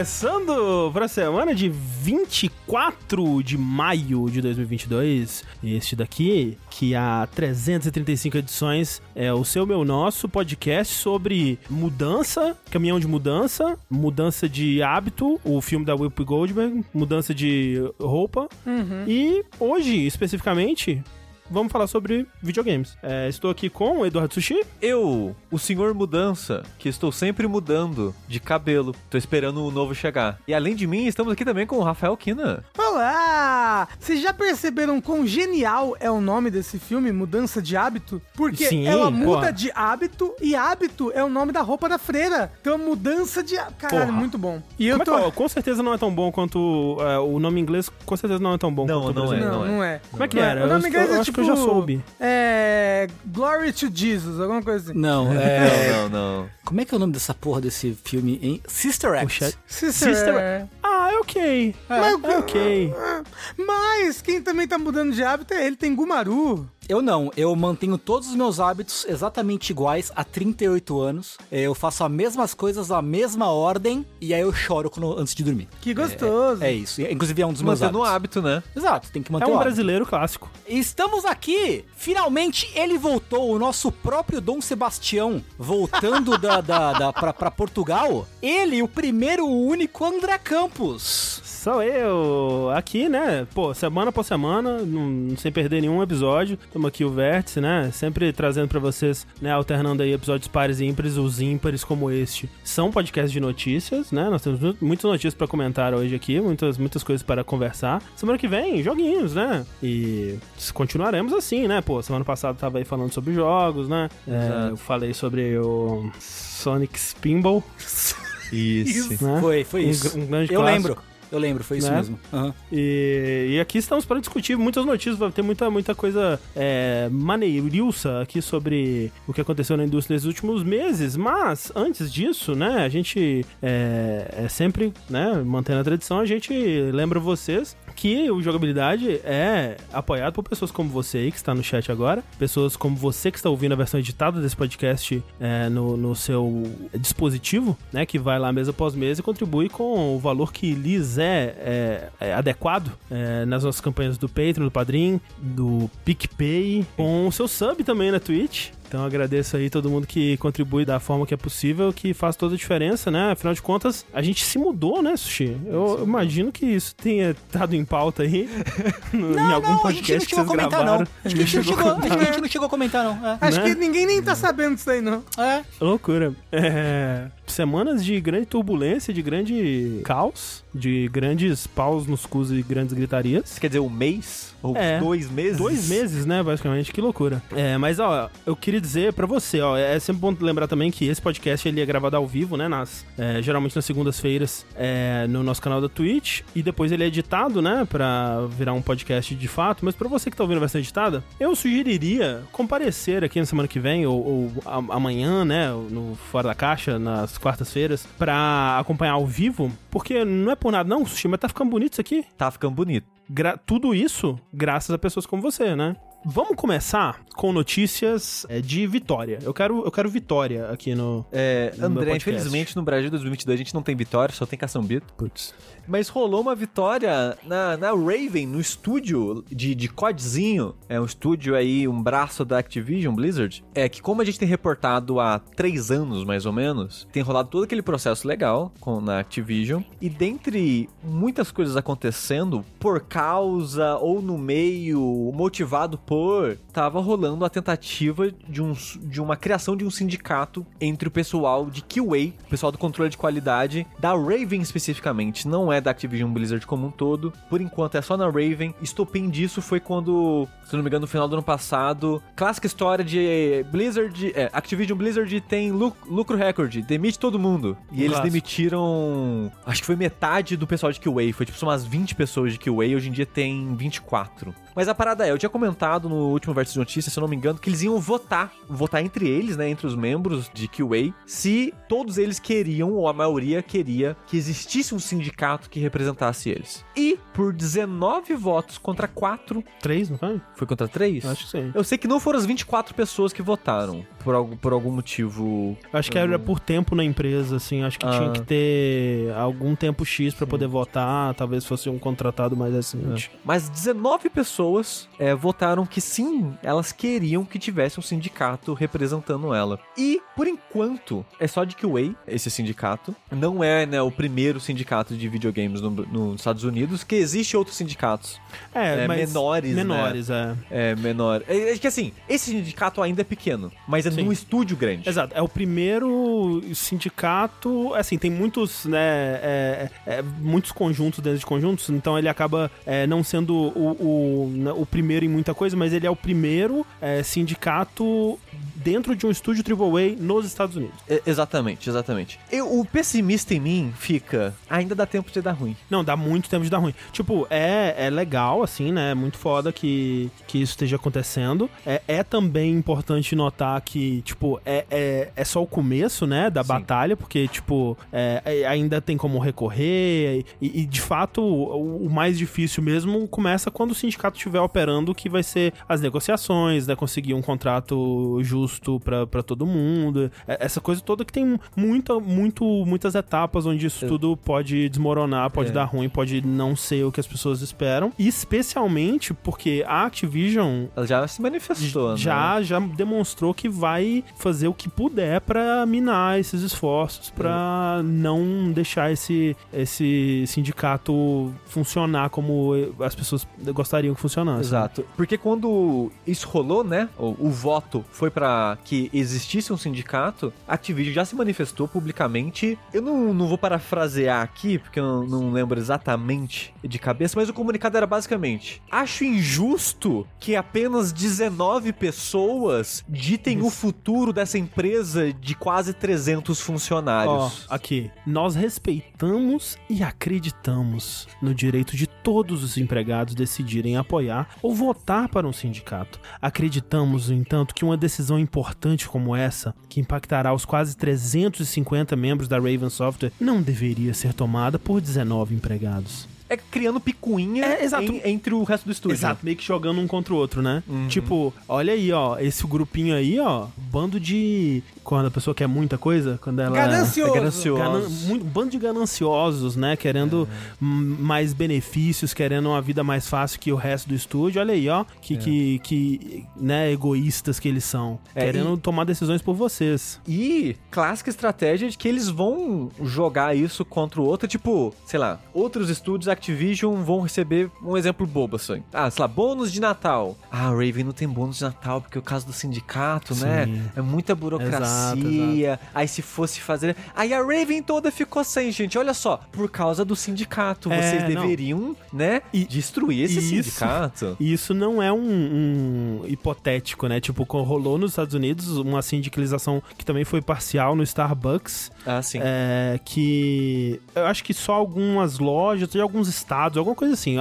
Começando para a semana de 24 de maio de 2022. Este daqui, que há 335 edições, é o seu, meu, nosso podcast sobre mudança, caminhão de mudança, mudança de hábito, o filme da Whoopi Goldberg, mudança de roupa. E hoje, especificamente, vamos falar sobre videogames. É, estou aqui com o Eduardo Sushi. Eu, o senhor mudança, que estou sempre mudando de cabelo. Tô esperando o novo chegar. E além de mim, estamos aqui também com o Rafael Kina. Olá! Vocês já perceberam quão genial é o nome desse filme, Mudança de Hábito? Porque Sim, ela muda porra. de hábito e hábito é o nome da roupa da freira. Então, mudança de. Caralho, Porra. muito bom. E eu Como é tô. que é? Com certeza não é tão bom quanto. é, o nome inglês, com certeza não é tão bom Não, quanto o não é, brasileiro. Não, não é. não é. Como é que Não era? O nome inglês é tipo. Que eu já soube. É. Glory to Jesus, alguma coisa assim. Não, é. Não, não, não. Como é que é o nome dessa porra desse filme, hein? Sister Act. Puxa. Sister. Sister- Ah, é ok. É, Mas- é ok. Mas quem também tá mudando de hábito é ele, tem Gumaru. Eu não, eu mantenho todos os meus hábitos exatamente iguais há 38 anos. É, Eu faço as mesmas coisas na mesma ordem e aí eu choro quando- antes de dormir. Que gostoso. É isso. Inclusive é um dos meus Mantendo o hábitos. hábito, né? Exato, tem que manter É o um hábito. brasileiro clássico. Estamos aqui! Finalmente ele voltou, o nosso próprio Dom Sebastião, voltando da, da, da, pra, pra Portugal. Ele, o primeiro, o único André Campos. Sou eu, aqui, né? Pô, semana por semana, não, sem perder nenhum episódio. Estamos aqui o Vértice, né? Sempre trazendo pra vocês, né? Alternando aí episódios pares e ímpares, os ímpares como este. São podcasts de notícias, né? Nós temos mu- muitas notícias pra comentar hoje aqui, muitas, muitas coisas para conversar. Semana que vem, joguinhos, né? E continuaremos assim, né? Pô, semana passada tava aí falando sobre jogos, né? É, eu falei sobre o Sonic Spinball, Isso. né? Foi, foi Um isso. um grande eu clássico. lembro, eu lembro, foi isso Né? mesmo. Aham. E, e aqui estamos para discutir muitas notícias, vai ter muita, muita coisa é, maneirilça aqui sobre o que aconteceu na indústria nesses últimos meses, mas antes disso, né, a gente é, é sempre, né, mantendo a tradição, a gente lembra vocês que o Jogabilidade é apoiado por pessoas como você aí, que está no chat agora, pessoas como você que está ouvindo a versão editada desse podcast é, no, no seu dispositivo, né, que vai lá mês após mês e contribui com o valor que lhes é, é, é adequado é, nas nossas campanhas do Patreon, do Padrim, do PicPay, com o seu sub também na Twitch. Então agradeço aí todo mundo que contribui da forma que é possível, que faz toda a diferença, né? Afinal de contas, a gente se mudou, né, Sushi? Eu imagino que isso tenha estado em pauta aí no- em algum não, a gente não podcast que chegou a vocês comentar, gravaram. não. Acho que a gente não chegou, acho que a gente não chegou a comentar, não. É. Acho né? que ninguém nem tá sabendo disso aí, não. É. Loucura. É, semanas de grande turbulência, de grande caos, de grandes paus nos cus e grandes gritarias. Isso quer dizer um mês? Ou É. dois meses? Dois meses, né, basicamente, que loucura. É, mas ó, eu queria dizer pra você, ó, é sempre bom lembrar também que esse podcast ele é gravado ao vivo, né, nas, é, geralmente nas segundas-feiras é, no nosso canal da Twitch e depois ele é editado, né, pra virar um podcast de fato. Mas pra você que tá ouvindo a versão editada, eu sugeriria comparecer aqui na semana que vem ou, ou amanhã, né, no Fora da Caixa, nas quartas-feiras, pra acompanhar ao vivo, porque não é por nada não, Sushi, mas tá ficando bonito isso aqui. Tá ficando bonito. Gra- tudo isso graças a pessoas como você, né? Vamos começar com notícias é, de vitória. Eu quero, eu quero vitória aqui no. É, No André, infelizmente no Brasil 2022 a gente não tem vitória, só tem caçambito. Putz. Mas rolou uma vitória na, na Raven, no estúdio de, de CODzinho. É um estúdio aí, um braço da Activision Blizzard. É que como a gente tem reportado há três anos, mais ou menos, tem rolado todo aquele processo legal com, na Activision. E dentre muitas coisas acontecendo, por causa ou no meio, motivado por, tava rolando a tentativa de, um, de uma criação de um sindicato entre o pessoal de QA, o pessoal do controle de qualidade, da Raven especificamente, não é da Activision Blizzard como um todo. Por enquanto é só na Raven. Estopim disso foi quando, se não me engano, no final do ano passado, clássica história de Blizzard, é, Activision Blizzard tem lu- lucro recorde, demite todo mundo. E eles Clássico. demitiram, acho que foi metade do pessoal de QA, foi tipo umas 20 pessoas de QA, hoje em dia tem 24. Mas a parada é, eu tinha comentado no último verso de notícias, se eu não me engano, que eles iam votar, votar entre eles, né, entre os membros de QA, se todos eles queriam, ou a maioria queria, que existisse um sindicato que representasse eles. E, por por 19 votos contra 4. Três, não foi? Foi contra 3? Acho que sim. Eu sei que não foram as 24 pessoas que votaram, por, algum- por algum motivo. Acho que era por tempo na empresa, assim. Acho que Ah. tinha que ter algum tempo X pra poder votar. Talvez fosse um contratado mais recente. Mas 19 pessoas é, votaram que sim, elas queriam que tivesse um sindicato representando ela. E, por enquanto, é só de QA, esse sindicato. Não é né, o primeiro sindicato de videogames no- nos Estados Unidos, que existe outros sindicatos É, É, mas menores, né? Menores, é. é, menor. É, é que assim, esse sindicato ainda é pequeno, mas é Sim. num estúdio grande. Exato, é o primeiro sindicato. Assim, tem muitos, né? é, é, muitos conjuntos dentro de conjuntos, então ele acaba é, não sendo o, o, né, o primeiro em muita coisa, mas ele é o primeiro é, sindicato dentro de um estúdio AAA nos Estados Unidos. É, exatamente, exatamente. Eu- o pessimista em mim fica, ainda dá tempo de dar ruim. Não, dá muito tempo de dar ruim. Tipo, é, é legal, assim, né? É muito foda que, que isso esteja acontecendo. É, é também importante notar que, tipo, é, é, é só o começo, né? Da Sim. batalha, porque, tipo, é, é- ainda tem como recorrer. E, e, de fato, o, o mais difícil mesmo começa quando o sindicato estiver operando, que vai ser as negociações, né? Conseguir um contrato justo pra, pra todo mundo. É- Essa coisa toda que tem muita, muito, muitas etapas onde isso É. tudo pode desmoronar, pode É. dar ruim, pode não ser o que as pessoas esperam. E especialmente porque a Activision Ela já se manifestou, né? já, já demonstrou que vai fazer o que puder pra minar esses esforços, pra não deixar esse, esse sindicato funcionar como as pessoas gostariam que funcionasse. Exato. Porque quando isso rolou, né? O, o voto foi que existisse um sindicato, a Activision já se manifestou publicamente. Eu não, não vou parafrasear aqui, porque eu não lembro exatamente de cabeça, mas o comunicado era basicamente: Acho injusto que apenas 19 pessoas ditem o futuro dessa empresa de quase 300 Ó, funcionários. aqui. Nós respeitamos e acreditamos no direito de todos os empregados decidirem apoiar ou votar para um sindicato. Acreditamos, no entanto, que uma decisão importante como essa, que impactará os quase 350 membros da Raven Software, não deveria ser tomada por 19 empregados. É criando picuinha É, em- entre o resto do estúdio. Exato, meio que jogando um contra o outro, né? Uhum. Tipo, olha aí, ó, esse grupinho aí, ó, bando de. Quando a pessoa quer muita coisa, quando ela. Ganancioso. É ganancioso. Ganan- muito, bando de gananciosos, né? Querendo m- mais benefícios, querendo uma vida mais fácil que o resto do estúdio. Olha aí, ó. Que, que, que né, egoístas que eles são. É, querendo tomar decisões por vocês. E clássica estratégia de que eles vão jogar isso contra o outro, tipo, sei lá, outros estúdios Activision vão receber um exemplo bobo assim. Ah, sei lá, bônus de Natal. Ah, a Raven não tem bônus de Natal porque é o caso do sindicato, né? Sim. É muita burocracia. Exato, Aí se fosse fazer, aí a Raven toda ficou sem, gente. Olha só, por causa do sindicato, É, vocês não. deveriam, né, E- destruir esse e sindicato. E isso não é um, um hipotético, né? Tipo, rolou nos Estados Unidos uma sindicalização que também foi parcial no Starbucks. Ah, sim. É, que eu acho que só algumas lojas e alguns estados, alguma coisa assim.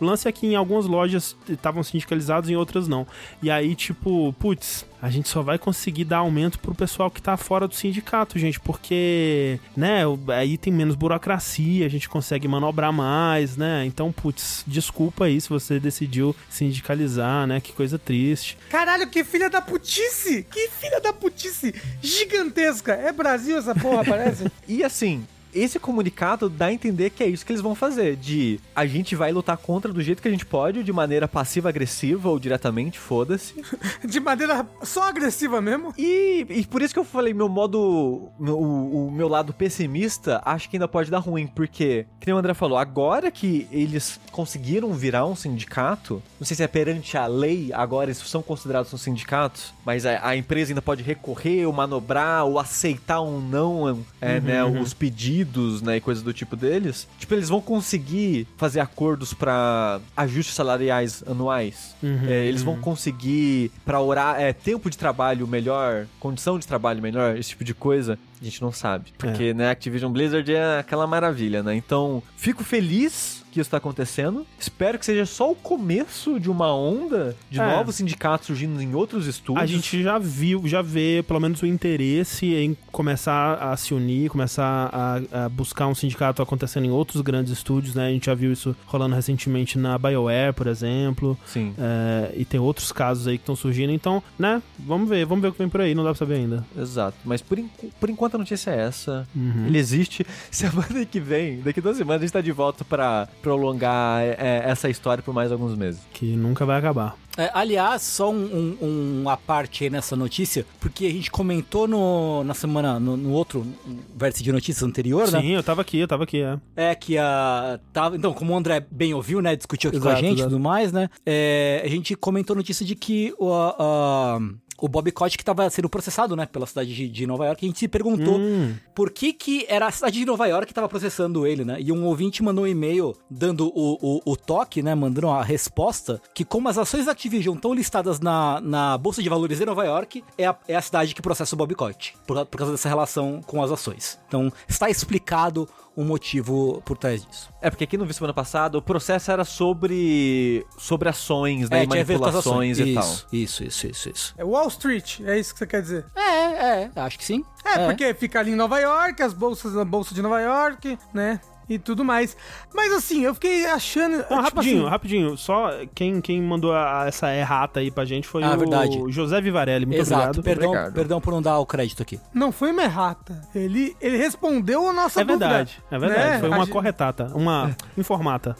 O lance é que em algumas lojas estavam sindicalizados, em outras não. E aí, tipo, putz, a gente só vai conseguir dar aumento pro pessoal que tá fora do sindicato, gente, porque, né, aí tem menos burocracia, a gente consegue manobrar mais, né? Então, putz, desculpa aí se você decidiu sindicalizar, né? Que coisa triste. Caralho, que filha da putice! Que filha da putice gigantesca! É Brasil essa porra, parece? E assim, esse comunicado dá a entender que é isso que eles vão fazer, de a gente vai lutar contra do jeito que a gente pode, de maneira passiva-agressiva ou diretamente, foda-se. De maneira só agressiva mesmo. E, e por isso que eu falei, meu modo, meu- o, o meu lado pessimista, acho que ainda pode dar ruim, porque, que nem o André falou, agora que eles conseguiram virar um sindicato, não sei se é perante a lei, agora eles são considerados um sindicato, mas a, a empresa ainda pode recorrer, ou manobrar, ou aceitar ou não é, né, os pedidos, né, e coisas do tipo deles. Tipo, eles vão conseguir fazer acordos pra ajustes salariais anuais. Uhum, É, eles vão conseguir pra orar é, tempo de trabalho melhor, condição de trabalho melhor, esse tipo de coisa. A gente não sabe. Porque, né, Activision Blizzard é aquela maravilha, né? Então, fico feliz que isso tá acontecendo. Espero que seja só o começo de uma onda de É. novos sindicatos surgindo em outros estúdios. A gente já viu, já vê pelo menos o interesse em começar a se unir, começar a, a buscar um sindicato acontecendo em outros grandes estúdios, né? A gente já viu isso rolando recentemente na BioWare, por exemplo. Sim. É, e tem outros casos aí que estão surgindo, então, né? Vamos ver, vamos ver o que vem por aí, não dá pra saber ainda. Exato. Mas por, por enquanto a notícia é essa. Uhum. Ele existe. Semana que vem, daqui duas semanas, a gente tá de volta pra prolongar é, essa história por mais alguns meses. Que nunca vai acabar. É, aliás, só um, um, uma parte aí nessa notícia, porque a gente comentou no, na semana, no, no outro vértice de notícias anterior, né? Sim, eu tava aqui, eu tava aqui, é. É que a. Tava, então, como o André bem ouviu, né? Discutiu aqui com a Exato, gente e exato. tudo mais, né? é, a gente comentou a notícia de que o. a- a- o Bob Kotick estava sendo processado, né, pela cidade de, de Nova York. A gente se perguntou Hum. por que que era a cidade de Nova York que estava processando ele, né? E um ouvinte mandou um e-mail dando o, o, o toque, né, mandando a resposta, que como as ações da Activision estão listadas na, na Bolsa de Valores de Nova York, é a, é a cidade que processa o Bob Kotick, por, por causa dessa relação com as ações. Então, está explicado o motivo por trás disso. É, porque aqui no vídeo semana passada o processo era sobre, sobre ações, né? e com as manipulações e tal. isso, Isso, isso, isso, isso. É Wall Street, é isso que você quer dizer. É, é, acho que sim. É, porque fica ali em Nova York, as bolsas na bolsa de Nova York, né? E tudo mais. Mas assim, eu fiquei achando. Não, tipo rapidinho, assim, rapidinho. Só quem, quem mandou a- essa errata aí pra gente foi Ah, o verdade. José Vivarelli. Muito Exato, obrigado. perdão, Obrigado. perdão por não dar o crédito aqui. Não foi uma errata. Ele, ele respondeu a nossa É dúvida. verdade, é verdade. né? Foi A uma gente- corretata, uma informata.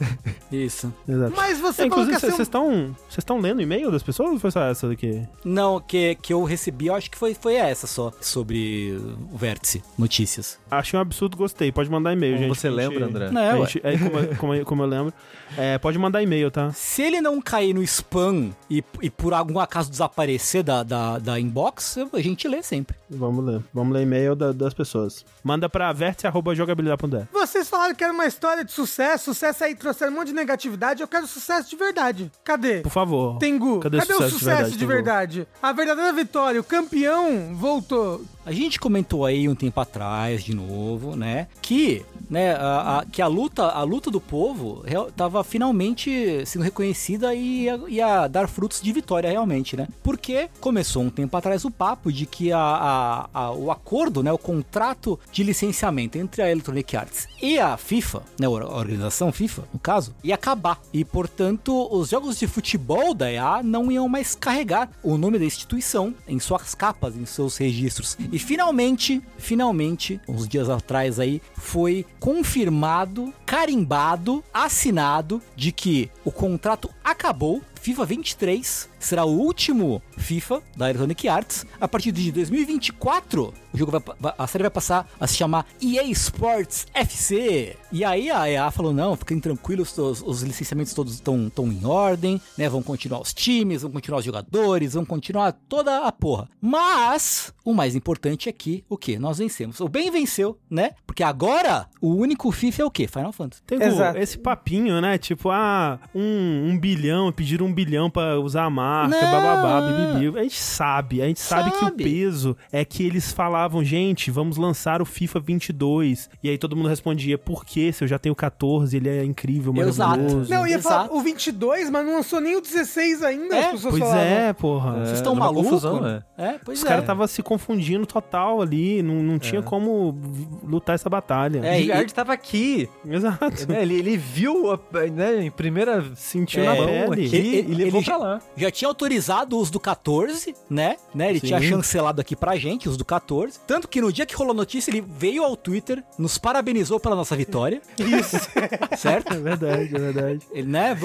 Isso. Exato. Mas você É, inclusive, vocês estão vocês estão lendo o e-mail das pessoas ou foi só essa daqui? Não, que, que eu recebi, eu acho que foi, foi essa só, sobre o vértice, notícias. Achei um absurdo, gostei. Pode mandar e-mail, Como gente. você gente- lembra, André? Não, gente- é, como, como, como eu lembro. É, pode mandar e-mail, tá? Se ele não cair no spam e, e por algum acaso desaparecer da, da, da inbox, a gente lê sempre. Vamos ler. Vamos ler e-mail da- das pessoas. Manda pra vértice.jogabilidade.de. Vocês falaram que era uma história de sucesso, sucesso aí trouxeram um monte de negatividade, eu quero sucesso de verdade. Cadê? Por favor. Tengu, cadê, Cadê o sucesso de Tengu? verdade? A verdadeira vitória, o campeão voltou. A gente comentou aí um tempo atrás, de novo, né, que, né, a, a- que a luta, a luta do povo real- tava finalmente sendo reconhecida e ia, ia dar frutos de vitória realmente, né? Porque começou um tempo atrás o papo de que a, a- a- o acordo, né, o contrato de licenciamento entre a Electronic Arts e a FIFA, né, a organização FIFA, no caso, ia acabar. E, portanto, os jogos de futebol da EA não iam mais carregar o nome da instituição em suas capas, em seus registros. E finalmente, finalmente, uns dias atrás aí, foi confirmado, carimbado, assinado de que o contrato acabou. FIFA 23 será o último FIFA da Electronic Arts. A partir de 2024, o jogo vai, a série vai passar a se chamar EA Sports FC. E aí a EA falou: não, fiquem tranquilos, os, os licenciamentos todos estão estão em ordem, né? Vão continuar os times, vão continuar os jogadores, vão continuar toda a porra. Mas o mais importante é que o que? Nós vencemos. O bem venceu, né? Porque agora o único FIFA é o quê? Final Fantasy. Tem Exato. esse papinho, né? Tipo, ah, um, um bilhão, pediram um bilhão pra usar a marca, Não. bababá, bibibi. A gente sabe, a gente sabe, que o Sabe. peso é que eles falavam, gente, vamos lançar o FIFA 22. E aí todo mundo respondia, por quê? Se eu já tenho 14, ele é incrível, Exato. maravilhoso. Não, eu ia Exato. falar o 22, mas não lançou nem o 16 ainda, É, as pessoas Pois falavam. é, porra. Vocês estão numa malucos? confusão, é. É, pois Os é. caras estavam se confundindo total ali, não, não tinha como lutar essa batalha. É, o e- tava aqui, Exato. né? Ele, ele viu, a- né, em primeira Sentiu É, na mão pele. aqui Ele- e ele- levou ele pra lá. Já tinha autorizado os do 14, né? né? Ele Sim. tinha chancelado aqui pra gente, os do 14. Tanto que no dia que rolou a notícia, ele veio ao Twitter, nos parabenizou pela nossa vitória. Isso. certo? É verdade, é verdade. Ele, né,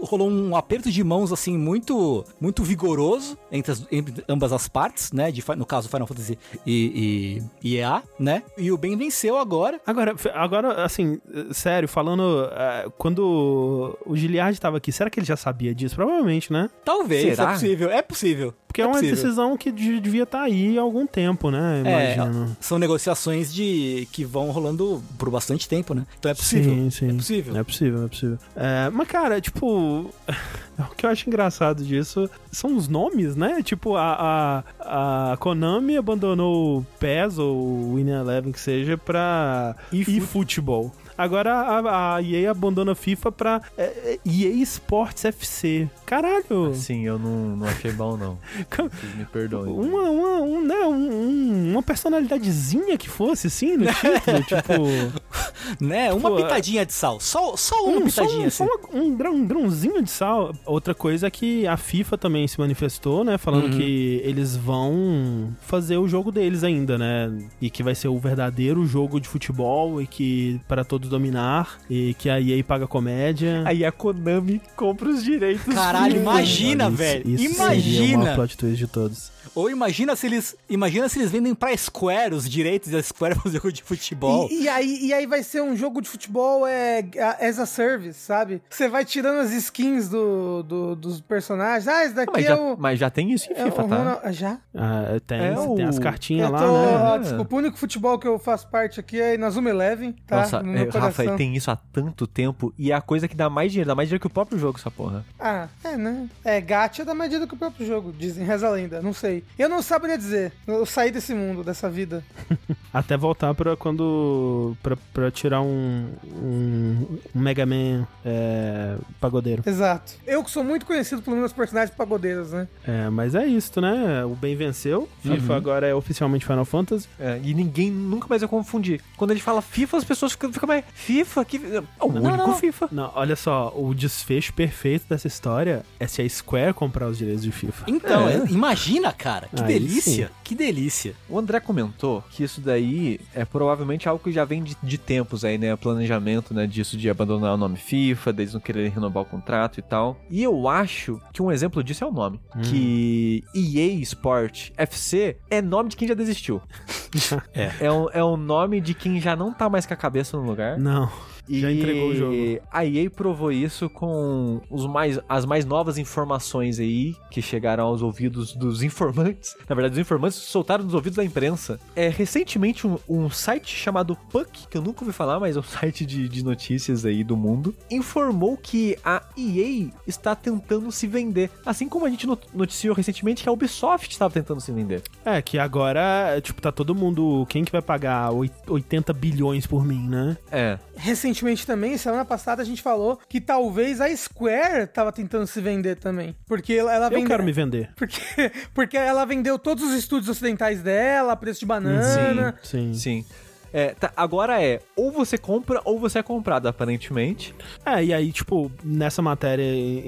rolou um aperto de mãos, assim, muito muito vigoroso entre, as- entre ambas as partes, né? De, no caso, Final Fantasy e, e, e EA, né? E o Ben venceu agora. Agora, agora, assim, sério, falando, eh, quando o Giliard tava aqui, será que ele já sabia disso? Provavelmente, né? Talvez, Será? é possível, é possível. Porque é, uma possível. decisão que de- devia estar aí há algum tempo, né? É, Imagino. são negociações de que vão rolando por bastante tempo, né? Então é possível. Sim, sim. É possível. É possível, é possível. É, mas, cara, tipo. O que eu acho engraçado disso são os nomes, né? Tipo, a, a, a Konami abandonou o PES ou o Winning Eleven, que seja, pra eFootball. Agora a, a EA abandona a FIFA pra é, é, EA Sports FC. Caralho! Sim, eu não, não achei bom, não. Vocês me perdoem. Uma, uma, um, né, um- um- uma personalidadezinha que fosse, assim, no título, tipo... Né? Uma pitadinha de sal. Só, só uma Um, só pitadinha um, só assim. uma- um, grão, um grãozinho de sal. Outra coisa é que a FIFA também se manifestou, né? Falando Uhum. que eles vão fazer o jogo deles ainda, né? E que vai ser o verdadeiro jogo de futebol e que para todos dominar e que a EA paga comédia. Aí a Konami compra os direitos. Caralho, imagina, Isso- velho. Isso seria o imagina. maior plot twist de todos. Ou imagina se eles. Imagina se eles vendem pra Square os direitos da Square fazer jogo de futebol. E, e aí, e aí vai ser um jogo de futebol é, as a service, sabe? Você vai tirando as skins do, do- dos personagens. Ah, esse daqui Mas é já, o. mas já tem isso em é FIFA, o tá? Ronald- ah, Já? Ah, tem, É tem o- as cartinhas lá, tô- né? ó, desculpa, o único futebol que eu faço parte aqui é na Zuma Eleven, tá? Nossa, no é, meu Rafa, tem isso há tanto tempo e é a coisa que dá mais dinheiro, dá mais dinheiro que o próprio jogo, essa porra. Ah, é, né? É, gacha dá mais dinheiro que o próprio jogo, dizem, reza a lenda, não sei. Eu não saberia dizer, eu saí desse mundo, dessa vida. Até voltar pra quando. pra, pra tirar um. um, um Mega Man é, pagodeiro. Exato. Eu que sou muito conhecido pelos meus personagens pagodeiros, né? É, mas é isso, né? O bem venceu. FIFA agora é oficialmente Final Fantasy. É, e ninguém nunca mais vai confundir. Quando ele fala FIFA, as pessoas ficam, ficam mais. FIFA? Que... É o Não, único não. FIFA. Não, olha só, o desfecho perfeito dessa história é se a Square comprar os direitos de FIFA. Então, É. imagina, cara. Que Aí delícia. Que delícia. O André comentou que isso daí é provavelmente algo que já vem de, de tempos aí, né? Planejamento, né? Disso de abandonar o nome FIFA, deles não quererem renovar o contrato e tal. E eu acho que um exemplo disso é o nome. Que EA Sport FC é nome de quem já desistiu. É. É um, é um nome de quem já não tá mais com a cabeça no lugar. Não. E Já entregou o jogo. A EA provou isso com os mais, as mais novas informações aí que chegaram aos ouvidos dos informantes. Na verdade, os informantes soltaram dos ouvidos da imprensa. É recentemente um, um site chamado Puck, que eu nunca ouvi falar, mas é um site de, de notícias aí do mundo, informou que a EA está tentando se vender. Assim como a gente not- noticiou recentemente que a Ubisoft estava tentando se vender. É, que agora, tipo, tá todo mundo. Quem que vai pagar oit- 80 bilhões por mim, né? É. Recentemente também, semana passada, a gente falou que talvez a Square tava tentando se vender também. Porque ela, ela Eu vende- quero me vender. Porque, porque ela vendeu todos os estúdios ocidentais dela, preço de banana. Sim. Sim. É, tá, agora é, ou você compra ou você é comprado, aparentemente. É, e aí, tipo, nessa matéria em-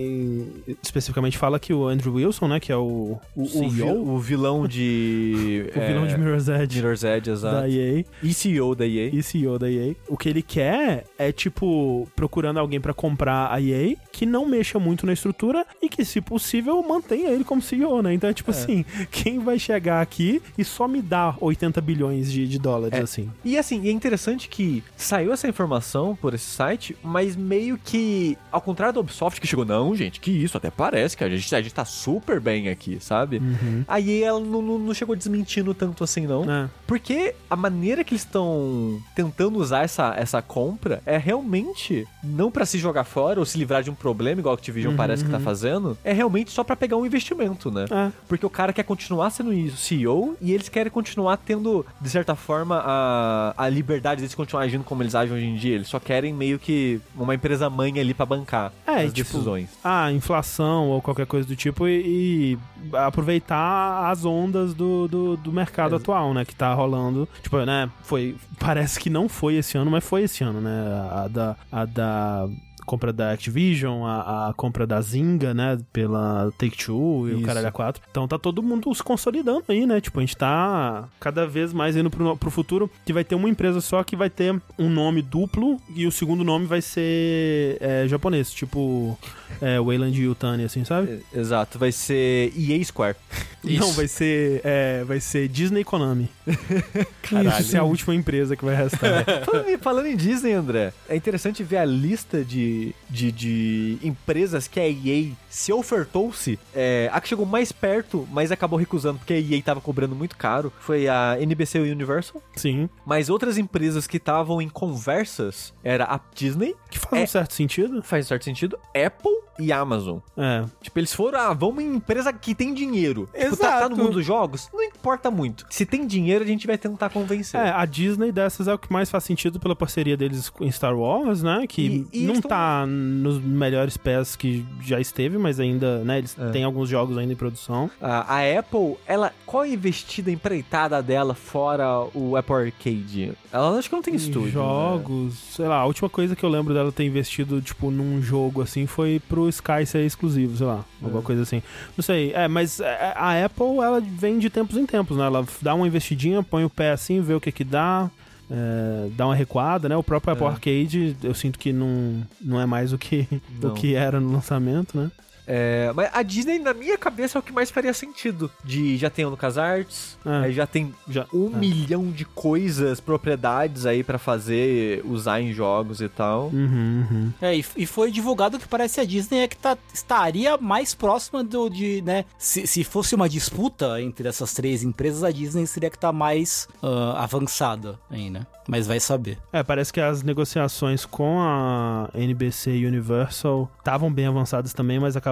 em- especificamente fala que o Andrew Wilson, né, que é o, O, o, CEO, vi- o vilão de. o vilão de Mirror's Edge Mirror's Edge, da exato. EA, E CEO da EA. e CEO da EA, o que ele quer é, tipo, procurando alguém pra comprar a EA que não mexa muito na estrutura e que, se possível, mantenha ele como CEO, né? Então é tipo assim, quem vai chegar aqui e só me dá 80 bilhões de, de dólares, É. assim? E assim, é interessante que saiu essa informação por esse site, mas meio que, ao contrário da Ubisoft, que chegou, não, gente, que isso, até parece que a gente, a gente tá super bem aqui, sabe? Uhum. A EA ela não, não- chegou desmentindo tanto assim, não. É. Porque a maneira que eles estão tentando usar essa, essa compra é realmente não pra se jogar fora ou se livrar de um problema, igual a Activision parece que tá fazendo, é realmente só pra pegar um investimento, né? É. Porque o cara quer continuar sendo o CEO e eles querem continuar tendo, de certa forma, a, a liberdade deles continuar agindo como eles agem hoje em dia. Eles só querem meio que uma empresa mãe ali pra bancar É, as tipo, decisões. a inflação ou qualquer coisa do tipo e, e aproveitar as ondas do, do, do mercado atual, né? Que tá rolando. Tipo, né? Foi. Parece que não foi esse ano, mas foi esse ano, né? A da. A da compra da Activision, a, a compra da Zynga, né, pela Take-Two e o Isso. caralho A4. Então tá todo mundo se consolidando aí, né? Tipo, a gente tá cada vez mais indo pro, pro futuro que vai ter uma empresa só que vai ter um nome duplo e o segundo nome vai ser é, japonês, tipo é, Wayland Yutani, assim, sabe? Exato, vai ser EA Square. Não, vai ser, é, vai ser Disney Konami. Caralho. Isso é a última empresa que vai restar. falando, em- Disney, André, é interessante ver a lista de de, de, empresas que a EA se ofertou-se, é, a que chegou mais perto, mas acabou recusando porque a EA tava cobrando muito caro, foi a NBC Universal. Sim. Mas outras empresas que estavam em conversas era a Disney, Que faz É. um certo sentido. faz certo sentido, Apple e Amazon. É. Tipo, eles foram, ah, vamos em empresa que tem dinheiro. Tipo, tá, tá no mundo dos jogos? Não importa muito. Se tem dinheiro, a gente vai tentar convencer. É, a Disney dessas é o que mais faz sentido pela parceria deles em Star Wars, né? Que E- e não estão- tá nos melhores pés que já esteve, mas ainda, né? Eles É. têm alguns jogos ainda em produção. A, a Apple, ela, qual é a investida empreitada dela fora o Apple Arcade? Ela acho que não tem estúdio. né? jogos, sei lá, a última coisa que eu lembro dela ter investido, tipo, num jogo assim, foi pro Sky ser exclusivo, sei lá, alguma É. coisa assim. Não sei, é, mas é, a Apple, ela vem de tempos em tempos, né? Ela dá uma investidinha, põe o pé assim, vê o que que dá. é, dá uma recuada, né? O próprio Apple É. Arcade, eu sinto que não, não é mais o que, o que era no lançamento, né? É, mas a Disney, na minha cabeça, é o que mais faria sentido. De já tem o LucasArts, É. aí já tem Já, um é. milhão de coisas, propriedades aí pra fazer, usar em jogos e tal. Uhum, uhum. É, e, e foi divulgado que parece a Disney é que tá, estaria mais próxima do de, né? Se, se fosse uma disputa entre essas três empresas, a Disney seria que tá mais ah, avançada aí, né? Mas vai saber. É, parece que as negociações com a NBC e Universal estavam bem avançadas também, mas acabaram.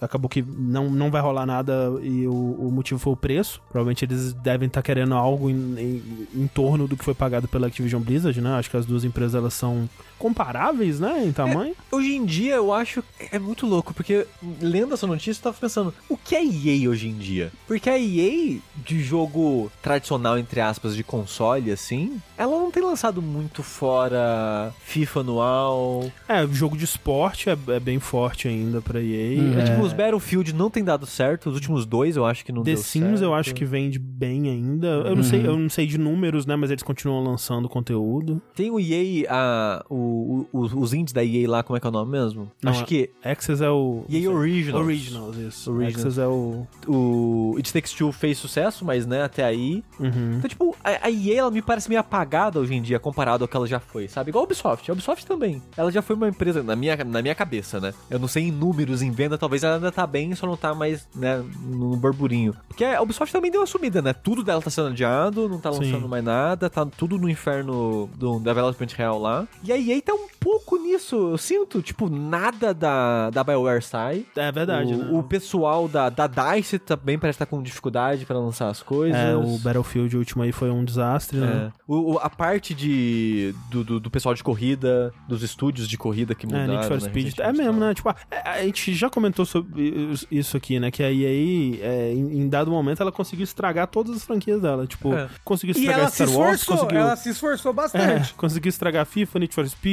Acabou que não, não vai rolar nada e o, o motivo foi o preço. Provavelmente eles devem estar querendo algo em, em, em torno do que foi pagado pela Activision Blizzard, né? Acho que as duas empresas elas são comparáveis, né? Em tamanho. Hoje em dia, eu acho é muito louco, porque lendo essa notícia, eu tava pensando, o que é EA hoje em dia? Porque a EA, de jogo tradicional, entre aspas, de console, assim, ela não tem lançado muito fora FIFA anual. É, o jogo de esporte é, é bem forte ainda pra EA. Uhum. É, Tipo, os Battlefield não tem dado certo, os últimos dois eu acho que não The deu Sims certo. eu acho que vende bem ainda. Eu não sei, eu não sei de números, né? Mas eles continuam lançando conteúdo. Tem o EA, a, o, o- os, os indies da EA lá, como é que é o nome mesmo? Não, acho é- que Access é o. EA Originals. Originals, isso. Originals. Access é o. O It Takes Two fez sucesso, mas né, até aí Uhum. Então, tipo, a, a EA, ela me parece meio apagada hoje em dia, comparado ao que ela já foi, sabe? Igual a Ubisoft. A Ubisoft também. Ela já foi uma empresa, na minha, na minha cabeça, né? Eu não sei em números, em venda, talvez ela ainda tá bem, só não tá mais, né, no burburinho. Porque a Ubisoft também deu uma sumida, né? Tudo dela tá sendo adiado, não tá lançando Sim. mais nada, tá tudo no inferno do development real lá. E a EA tá um pouco nisso, eu sinto. Tipo, nada da, da BioWare sai. É verdade, o, né? o pessoal da, da DICE também parece estar com dificuldade pra lançar as coisas. É, o Battlefield último aí foi um desastre, né? É. O, o- a parte de, do, do, do pessoal de corrida, dos estúdios de corrida que É, mudaram. Need for né, Speed. É e mesmo, né? Tipo, a, a gente já comentou sobre isso aqui, né? Que a EA, é, em, em dado momento, ela conseguiu estragar todas as franquias dela. Tipo, É. conseguiu E estragar ela se Star Wars, esforçou, conseguiu... ela se esforçou É, bastante. conseguiu estragar FIFA, Need for Speed.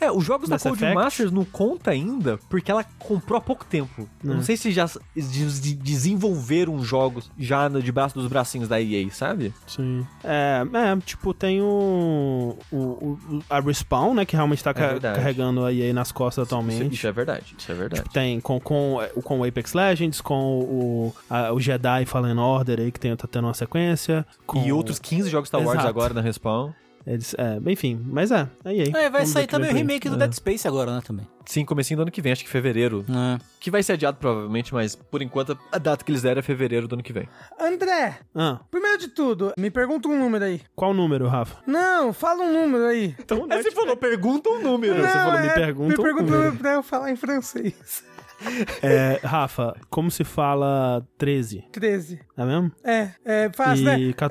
É, os jogos Mass da Cold Effect. Masters não conta ainda porque ela comprou há pouco tempo. Eu Não É. sei se já des- de- desenvolveram jogos já no, debaixo dos bracinhos da EA, sabe? Sim. É, é, tipo, tem o, o, o- a Respawn, né? Que realmente tá ca- verdade. carregando a EA nas costas Isso, atualmente. isso é verdade, isso é verdade. Tipo, tem com, com, com o Apex Legends, com o, a- o Jedi Fallen Order aí, que tem, tá tendo uma sequência. Com E outros 15 jogos Star Wars Exato. agora na Respawn. Eles, é, enfim, mas é, é EA. É, vai sair também o aí. remake do É. Dead Space agora, né, também. Sim, comecinho do ano que vem, acho que fevereiro. É. Que vai ser adiado provavelmente, mas por enquanto a data que eles deram é fevereiro do ano que vem. André, Ah, primeiro de tudo, me pergunta um número aí. qual número, Rafa? Não, fala um número aí. Então, Aí você falou, pergunta um número. Você Não, falou, me é, pergunta Me um pergunta um número. número pra eu falar em francês. É, Rafa, como se fala 13? 13. É mesmo? É, é fácil, né? E, ca-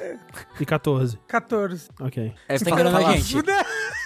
e 14. 14. Ok. É, Você tá enganando a gente.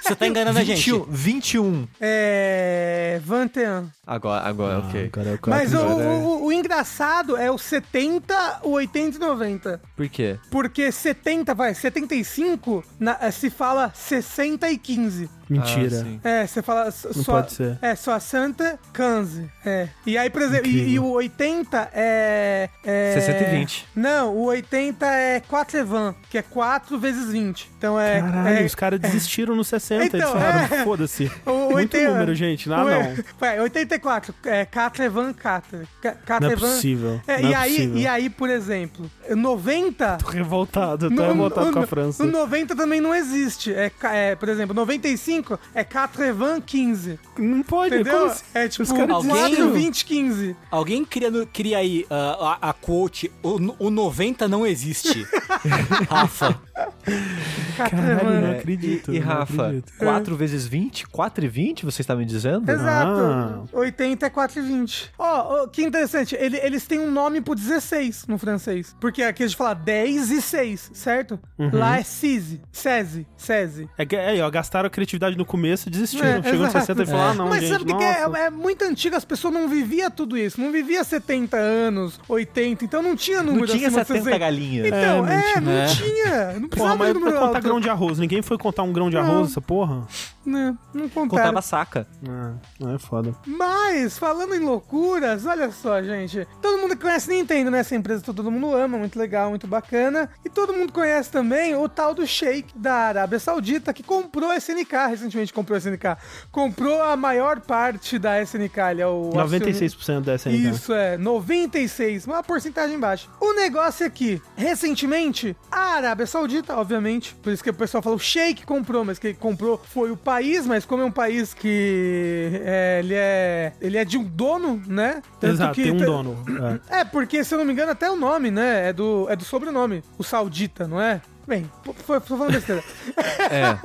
Você tá enganando a gente. 21, 21. É. 21. Agora, agora, ok. Agora é o Mas o, 14. o, o- engraçado é o 70, o 80 e 90. Por quê? Porque 70, vai, 75 na- eh, se fala 60 e 15. Mentira. Ah. É, você fala Não pode ser. É, só Santa, 15. É. E aí, por exemplo, e, e o 80 é, é. 60 e 20. Não, o 80 é 4 Evan, que é 4 vezes 20. Então é. Caralho, é, os caras desistiram no 60. Então, eles falaram, é. foda-se. o Muito 80 número, gente. Ah, o- não. Vai, 84. É 4 Evan, 4. 4 Não é possível. É, não e, é aí, possível. e aí, por exemplo, 90. Tô revoltado, tô no- revoltado no- com a França. O 90 também não existe. É, é, por exemplo, 95 5 é 4,15. Não pode, Entendeu? como assim? É tipo Os caras 4, desistiram. 20, 15. Alguém cria, no- cria aí ah, a, a quote, o, o 90 não existe. Rafa. Caralho, não É, acredito. E, e não Rafa, acredito. 4 vezes 20? 4 e 20, você está me dizendo? Exato. Ah. 80 é 4,20. Ó, ó, que interessante. ele- eles têm um nome pro 16 no francês. Porque aqui a gente fala 10 e 6, certo? Uhum. Lá é CISE. SESI. SESI. É aí, ó, gastaram a criatividade no começo e desistiram. É, Chegou no exato. 60 e falou, ah, não, Mas gente, sabe o que, que nossa. é? É muito antigo, as pessoas não viviam tudo isso. Não vivia 70 anos, 80, então não tinha número Não tinha acima de 70 60. galinhas. Então, É, não é, não tinha. tinha. Não Porra, precisava mas de pra número contar alto. grão de arroz, ninguém foi contar um grão de Não. arroz, essa porra? Não, não contaram. Contava saca. É, é foda. Mas, falando em loucuras, olha só, gente. Todo mundo conhece Nintendo, né? Essa empresa que todo mundo ama, muito legal, muito bacana. E todo mundo conhece também o tal do Sheik da Arábia Saudita, que comprou a SNK, recentemente comprou a SNK. Comprou a maior parte da SNK, ele é o... 96% da SNK. Isso é, 96, uma porcentagem baixa. O negócio é que, recentemente, a Arábia Saudita, obviamente, por isso que o pessoal fala o Sheik comprou, mas quem comprou foi o país, mas como é um país que é, ele é ele é de um dono, né? Tanto Exato, que tem um dono. É. É, porque se eu não me engano até o nome, né, é do é do sobrenome, o Saudita, não é? Bem, foi, tô falando besteira. É.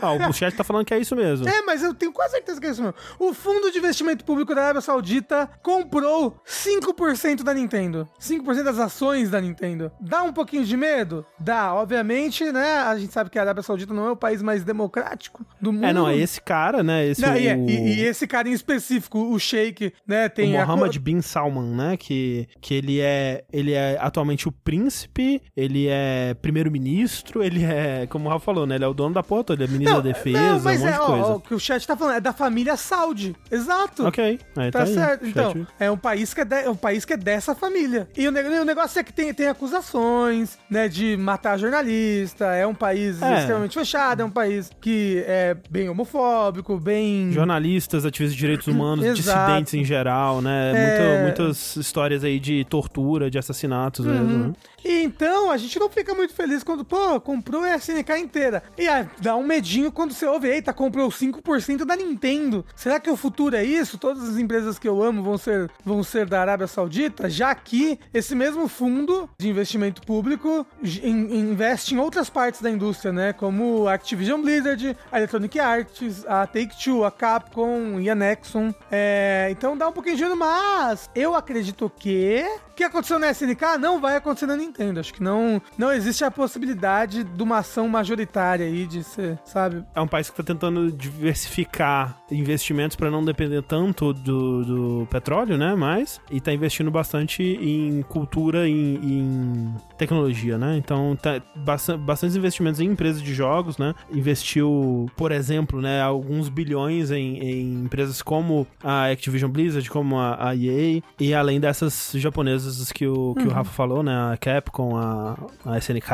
Ah, o chat tá falando que é isso mesmo. É, mas eu tenho quase certeza que é isso mesmo. O Fundo de Investimento Público da Arábia Saudita comprou 5% da Nintendo. 5% das ações da Nintendo. Dá um pouquinho de medo? Dá, obviamente, né? A gente sabe que a Arábia Saudita não é o país mais democrático do mundo. É, não, é esse cara, né? Esse Não, o, e, é- e- esse cara em específico, o Sheik, né? o Tem a Mohammed co- bin Salman, né? Que, que ele é ele é atualmente o príncipe, ele é primeiro-ministro, ele é, como o Rafa falou, né? Ele é o dono da porra toda, ele é ministro da defesa, não, um mas monte é, de coisa. ó, o que o chat tá falando é da família Saudi. Exato. Ok, aí tá, Tá aí. certo. Chat- Então, é um país que é, de- é um país que é dessa família. E o, o negócio é que tem, tem acusações, né, de matar jornalista. É um país É. extremamente fechado, é um país que é bem homofóbico, bem. Jornalistas, ativistas de direitos humanos, dissidentes em geral, né? É. Muita- muitas histórias aí de tortura, de assassinatos mesmo, Uhum. né? E então a gente não fica muito feliz quando, pô, comprou a SNK inteira. E aí, dá um medinho quando você ouve, eita, comprou 5% da Nintendo. Será que o futuro é isso? Todas as empresas que eu amo vão ser, vão ser da Arábia Saudita? Já que esse mesmo fundo de investimento público in- investe em outras partes da indústria, né? Como a Activision Blizzard, a Electronic Arts, a Take-Two, a Capcom e a Nexon. É, então dá um pouquinho de medo, mas eu acredito que o que aconteceu na SNK não vai acontecer na Nintendo. Acho que não, não existe a possibilidade de uma ação majoritária aí de ser, sabe? É um país que tá tentando diversificar investimentos para não depender tanto do, do petróleo, né? Mas e tá investindo bastante em cultura, em, em tecnologia, né? Então tá bastante, bastantes investimentos em empresas de jogos, né? Investiu, por exemplo, né, alguns bilhões em, em empresas como a Activision Blizzard, como a, a EA e além dessas japonesas que o que o Rafa falou, né? A Capcom, a, a SNK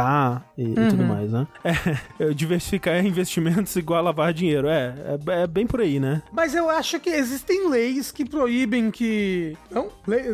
e, e tudo mais, né? É, diversificar investimentos igual a lavar dinheiro. É, é, é bem por aí, né? Mas eu acho que existem leis que proíbem que. Não? Lei-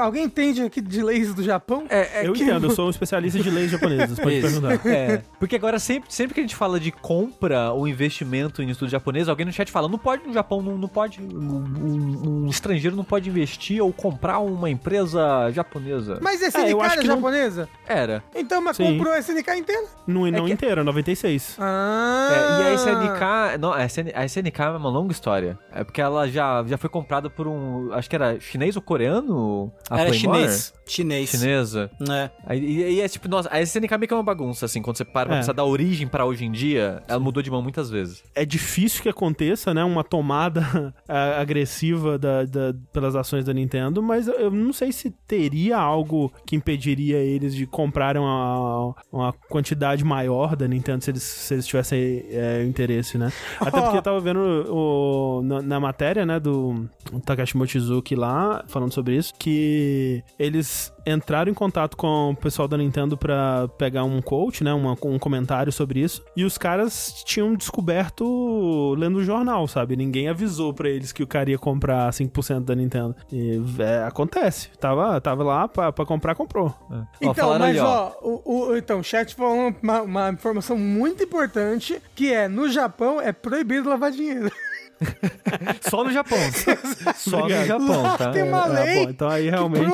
alguém entende aqui de leis do Japão? É, é eu que- entendo, eu sou um especialista de leis japonesas, pode Isso. perguntar. É, porque agora sempre, sempre que a gente fala de compra ou investimento em estudo japonês, alguém no chat fala, não pode no Japão, não, não pode, um, um- um estrangeiro não pode investir ou comprar uma empresa japonesa. Mas a É, que não- japonesa? Era. Então, mas Sim. comprou a SNK inteira? Não, não que- inteira, 96. Ah. É, e a SNK, não, a SN a SNK é uma longa história. É porque ela já, já foi comprada por um, acho que era chinês ou coreano? A Era Playmore? chinês. Chinês. Chinesa. É. Aí- E, e é tipo, nossa, a SNK meio que é uma bagunça, assim, quando você para pra É. pensar da origem pra hoje em dia, ela mudou de mão muitas vezes. É difícil que aconteça, né? Uma tomada agressiva da, da- pelas ações da Nintendo, mas eu não sei se teria algo que impediria eles de comprarem uma, uma quantidade maior da Nintendo se eles, se eles tivessem é, interesse, né? Até porque eu tava vendo o, na, na matéria, né, do Takashi Mochizuki lá, falando sobre isso, que eles entraram em contato com o pessoal da Nintendo pra pegar um quote, né? uma- um comentário sobre isso. E os caras tinham descoberto lendo o jornal, sabe? Ninguém avisou pra eles que o cara ia comprar 5% da Nintendo. E é, acontece. Tava, tava lá pra, pra comprar, comprou. Ó, Então, falaram mas ali, ó, o, o- então, o chat falou uma, uma informação muito importante, que é, no Japão é proibido lavar dinheiro. Só no Japão. Só no Obrigado. Japão, Lá tá? tem uma É, lei então aí realmente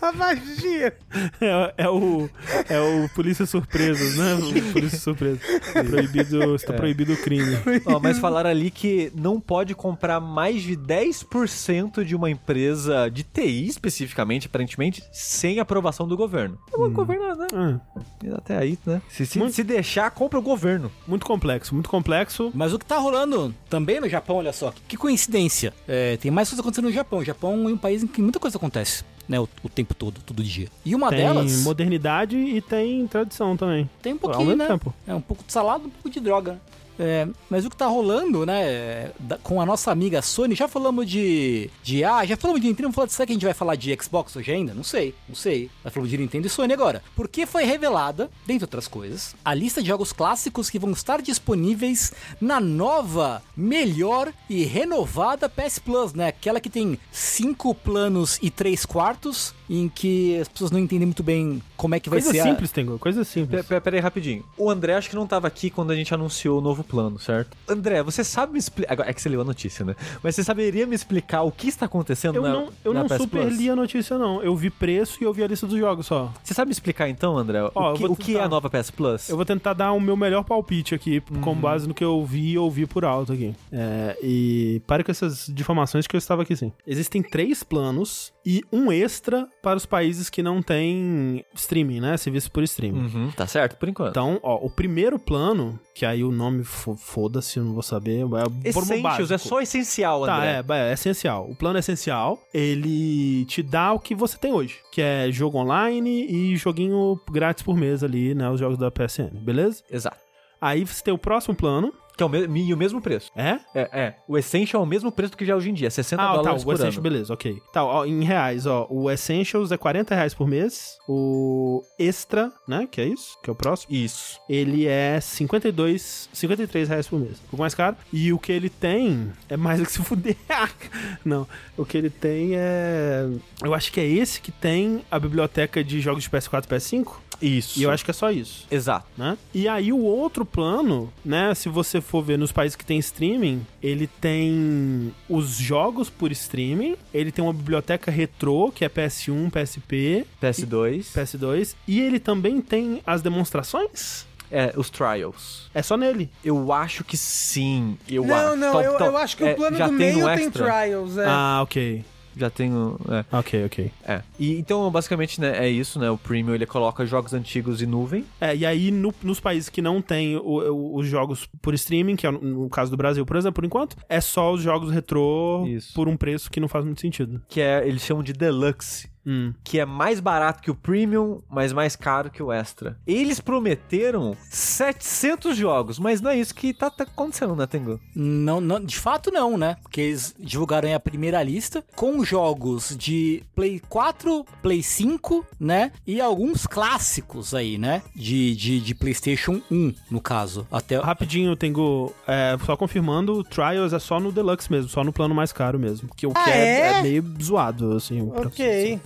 lavar dinheiro. é, é o é o polícia surpresas, né? O polícia surpresa. Proibido, está proibido o crime. Ó, mas falaram ali que não pode comprar mais de 10% de uma empresa de TI, especificamente, aparentemente, sem aprovação do governo. É o governo, né? Ah, Até aí, né? Se, se, Muito- se deixar, compra o governo. muito complexo, muito complexo. Mas o que tá rolando também no Japão, olha só, que coincidência. É, tem mais coisa acontecendo no Japão. O Japão é um país em que muita coisa acontece, né? O, o tempo todo, todo dia. E uma tem delas modernidade e tem tradição também. tem um pouquinho, né? tempo. É um pouco de salada, um pouco de droga. É, mas o que tá rolando, né, com a nossa amiga Sony, já falamos de, de ah, já falamos de Nintendo, de será que a gente vai falar de Xbox hoje ainda? Não sei, não sei. Nós falamos de Nintendo e Sony agora. Porque foi revelada, dentre outras coisas, a lista de jogos clássicos que vão estar disponíveis na nova, melhor e renovada PS Plus, né? Aquela que tem cinco planos e três quartos, em que as pessoas não entendem muito bem como é que vai Coisa ser a- simples, Tengo, coisa simples. pe- Pera aí, rapidinho. O André acho que não tava aqui quando a gente anunciou o novo plano, certo? André, você sabe me explicar. É que você leu a notícia, né? Mas você saberia me explicar o que está acontecendo Eu na, não, eu na não PS super Plus? li a notícia, não. Eu vi preço e eu vi a lista dos jogos só. Você sabe me explicar então, André? Ó, o que, vou o que é tentar. a nova PS Plus? Eu vou tentar dar o meu melhor palpite aqui, com base no que eu vi e ouvi por alto aqui. É, e pare com essas difamações que eu estava aqui sim. Existem três planos e um extra para os países que não têm streaming, né? Serviço por streaming. Uhum, tá certo, por enquanto. Então, ó, o primeiro plano, que aí o nome fo- foda-se, eu não vou saber, é Essentials, é só essencial, Tá, André. é, é, é essencial. O plano é essencial. Ele te dá o que você tem hoje, que é jogo online e joguinho grátis por mês ali, né? Os jogos da PSN, beleza? Exato. Aí você tem o próximo plano. Que é o, me e o mesmo preço. É? É, é. O Essential é o mesmo preço do que já é hoje em dia, 60 Ah, tá, dólares o por Essentials, ano. beleza, ok. Tá, ó, em reais, ó, o Essentials é 40 reais por mês. O Extra, né, que é isso, que é o próximo. Isso. Ele é 52, 53 reais por mês. Um pouco mais caro. E o que ele tem é mais do que se fuder. Não, o que ele tem é... Eu acho que é esse que tem a biblioteca de jogos de PS4 e PS5. Isso. E eu acho que é só isso. Exato. né? E aí o outro plano, né, se você for ver nos países que tem streaming, ele tem os jogos por streaming, ele tem uma biblioteca retrô, que é PS1, PSP, PS2. PS2, e ele também tem as demonstrações. É, os Trials. É só nele. Eu acho que sim. Eu não, acho. não, Tal- eu, tal- eu acho que é, o plano do tem meio tem extra. trials, é. Ah, ok. Já tenho. É. Ok, ok. é. E, então, basicamente, né, é isso, né? O Premium ele coloca jogos antigos em nuvem. É, e aí no- nos países que não tem o- o- os jogos por streaming, que é no, no caso do Brasil, por exemplo, por enquanto, é só os jogos retrô Isso. por um preço que não faz muito sentido. Que é, eles chamam de Deluxe. Hum. Que é mais barato que o Premium, mas mais caro que o Extra. Eles prometeram 700 jogos, mas não é isso que tá, tá acontecendo, né, Tengu? Não, não, de fato não, né? Porque eles divulgaram aí a primeira lista com jogos de Play 4, Play 5, né? E alguns clássicos aí, né? De, de, de PlayStation 1, no caso. Até Rapidinho, Tengu, é, só confirmando, o Trials é só no Deluxe mesmo, só no plano mais caro mesmo. Que o Ah, que é, é? é meio zoado, assim. pra- Ok.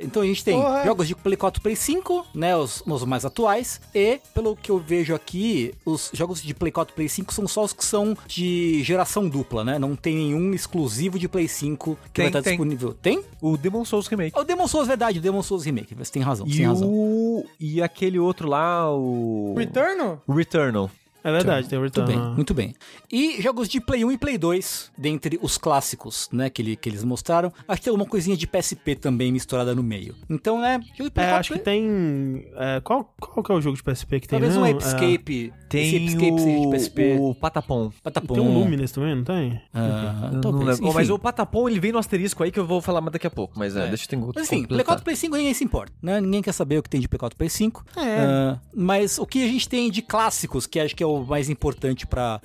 Então a gente tem Porra. jogos de Play 4 Play 5, né? Os, os mais atuais. E, pelo que eu vejo aqui, os jogos de Play 4 Play 5 são só os que são de geração dupla, né? Não tem nenhum exclusivo de Play 5 que Tem, vai estar tem. disponível. Tem? O Demon Souls Remake. O Demon Souls, verdade, o Demon Souls Remake. Você tem razão, você E, tem razão. o... e aquele outro lá, o. Returnal? O Returnal. É verdade, tem o Muito Return. bem, muito bem. E jogos de Play 1 e Play 2, dentre os clássicos, né, que, ele- que eles mostraram. Acho que tem alguma coisinha de PSP também misturada no meio. Então, né, jogo de Play É, 4, acho que tem. é, qual, qual que é o jogo de PSP que tem? Talvez um mesmo? Escape. Tem Esse Escape seja de o, PSP. o Patapom. É, Patapom. tem um Lumines também, não tem? Ah, não talvez. lembro. Mas o Patapom, ele vem no asterisco aí que eu vou falar mais daqui a pouco. Mas é, É. deixa eu tenho Mas enfim, Play 4 Play 5 ninguém se importa, né? Ninguém quer saber o que tem de Play 4 Play 5. É. Ah, mas o que a gente tem de clássicos, que acho que é o mais importante pra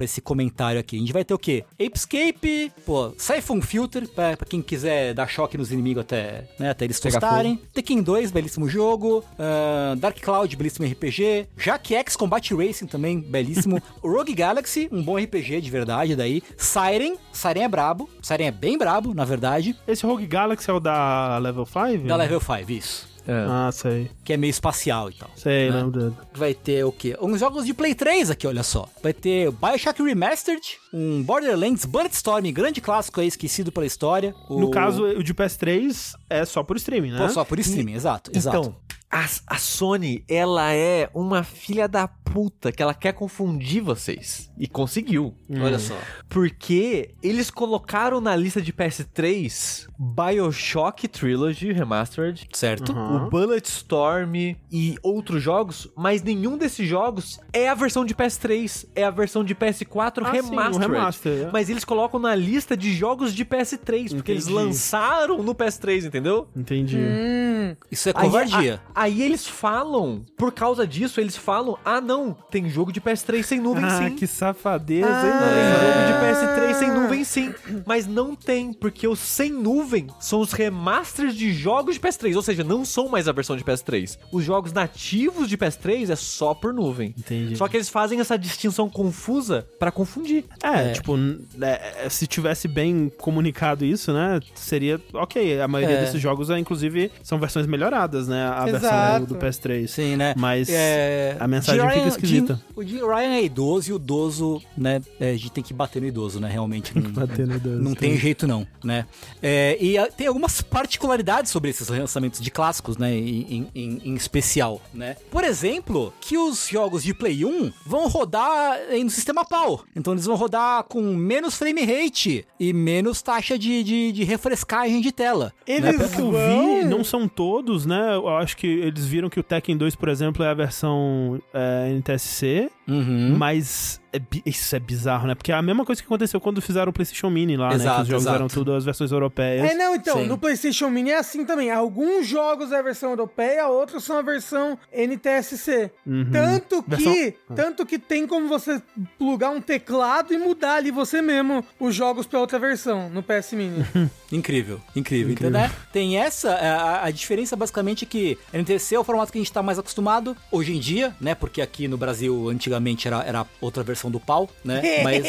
esse comentário aqui. A gente vai ter o quê? Apescape, pô, Siphon Filter, pra, pra quem quiser dar choque nos inimigos até, né, até eles tostarem. Tekken 2, belíssimo jogo. ah, Dark Cloud, belíssimo RPG. Jack X Combat Racing também, belíssimo. Rogue Galaxy, um bom RPG de verdade daí. Siren, Siren é brabo. Siren é bem brabo, na verdade. Esse Rogue Galaxy é o da Level 5? Da Level 5, isso. É. Ah, sei. Que é meio espacial e tal. Sei, Né? lembro dele. Vai ter o quê? Uns jogos de Play 3 aqui, olha só. Vai ter Bioshock Remastered, um Borderlands Bulletstorm, grande clássico aí, esquecido pela história. O- No caso, o de PS3 é só por streaming, né? Pô, só por streaming, exato, exato. Então, a, a Sony, ela é uma filha da puta que ela quer confundir vocês. E conseguiu. Olha só. Porque eles colocaram na lista de PS3 Bioshock Trilogy Remastered, Certo? Uhum. o Bulletstorm e outros jogos, mas nenhum desses jogos é a versão de PS3, é a versão de PS4 Ah, sim, Remastered. remaster, é. Mas eles colocam na lista de jogos de PS3, porque eles Entendi. lançaram no PS3, entendeu? Entendi. Hum, Isso é Aí- covardia. a- Aí, eles falam, por causa disso, eles falam: ah, não, tem jogo de PS3 sem nuvem Ah, sim. que safadeza, Ah. hein? Tem jogo de velho? PS3 sem nuvem sim. Mas não tem, porque os sem nuvem são os remasters de jogos de PS3. Ou seja, não são mais a versão de PS3. Os jogos nativos de PS3 é só por nuvem. Entendi. Só que eles fazem essa distinção confusa pra confundir. É, tipo, n- é, se tivesse bem comunicado isso, né, seria ok. A maioria É. desses jogos, é, inclusive, são versões melhoradas, né, a Exato. Versão do, do PS3. Sim, né? Mas É, a mensagem de fica esquisita. de- o de Ryan é idoso e o idoso, né? é, a gente tem que bater no idoso, né? Realmente. Não, bater no idoso, Não tem sim. jeito, não, né? É, e ah, tem algumas particularidades sobre esses lançamentos de clássicos, né? Em, em- em especial, né? Por exemplo, que os jogos de Play 1 vão rodar em- no sistema PAL. Então eles vão rodar com menos frame rate e menos taxa de, de, de refrescagem de tela. eles Pelo que eu vi, não são todos, né? Eu acho que eles viram que o Tekken 2, por exemplo, é a versão é, NTSC, Uhum. mas é isso é bizarro, né? Porque é a mesma coisa que aconteceu quando fizeram o PlayStation Mini lá, né? Que Exato, os jogos exato. eram tudo as versões europeias. É, não, então, Sim. no PlayStation Mini é assim também. Alguns jogos é a versão europeia, outros são a versão NTSC. Uhum. Tanto que, Versão- tanto que tem como você plugar um teclado e mudar ali você mesmo os jogos pra outra versão no PS Mini. Incrível, incrível. Incrível. Então, né? Tem essa, a, a diferença basicamente é que NTC é o formato que a gente tá mais acostumado hoje em dia, né? Porque aqui no Brasil antigamente era, era outra versão do pau, né? Mas,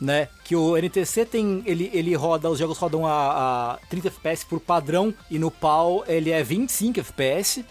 né? Que o NTC tem, ele, ele roda, os jogos rodam a, a 30 FPS por padrão e no pau ele é 25 FPS.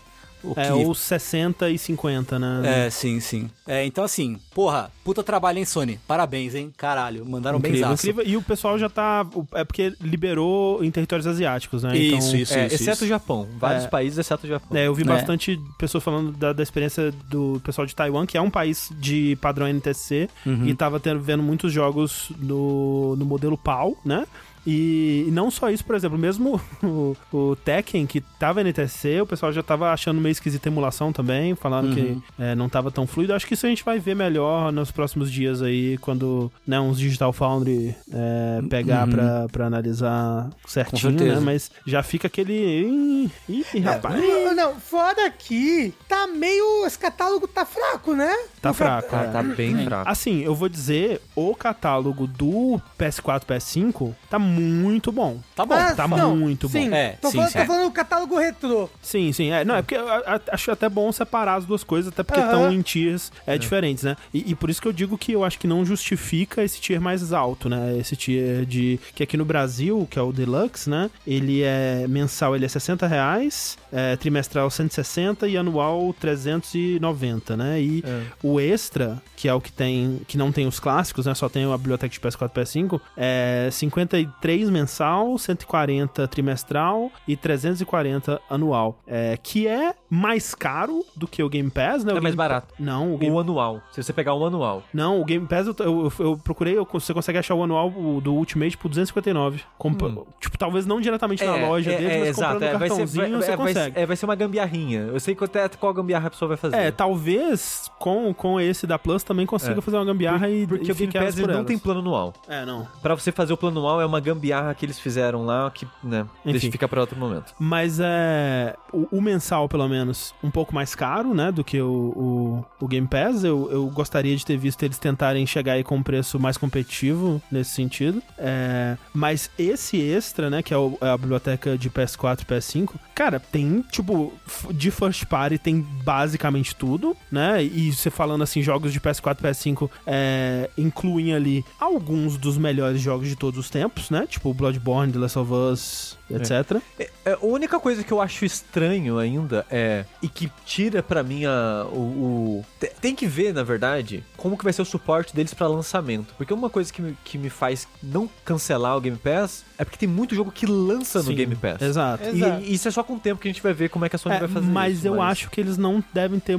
O É, ou 60 e 50, né? é, sim, sim. É, então assim, porra, puta trabalho, hein, Sony? Parabéns, hein? Caralho, mandaram bem incrível, incrível. E o pessoal já tá. É porque liberou em territórios asiáticos, né? Isso, então, isso, É, isso. exceto isso. o Japão. Vários É. países, exceto o Japão. É, eu vi Né? bastante pessoas falando da, da experiência do pessoal de Taiwan, que é um país de padrão NTSC, Uhum. e tava tendo, vendo muitos jogos no, no modelo PAL, né? E, e não só isso, por exemplo, mesmo o, o Tekken, que tava NTSC, o pessoal já tava achando meio esquisita a emulação também, falando Uhum. que é, não tava tão fluido. Acho que isso a gente vai ver melhor nos próximos dias aí, quando né, uns Digital Foundry é, pegar Uhum. pra, pra analisar certinho, né? Mas já fica aquele... Ih, rapaz... não, não, fora que tá meio. Esse catálogo tá fraco, né? Tá O fraco. É. tá bem fraco. Assim, eu vou dizer, o catálogo do PS4 PS5 tá muito bom. Tá bom. Ah, tá não, muito sim. bom. É, tô sim, falando, sim. tô falando do catálogo retrô. Sim, sim. É, não, é porque eu a- acho até bom separar as duas coisas, até porque estão em tiers é, diferentes, né? E, e por isso que eu digo que eu acho que não justifica esse tier mais alto, né? Esse tier de. Que aqui no Brasil, que é o Deluxe, né? Ele é mensal, ele é 60 reais, é, trimestral 160 e anual 390, né? E É. o extra, que é o que tem, que não tem os clássicos, né? Só tem a biblioteca de PS4 e PS5, é 53 mensal, 140 trimestral e 340 anual. É, que é mais caro do que o Game Pass, né? O É mais Game- barato. Não, o Game O anual. Se você pegar o anual. não, o Game Pass eu, eu, eu procurei, eu- você consegue achar o anual do Ultimate por 259. Compa- Hum. Tipo, talvez não diretamente na loja dele, mas comprando um é, vai ser, cartãozinho vai, você é, vai, consegue. é, vai ser uma gambiarrinha. Eu sei que até qual gambiarra a pessoa vai fazer. É, talvez com, com esse da Plus também consiga É. fazer uma gambiarra e Porque e o Game Pass por não elas. tem plano anual. É, não. Pra você fazer o plano anual é uma gambiarra que eles fizeram lá que, né, deixa Enfim. ficar pra outro momento. Mas é. O, o mensal, pelo menos, menos, um pouco mais caro, né, do que o, o, o Game Pass. Eu, eu gostaria de ter visto eles tentarem chegar aí com um preço mais competitivo nesse sentido. É, mas esse extra, né, que é, o- é a biblioteca de PS4 e PS5, cara, tem, tipo, de first party tem basicamente tudo, né? E você falando assim, jogos de PS4 e PS5 é, incluem ali alguns dos melhores jogos de todos os tempos, né? Tipo Bloodborne, The Last of Us, etc. É, é, a única coisa que eu acho estranho ainda é. E que tira pra mim a, o. o- te- tem que ver, na verdade, como que vai ser o suporte deles pra lançamento. Porque uma coisa que me, que me faz não cancelar o Game Pass é porque tem muito jogo que lança no Sim, Game Pass. Exato. E, Exato. e isso é só com o tempo que a gente vai ver como é que a Sony É, vai fazer mas isso. eu acho que eles não devem ter.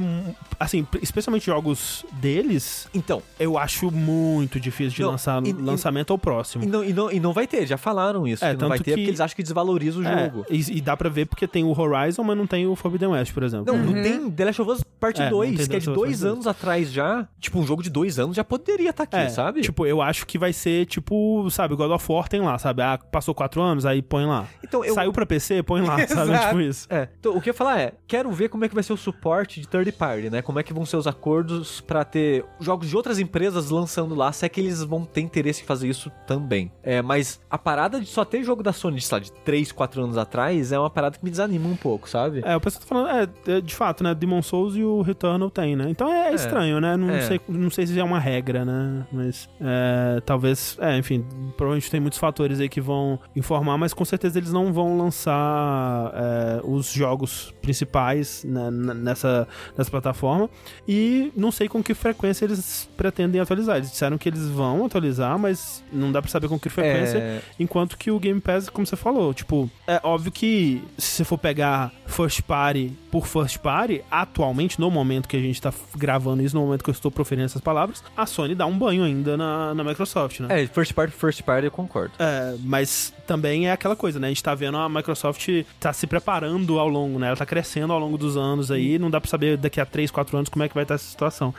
Assim, especialmente jogos deles, Então, eu acho muito difícil de Não, lançar e- e- lançamento ao próximo. e não, e, não, e não vai ter, já falaram isso. É, que não vai ter que- porque eles acham que desvaloriza o É, jogo. e, e dá pra ver porque tem o Horizon, mas não tem o Forbidden West, por exemplo. Não, não tem The Last of Us Parte É, não 2, tem que é de dois anos atrás já. Tipo, um jogo de dois anos já poderia estar aqui, É, sabe? Tipo, eu acho que vai ser tipo, sabe, God of War tem lá, sabe? Ah, passou quatro anos, aí põe lá. então, eu, Saiu pra PC, põe lá, sabe? Exato. Tipo isso. É, então, o que eu ia falar é, quero ver como é que vai ser o suporte de third party, né? Como é que vão ser os acordos pra ter jogos de outras empresas lançando lá, se é que eles vão ter interesse em fazer isso também. É, mas a parada de só ter jogo da Sony, sei lá, de 3, 4 anos atrás, é uma parada que me desanima um pouco, sabe? É, o pessoal tá falando, é, é, de fato, né? Demon Souls e o Returnal tem, né? Então é, estranho, né? Não, É. sei, não sei se é uma regra, né? Mas é, talvez, é, enfim, provavelmente tem muitos fatores aí que vão informar, mas com certeza eles não vão lançar é, os jogos principais né, nessa, nessa plataforma. E não sei com que frequência eles pretendem atualizar. Eles disseram que eles vão atualizar, mas não dá pra saber com que frequência. É, Enquanto que o Game Pass, como você falou, tipo, é óbvio que se você for pegar first party por first party, atualmente, no momento que a gente tá gravando isso, no momento que eu estou proferindo essas palavras, a Sony dá um banho ainda na, na Microsoft, né? é, first party, first party, eu concordo. É, mas também é aquela coisa, né? A gente tá vendo a Microsoft tá se preparando ao longo, né? Ela tá crescendo ao longo dos anos aí, não dá pra saber daqui a 3, 4 anos como é que vai estar essa situação.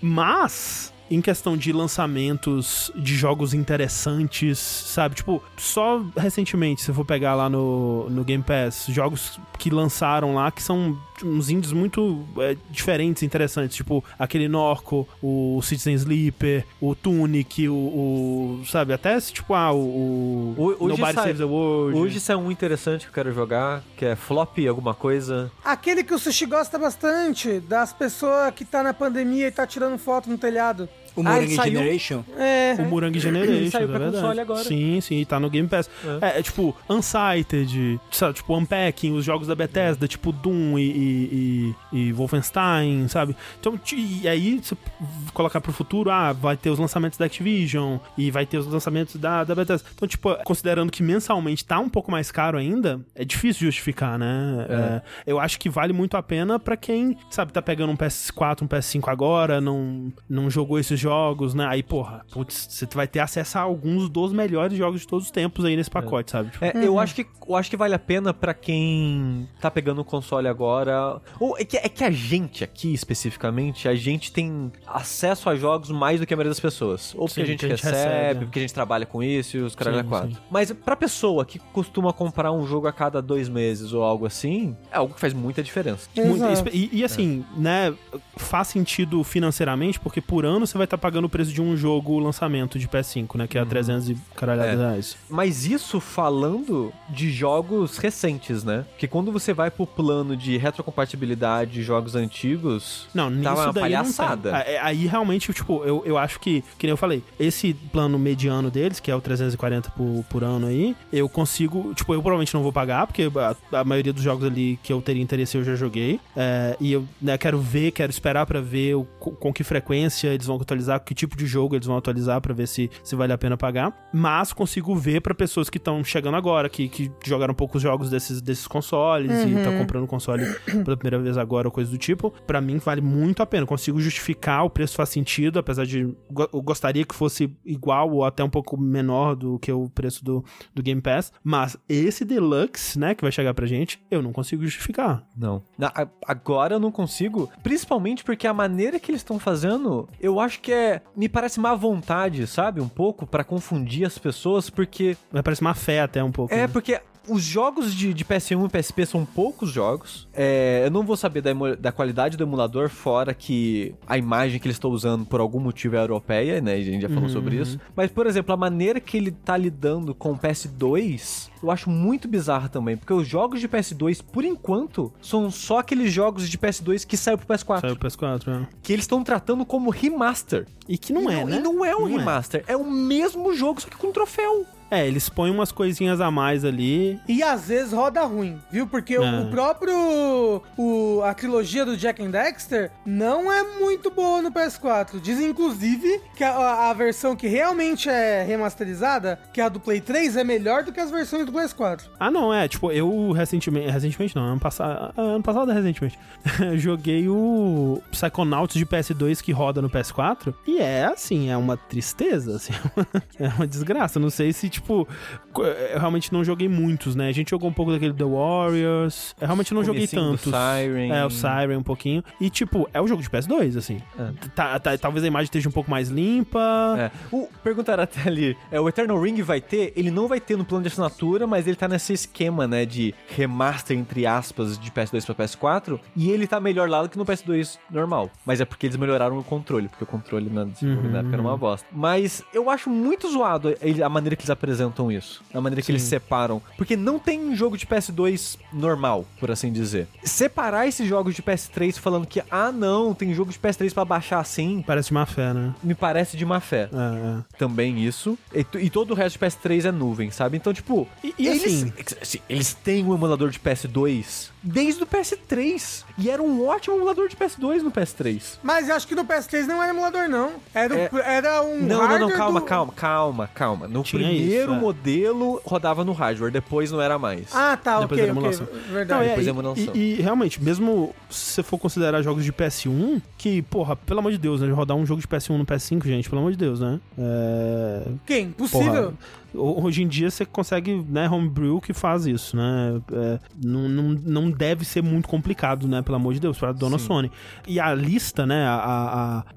Mas em questão de lançamentos de jogos interessantes, sabe? Tipo, só recentemente, se eu for pegar lá no, no Game Pass, jogos que lançaram lá que são uns indies muito é, diferentes, interessantes, tipo aquele Norco, o Citizen Sleeper, o Tunic, o, o- sabe, até tipo ah, o, o Ho- hoje Nobody sai- Saves the World. Hoje isso é um interessante que eu quero jogar, que é flop alguma coisa. Aquele que o Sushi gosta bastante, das pessoas que tá na pandemia e tá tirando foto no telhado. O Ah, Morangue saiu- Generation. É. O Murangue Generation, Saiu é pra verdade. console agora. Sim, sim, tá no Game Pass. É, é tipo Unsighted, sabe, tipo Unpacking, os jogos da Bethesda, tipo Doom e, e, e- e Wolfenstein, sabe? Então, e aí, você colocar pro futuro, ah, vai ter os lançamentos da Activision e vai ter os lançamentos da, da Bethesda. Então, tipo, considerando que mensalmente tá um pouco mais caro ainda, é difícil justificar, né? É, eu acho que vale muito a pena pra quem, sabe, tá pegando um PS4, um PS5 agora, não, não jogou esses jogos, né? Aí, porra, putz, você vai ter acesso a alguns dos melhores jogos de todos os tempos aí nesse pacote, sabe? Tipo, É, eu, acho que, eu acho que vale a pena pra quem tá pegando o console agora. Ou é que, é que a gente aqui, especificamente, a gente tem acesso a jogos mais do que a maioria das pessoas. Ou porque Sim, a gente que a gente recebe, recebe, é. porque a gente trabalha com isso e os caras é quatro. sim. Mas pra pessoa que costuma comprar um jogo a cada dois meses ou algo assim, é algo que faz muita diferença. Muito- e, e assim, né, faz sentido financeiramente, porque por ano você vai estar pagando o preço de um jogo lançamento de PS5, né, que é a 300 e caralhada É. reais. Mas isso falando de jogos recentes, né? Porque quando você vai pro plano de retrocompatibilidade de jogos antigos, Não, nisso Tá uma daí palhaçada. não tem. É, Aí realmente, tipo, eu, eu acho que, que nem eu falei, esse plano mediano deles, que é o 340 por, por ano aí, eu consigo, tipo, eu provavelmente não vou pagar, porque a, a maioria dos jogos ali que eu teria interesse eu já joguei. É, e eu né, quero ver, quero esperar pra ver o, com que frequência eles vão atualizar, que tipo de jogo eles vão atualizar pra ver se, se vale a pena pagar. Mas consigo ver pra pessoas que estão chegando agora, que, que jogaram poucos jogos desses, desses consoles e tá comprando um console pela primeira vez agora ou coisa do tipo, pra mim vale muito a pena. Consigo justificar, o preço faz sentido, apesar de eu gostaria que fosse igual ou até um pouco menor do que o preço do, do Game Pass, mas esse Deluxe, né, que vai chegar pra gente, eu não consigo justificar. Não. Na- agora eu não consigo, principalmente porque a maneira que eles estão fazendo, eu acho que é. Me parece má vontade, sabe? Um pouco, pra confundir as pessoas, porque. Vai parecer uma fé até um pouco. É, né? porque os jogos de, de PS1 e PSP são poucos jogos. É, eu não vou saber da, da qualidade do emulador, fora que a imagem que eles estão usando por algum motivo é europeia, né? A gente já falou sobre isso. Mas, por exemplo, a maneira que ele tá lidando com o PS2, eu acho muito bizarra também. Porque os jogos de PS2, por enquanto, são só aqueles jogos de PS2 que saíram pro PS4. Saiu o PS4, né? Que eles estão tratando como remaster. E que não e é, né? E não é um remaster, é. o mesmo jogo, só que com troféu. É, eles põem umas coisinhas a mais ali. E às vezes roda ruim, viu? Porque o- É. o próprio. O, a trilogia do Jack and Dexter não é muito boa no PS4. Dizem, inclusive, que a, a- versão que realmente é remasterizada, que é a do Play 3, é melhor do que as versões do PS4. Ah, não, é. Tipo, eu recentemente. Recentemente não, ano passado. Ano passado é recentemente. joguei o Psychonauts de PS2 que roda no PS4. E é assim, é uma tristeza, assim. é uma desgraça. Não sei se, tipo. co- Eu realmente não joguei muitos, né? A gente jogou um pouco daquele The Warriors. Eu realmente não joguei tantos. Siren. É, o Siren um pouquinho. E, tipo, é o jogo de PS2, assim. É. Tá- tá- talvez a imagem esteja um pouco mais limpa. É. O, perguntaram até ali, é, o Eternal Ring vai ter? Ele não vai ter no plano de assinatura, mas ele tá nesse esquema, né, de remaster, entre aspas, de PS2 pra PS4, e ele tá melhor lá do que no PS2 normal. Mas é porque eles melhoraram o controle, porque o controle na, Uhum. na época era uma bosta. Mas eu acho muito zoado a maneira que eles apresentam isso, a maneira que eles separam, porque não tem um jogo de PS2 normal, por assim dizer. Separar esses jogos de PS3 falando que, ah não, tem jogo de PS3 pra baixar assim, Parece de má fé, né? me parece de má fé É, é. também isso. E, e todo o resto de PS3 é nuvem, sabe? Então, tipo, E- e eles, assim- assim, eles têm um emulador de PS2 desde o PS3. E era um ótimo emulador de PS2 no PS3. Mas eu acho que no PS3 não era emulador, não. Era, o- É. era um. Não, não, não, calma, do- calma, calma, calma. No Tinha primeiro isso, é. modelo rodava no hardware, depois não era mais. Ah, tá, Depois ok, da ok. emulação. Verdade. Não, é, depois e, emulação. e- e, realmente, mesmo se você for considerar jogos de PS1, que, porra, pelo amor de Deus, né? Rodar um jogo de PS1 no PS5, gente, pelo amor de Deus, né? É. Quem? Possível. Porra, hoje em dia você consegue, né, homebrew que faz isso, né? É, não, não, não deve ser muito complicado, né? Pelo amor de Deus, pra dona Sony. E a lista, né? A,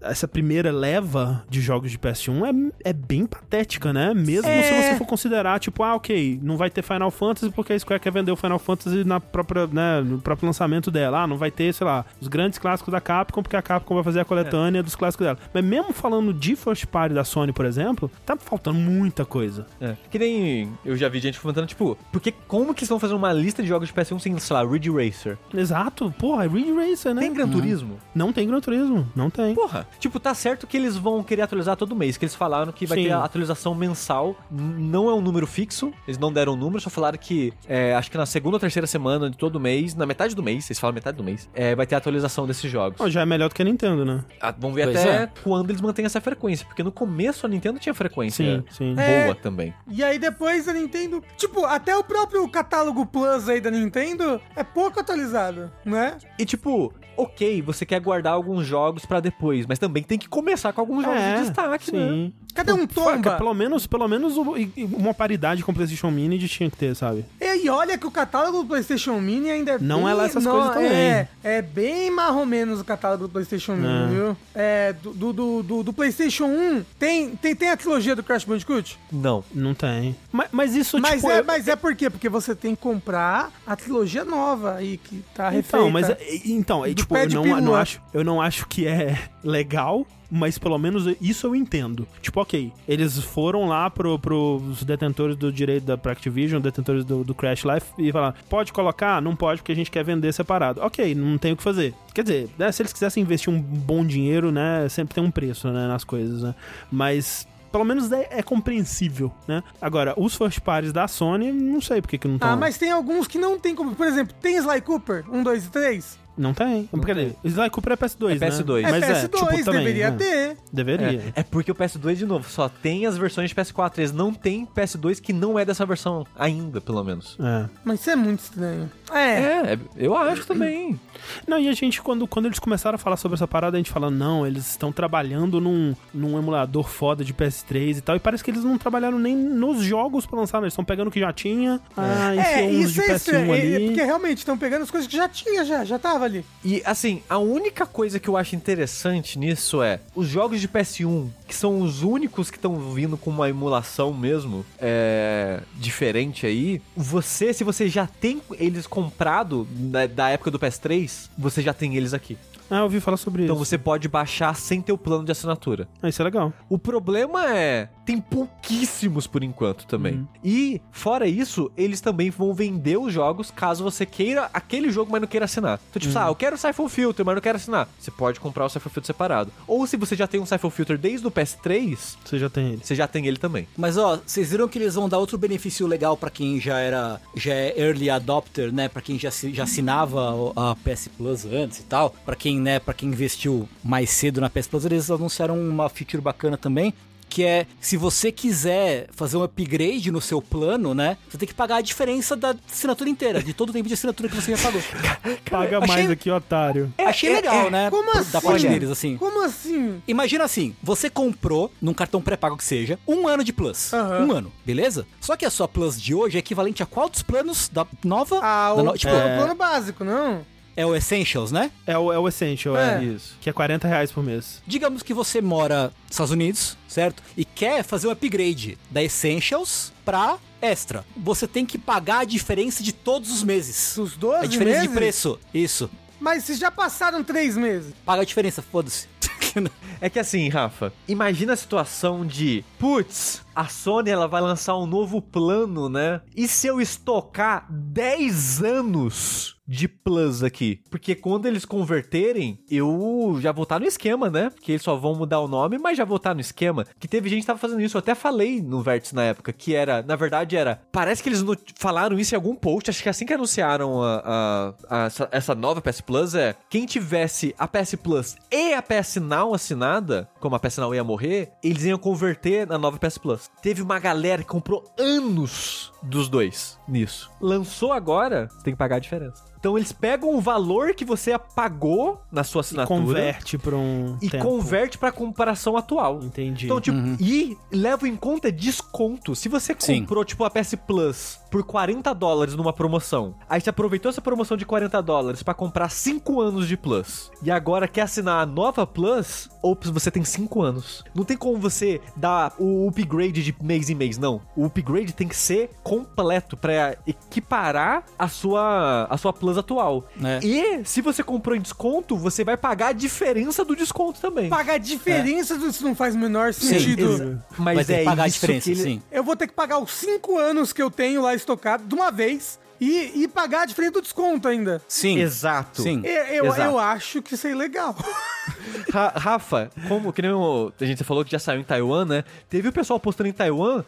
a- essa primeira leva de jogos de PS1 é, é bem patética, né? Mesmo É. se você for considerar, tipo, ah, ok, não vai ter Final Fantasy porque a Square quer vender o Final Fantasy na própria, né, no próprio lançamento dela. Ah, não vai ter, sei lá, os grandes clássicos da Capcom porque a Capcom vai fazer a coletânea dos clássicos dela. Mas mesmo falando de first party da Sony, por exemplo, tá faltando muita coisa. É. Que nem eu já vi gente comentando, tipo, porque como que eles estão fazendo uma lista de jogos de PS1 sem, sei lá, Ridge Racer? Exato, porra, é Ridge Racer, né? Tem Gran Turismo? Não tem Gran Turismo, não tem. Porra, tipo, tá certo que eles vão querer atualizar todo mês, que eles falaram que vai Sim. ter a atualização mensal, não é um número fixo, eles não deram um número, só falaram que, é, acho que na segunda ou terceira semana de todo mês, na metade do mês, vocês falam metade do mês, é, vai ter a atualização desses jogos. Ó, já é melhor do que a Nintendo, né? Ah, vamos ver Pois até é. quando eles mantêm essa frequência, porque no começo a Nintendo tinha frequência Sim, sim. boa É. também. E aí depois a Nintendo. Tipo, até o próprio catálogo Plus aí da Nintendo é pouco atualizado, né? E tipo, ok, você quer guardar alguns jogos pra depois, mas também tem que começar com alguns jogos de destaque, né? É, sim. Cadê um Tomba? Pelo menos, pelo menos uma paridade com o PlayStation Mini de tinha que ter, sabe? E olha que o catálogo do PlayStation Mini ainda é Não bem, é lá essas não, coisas também. É, é bem mais ou menos o catálogo do PlayStation Mini, É. viu? É, do, do, do, do- PlayStation 1, tem, tem, tem a trilogia do Crash Bandicoot? Não. Não tem. Mas, mas isso, Mas, tipo... é, eu- mas é por quê? Porque você tem que comprar a trilogia nova aí, que tá refeita. Então, mas é- então, é, Do tipo, eu não, não acho, eu não acho que é legal, mas pelo menos isso eu entendo. Tipo, ok, eles foram lá pro, pros detentores do direito da pra Activision, detentores do, do Crash Life, e falaram, pode colocar? Não pode, porque a gente quer vender separado. Ok, não tem o que fazer. Quer dizer, né, se eles quisessem investir um bom dinheiro, né, sempre tem um preço, né, nas coisas, né. Mas... Pelo menos é, é compreensível, né? Agora, os first parties da Sony, não sei por que que não estão... Ah, mas tem alguns que não tem como. Por exemplo, tem Sly Cooper, 1, 2 e 3? Não tem. Porque tem. Sly Cooper é PS2, É PS2. né? É Mas PS2, é, tipo, também, deveria né? ter. Deveria. É, é porque o PS2, de novo, só tem as versões de PS4. Eles não tem PS2 que não é dessa versão ainda, pelo menos. É. Mas isso é muito estranho. É. É, eu acho também. Não, e a gente, quando, quando eles começaram a falar sobre essa parada, a gente fala, não, eles estão trabalhando num, num emulador foda de PS3 e tal, e parece que eles não trabalharam nem nos jogos pra lançar, né? eles estão pegando o que já tinha, ah, É, enfiou uns isso de é PS1 estranho. é- é ali. porque realmente estão pegando as coisas que já tinha, já, já tava ali. E assim, a única coisa que eu acho interessante nisso é os jogos jogos de PS1, que são os únicos que estão vindo com uma emulação mesmo, é, diferente aí, você, se você já tem eles comprado da, da época do PS3, você já tem eles aqui. Ah, eu ouvi falar sobre Então isso. você pode baixar sem ter o plano de assinatura. Ah, isso é legal. O problema é, tem pouquíssimos por enquanto também. Uhum. E, fora isso, eles também vão vender os jogos caso você queira aquele jogo, mas não queira assinar. Então, tipo, Uhum. ah, eu quero o Siphon Filter, mas não quero assinar. Você pode comprar o Siphon Filter separado. Ou se você já tem um Siphon Filter desde o PS3, Você já tem ele. você já tem ele também. Mas ó, vocês viram que eles vão dar outro benefício legal pra quem já era já é early adopter, né? Pra quem já, já assinava o- a PS Plus antes e tal, Pra quem, né, para quem investiu mais cedo na PS Plus, eles anunciaram uma feature bacana também. Que é, se você quiser fazer um upgrade no seu plano, né? Você tem que pagar a diferença da assinatura inteira, de todo o tempo de assinatura que você já pagou. Paga Achei- mais aqui, otário. Achei legal, né? Como Da assim? parte deles, assim. Como assim? Imagina assim, você comprou, num cartão pré-pago que seja, um ano de Plus. Aham. Um ano, beleza? Só que a sua Plus de hoje é equivalente a qual dos planos da nova? Ah, da o, no- tipo, o plano básico, não? É o Essentials, né? É o, é o Essential, é. É. Isso. Que é 40 reais por mês. Digamos que você mora nos Estados Unidos, certo? E quer fazer um upgrade da Essentials pra Extra. Você tem que pagar a diferença de todos os meses. Os 12 A diferença meses? de preço. Isso. Mas se já passaram três meses. Paga a diferença, foda-se. É que assim, Rafa, imagina a situação de, putz, a Sony ela vai lançar um novo plano, né? E se eu estocar 10 anos de Plus aqui? Porque quando eles converterem, eu já vou estar no esquema, né? Porque eles só vão mudar o nome, mas já vou estar no esquema. Que teve gente que tava fazendo isso, eu até falei no Vértice na época, que era, na verdade era, parece que eles falaram isso em algum post, acho que assim que anunciaram a, a- a- essa, essa nova PS Plus é, quem tivesse a PS Plus e a PS Now assinada, como a PS Now ia morrer, eles iam converter na nova PS Plus. Teve uma galera que comprou anos dos dois nisso. Lançou agora, tem que pagar a diferença. Então eles pegam o valor que você pagou na sua E assinatura converte pra um. e tempo. converte pra comparação atual. Entendi. Então, tipo, e leva em conta desconto. Se você Sim. comprou, tipo, a PS Plus por 40 dólares numa promoção, aí você aproveitou essa promoção de 40 dólares pra comprar 5 anos de Plus, e agora quer assinar a nova Plus, ops, você tem 5 anos. Não tem como você dar o upgrade de mês em mês, não. O upgrade tem que ser completo pra equiparar a sua, a sua Plus atual. É. E se você comprou em desconto, você vai pagar a diferença do desconto também. Pagar a diferença disso não faz o menor Sim, sentido. Exa- Mas Vai ter é que pagar a isso diferença, que ele- sim. Eu vou ter que pagar os cinco anos que eu tenho lá estocado de uma vez e, e pagar a diferença do desconto ainda. Sim. Exato. Sim. Eu, eu, Exato. eu acho que isso é ilegal. Ra- Rafa, como que nem o, a gente falou que já saiu em Taiwan, né? Teve o pessoal postando em Taiwan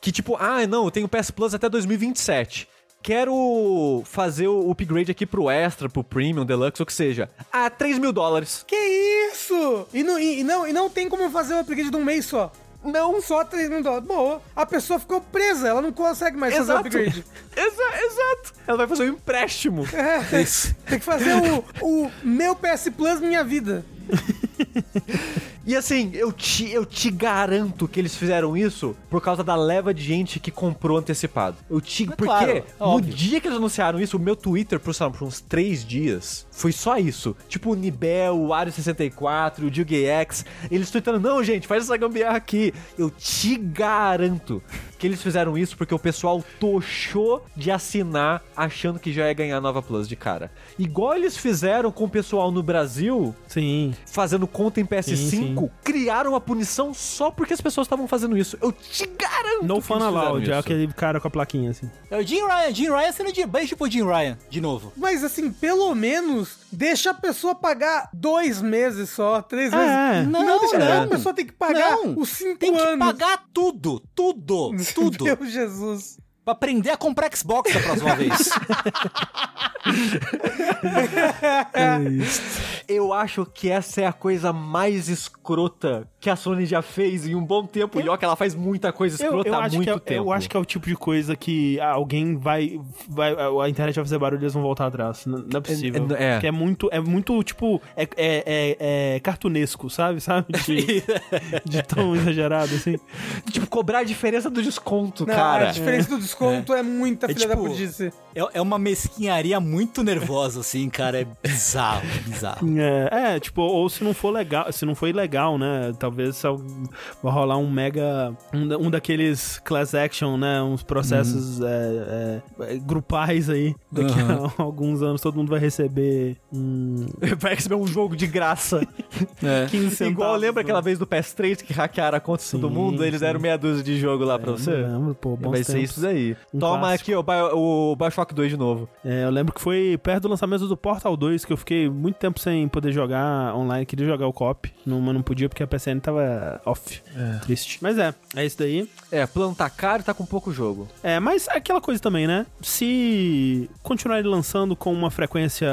que tipo, ah, não, eu tenho PS Plus até 2027. Quero fazer o upgrade aqui pro Extra, pro Premium, Deluxe, ou que seja. Ah, 3 mil dólares. que isso? E não, e, e não, e não tem como fazer o upgrade de um mês só. Não só 3 mil dólares. Boa. A pessoa ficou presa, ela não consegue mais fazer o Exato. upgrade. Exa- exato. Ela vai fazer um empréstimo. É, tem, tem que fazer o, o meu PS Plus Minha Vida. E assim, eu te, eu te garanto que eles fizeram isso por causa da leva de gente que comprou antecipado. Eu te, porque claro, no óbvio. dia que eles anunciaram isso, o meu Twitter, por, lá, por uns três dias, foi só isso. Tipo o Nibel, o Ario64, o X, eles tweetando, não, gente, faz essa gambiarra aqui. Eu te garanto que eles fizeram isso porque o pessoal tochou de assinar achando que já ia ganhar nova Plus de cara. Igual eles fizeram com o pessoal no Brasil, Sim. fazendo conta em PS5, Sim, sim. criaram uma punição só porque as pessoas estavam fazendo isso. Eu te garanto No fun allowed, é aquele cara com a plaquinha assim. É o Jim Ryan, Jim Ryan sendo de beijo pro Jim Ryan, de novo. Mas assim, pelo menos deixa a pessoa pagar dois meses só, três É, meses. não, não, deixa não. a pessoa tem que pagar Não, os cinco Tem que anos. pagar tudo, tudo, tudo. Meu Jesus. Pra aprender a comprar Xbox da próxima vez. Eu acho que essa é a coisa mais escrota que a Sony já fez em um bom tempo. E ó, que ela faz muita coisa escrota há acho muito que é, tempo. eu acho que é o tipo de coisa que alguém vai, vai. A internet vai fazer barulho e eles vão voltar atrás. Não, não é possível. É- é- Porque é muito, é muito, tipo, é, é, é, é cartunesco, sabe? Sabe? De, de tão exagerado, assim. Tipo, cobrar a diferença do desconto, Não, cara. a diferença do desconto é, muita É filha da tipo- pudice. É, é uma mesquinharia muito nervosa, assim, cara. É bizarro, bizarro. É, é, tipo, ou se não for legal, se não for ilegal, né? Talvez só vai rolar um mega. Um, um daqueles class action, né? Uns processos é, é, é, grupais aí. Daqui Uhum. a alguns anos todo mundo vai receber um. Vai receber um jogo de graça. É. 15 centavos. Igual lembra aquela vez do PS3 que hackearam a conta de todo Sim, mundo? Eles sim. deram meia dúzia de jogo lá pra Eu você? lembro, pô, bons Vai ser tempos. isso daí. Um Toma clássico. aqui ó, o, o Bioshock 2 de novo. É, eu lembro que foi perto do lançamento do Portal 2 que eu fiquei muito tempo sem poder jogar online. Queria jogar o co-op, não, mas não podia porque a PCN tava off. Triste. Mas é, é isso daí. É, plano tá caro e tá com pouco jogo. É, mas é aquela coisa também, né? Se continuarem lançando com uma frequência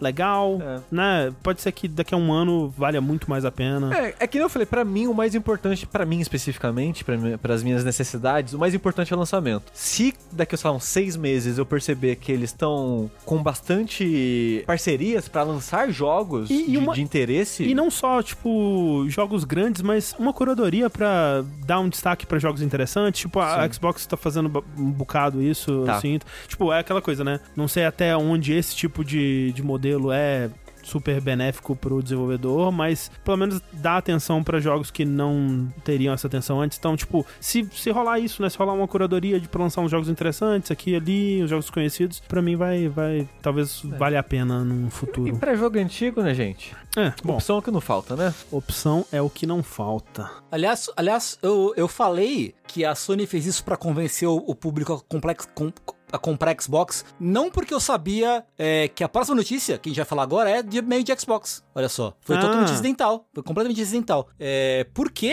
legal, É. né? Pode ser que daqui a um ano valha muito mais a pena. É, é que nem eu falei, pra mim o mais importante, pra mim especificamente, para as minhas necessidades, o mais importante é o lançamento. Se daqui, lá, uns seis meses eu perceber que eles estão com bastante parcerias pra lançar jogos E- e de, uma- de interesse. E não só, tipo, jogos grandes, mas uma curadoria pra dar um destaque pra jogos interessantes. Tipo, a Sim. Xbox tá fazendo um bocado isso, Tá. eu sinto. Tipo, é aquela coisa, né? Não sei até onde esse tipo de, de modelo é super benéfico pro desenvolvedor, mas pelo menos dá atenção pra jogos que não teriam essa atenção antes. Então, tipo, se, se rolar isso, né? Se rolar uma curadoria de pra lançar uns jogos interessantes aqui e ali, uns jogos conhecidos, pra mim vai, vai talvez valha a pena num E futuro. pra jogo antigo, né, gente? É, bom, Opção que não falta, né? opção é o que não falta. Aliás, aliás eu, eu falei que a Sony fez isso pra convencer o, o público a, complex, com- a comprar Xbox, não porque eu sabia é, que a próxima notícia, que a gente vai falar agora, é de meio de Xbox. Olha só. Foi Ah. totalmente acidental. Foi completamente acidental. É, porque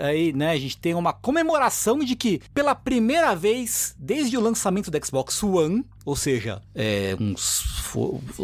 aí, né, a gente tem uma comemoração de que, pela primeira vez, desde o lançamento do Xbox One, ou seja, é, uns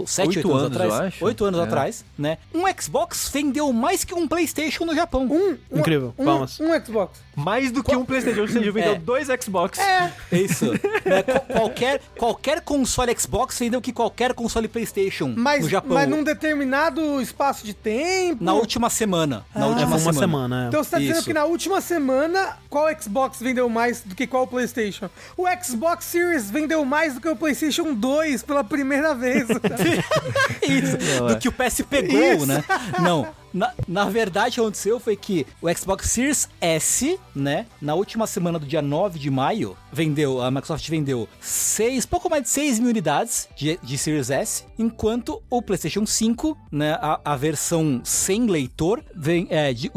sete, Oito oito anos, anos, atrás, eu acho. oito anos É. atrás, né, um Xbox vendeu mais que um PlayStation no Japão. Um, um- Incrível, um, palmas. um Xbox. Mais do que um PlayStation, seja, vendeu É. dois Xbox. É, Isso. Né, qual- qualquer, qualquer console Xbox vendeu que qualquer console PlayStation mas, no Japão. mas num determinado espaço de tempo. Na última semana. Na Ah. última É, semana. semana, é. Então você tá dizendo Isso. que na última semana, qual Xbox vendeu mais do que qual PlayStation? O Xbox Series vendeu mais do que o PlayStation 2 pela primeira vez. Isso. Não, do é. que o PS pegou, Isso. né? Não. Na, na verdade, o que aconteceu foi que o Xbox Series S, né? Na última semana do dia 9 de maio, vendeu, a Microsoft vendeu seis, pouco mais de 6 mil unidades de, de Series S, enquanto o PlayStation 5, né? A, a versão sem leitor, vem, é, de-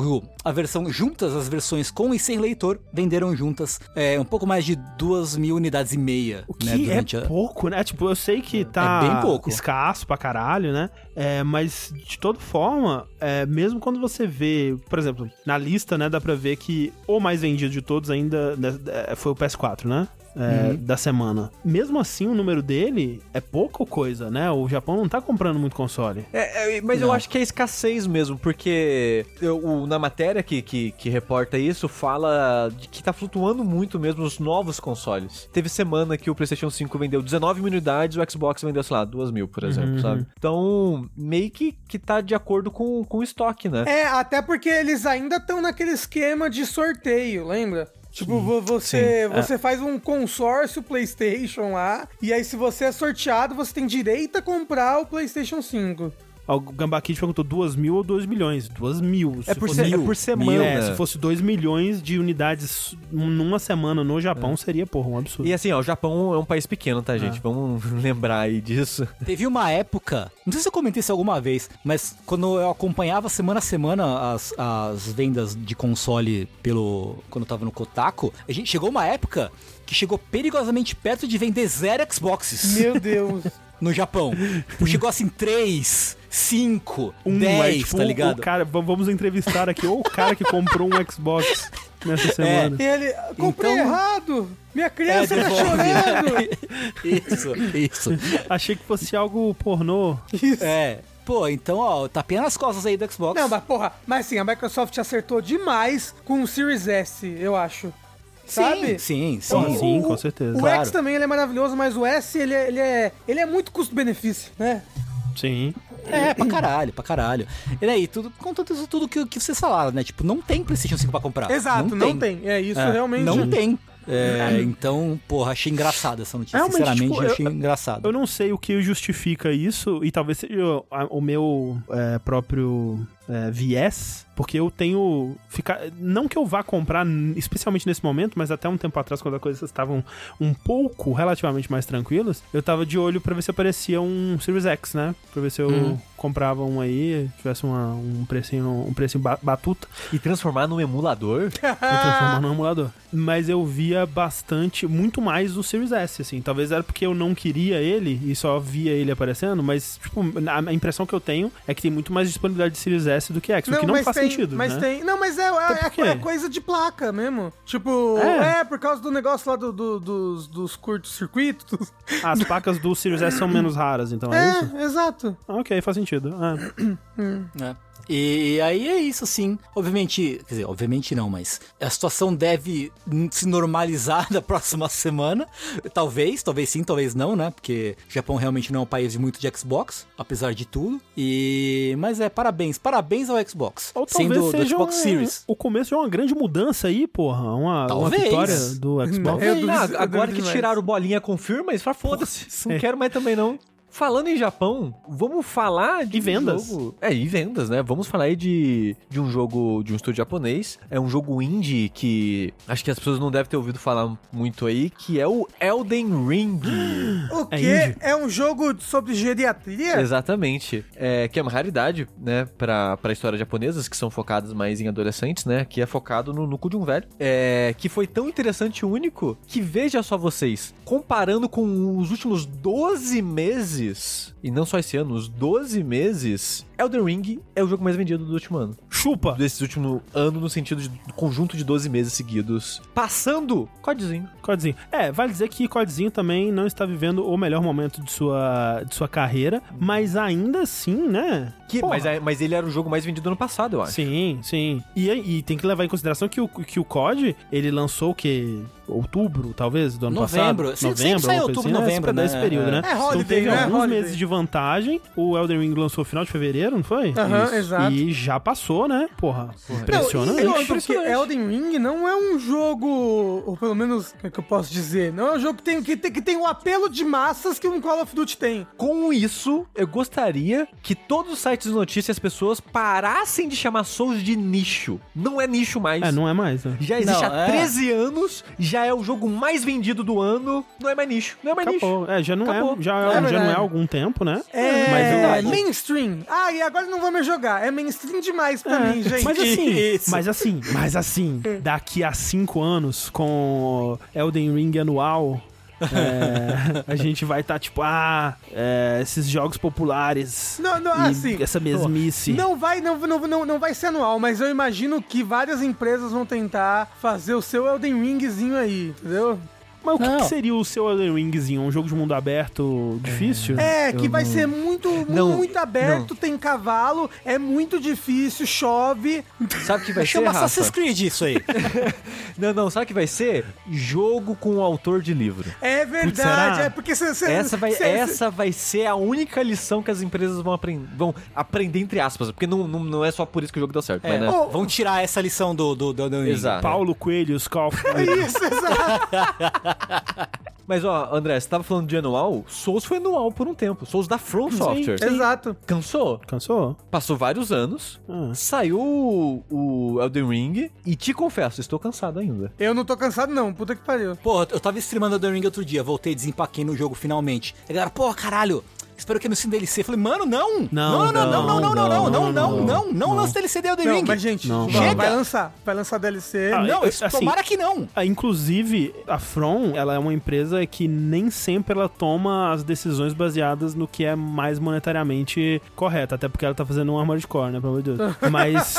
a versão juntas, as versões com e sem leitor, venderam juntas é, um pouco mais de 2 mil unidades e meia. O que né, é a- pouco, né? Tipo, eu sei que tá É bem pouco. escasso pra caralho, né? É, mas de toda forma, é, mesmo quando você vê, por exemplo, na lista, né, dá pra ver que o mais vendido de todos ainda né, é, foi o PS4, né? É, Uhum. Da semana. Mesmo assim, o número dele é pouca coisa, né? O Japão não tá comprando muito console. É, é, mas eu Não. acho que é escassez mesmo, porque eu- o- na matéria que, que, que reporta isso, fala de que tá flutuando muito mesmo os novos consoles. Teve semana que o PlayStation 5 vendeu 19 mil unidades, o Xbox vendeu, sei lá, 2 mil, por exemplo, Uhum. sabe? Então, meio que, que tá de acordo com, com o estoque, né? é, até porque eles ainda estão naquele esquema de sorteio, lembra? Tipo, vo- você, sim, você faz um consórcio PlayStation lá, e aí se você é sorteado, você tem direito a comprar o PlayStation 5. O Gambá Kid perguntou 2 mil ou 2 milhões? 2 mil. É por, é mil. por semana. É, se fosse 2 milhões de unidades numa semana no Japão, seria, porra, um absurdo. E assim, ó, o Japão é um país pequeno, tá, gente? Vamos lembrar aí disso. Teve uma época, não sei se eu comentei isso alguma vez, mas quando eu acompanhava semana a semana as, as vendas de console pelo. quando eu tava no Kotaku, a gente chegou uma época que chegou perigosamente perto de vender zero Xboxes Meu Deus. no Japão. Chegou assim, 3, 5, Um, 10, é, tipo, tá o ligado? cara, v- vamos entrevistar aqui ou o cara que comprou um Xbox nessa semana. E ele, comprei Então- errado! Minha criança É, tá chorando! Isso, isso. Achei que fosse algo pornô. Isso. É. Pô, então, ó, tapinha nas costas aí do Xbox. Não, mas porra, mas sim, a Microsoft acertou demais com o Series S, eu acho. Sabe? Sim, sim, Sim, sim. sim, o- com certeza. O Claro. X também ele é maravilhoso, mas o S ele é, ele é, ele é muito custo-benefício, né? Sim. É, pra caralho, pra caralho. E aí, tudo, com tudo tudo que, que vocês falaram, né? Tipo, não tem PlayStation 5 pra comprar. Exato, não, tem. É isso É, realmente. Não tem. É, então, porra, achei engraçada essa notícia. Realmente, Sinceramente, tipo, eu achei engraçado. Eu não sei o que justifica isso, e talvez seja a- o meu é, próprio é, viés, porque eu tenho. Ficar, não que eu vá comprar, especialmente nesse momento, mas até um tempo atrás, quando as coisas estavam um pouco, relativamente mais tranquilas, eu tava de olho pra ver se aparecia um Series X, né? Pra ver se eu Uhum. comprava um aí, tivesse uma- um precinho, um precinho ba- batuta. E transformar num emulador? e transformar no emulador. Mas eu via bastante, muito mais o Series S, assim. Talvez era porque eu não queria ele e só via ele aparecendo, mas, tipo, a a impressão que eu tenho é que tem muito mais disponibilidade de Series S do que X, o que não faz tem, sentido, Mas né? tem. Não, mas é, é, é coisa de placa mesmo. Tipo, É. é, por causa do negócio lá do, do- dos, dos curtos-circuitos. As placas do Series S são menos raras, então é, isso? É, exato. Ah, ok, faz sentido. Ah, né? E aí é isso, assim. Obviamente, quer dizer, obviamente não, mas a situação deve se normalizar da próxima semana. Talvez, talvez sim, talvez não, né? Porque o Japão realmente não é um país de muito de Xbox, apesar de tudo. E mas é parabéns, parabéns ao Xbox, ou sendo talvez do seja Xbox um- Series. o começo de uma grande mudança aí, porra. Uma, uma Talvez. vitória do Xbox. Eu duvido- Ah, eu agora que tiraram o bolinha confirma, isso foda-se, não quero mais também não. Falando em Japão, vamos falar de E um vendas. jogo- É, e vendas, né? Vamos falar aí de, de um jogo de um estúdio japonês. É um jogo indie que acho que as pessoas não devem ter ouvido falar muito aí, que é o Elden Ring. O É quê? indie? É, um jogo sobre geriatria? Exatamente. É, que é uma raridade, né, pra, pra história japonesas, que são focadas mais em adolescentes, né, que é focado no núcleo de um velho. É, que foi tão interessante e único que, veja só vocês, comparando com os últimos 12 meses, e não só esse ano, os 12 meses, Elden Ring é o jogo mais vendido do último ano. Chupa! Desse último ano, no sentido de conjunto de 12 meses seguidos. Passando Codezinho. Codezinho. É, vale dizer que Codezinho também não está vivendo o melhor momento de sua, de sua carreira, mas ainda assim, né? Que, mas, é- mas ele era o jogo mais vendido ano passado, eu acho. Sim, sim. E, e tem que levar em consideração que o, que o COD, ele lançou o quê? Outubro, talvez, do ano Novembro. passado? Sempre- sempre sai alguma outubro, coisa novembro, Esse- né? Desse período, É. né? É então holiday, teve né? alguns Holiday. meses de vantagem. O Elden Ring lançou no final de fevereiro, não foi? Aham, Isso. exato. E já passou, né? Porra, Não, impressionante. e, e, porque impressionante. Elden Ring não é um jogo, ou pelo menos, o que, é que eu posso dizer? Não é um jogo que tem, que, tem, que tem o apelo de massas que um Call of Duty tem. Com isso, eu gostaria que todos os sites de notícias e as pessoas parassem de chamar Souls de nicho. Não é nicho mais. É, não é mais, né? Já existe Não, há é. 13 anos, já é o jogo mais vendido do ano. Não é mais nicho. Não é mais nicho. Acabou. É, já não Acabou. é, já, É já não é há algum tempo, né? É, Mas eu- mainstream. Ah, e agora não vou mais jogar. É mainstream demais pra É, mim, gente. Mas assim, mas assim, mas assim, daqui a cinco anos, com Elden Ring anual, é, a gente vai estar tipo, ah, é, esses jogos populares. Não, não, assim, essa mesmice. Não vai, não, não, não, não vai ser anual, mas eu imagino que várias empresas vão tentar fazer o seu Elden Ringzinho aí, entendeu? Mas o que, que seria o seu Elden Ringzinho? Um jogo de mundo aberto difícil? É, que Eu vai não- ser muito, Não, muito aberto, tem cavalo, é muito difícil, chove. Sabe o que vai ser, Chama Rafa? Assassin's Creed isso aí. Não, não. Sabe o que vai ser? Jogo com o autor de livro. É verdade, é porque você... Essa vai, essa vai ser a única lição que as empresas vão, aprend vão aprender, entre aspas. Porque não, não, não é só por isso que o jogo deu certo. É, mas, né? Vão tirar essa lição do do, do, do. Paulo Coelho, Scoff. Isso, exato. Mas, ó, André, você tava falando de anual? Souls foi anual por um tempo. Souls da From Software. exato. Cansou? Cansou? Passou vários anos. Ah. Saiu o, Elden Ring. E te confesso, estou cansado ainda. Eu não tô cansado não, puta que pariu. Pô, eu tava streamando Elden Ring outro dia, voltei, desempaquei no jogo finalmente. E a galera, pô, caralho, espero que não DLC. Eu falei, mano, não! Não, não, não, não, não, não, não, não, não, não, não, não, não, lance DLC de Elden Não, Ring. mas gente, Não. vai- Chega. vai lançar, vai lançar DLC. Ah, Não, é, assim, tomara que não. Ah, Inclusive, a From, ela é uma empresa que nem sempre ela toma as decisões baseadas no que é mais monetariamente correto, até porque ela tá fazendo um Armored Core, né, pelo amor de Deus. Mas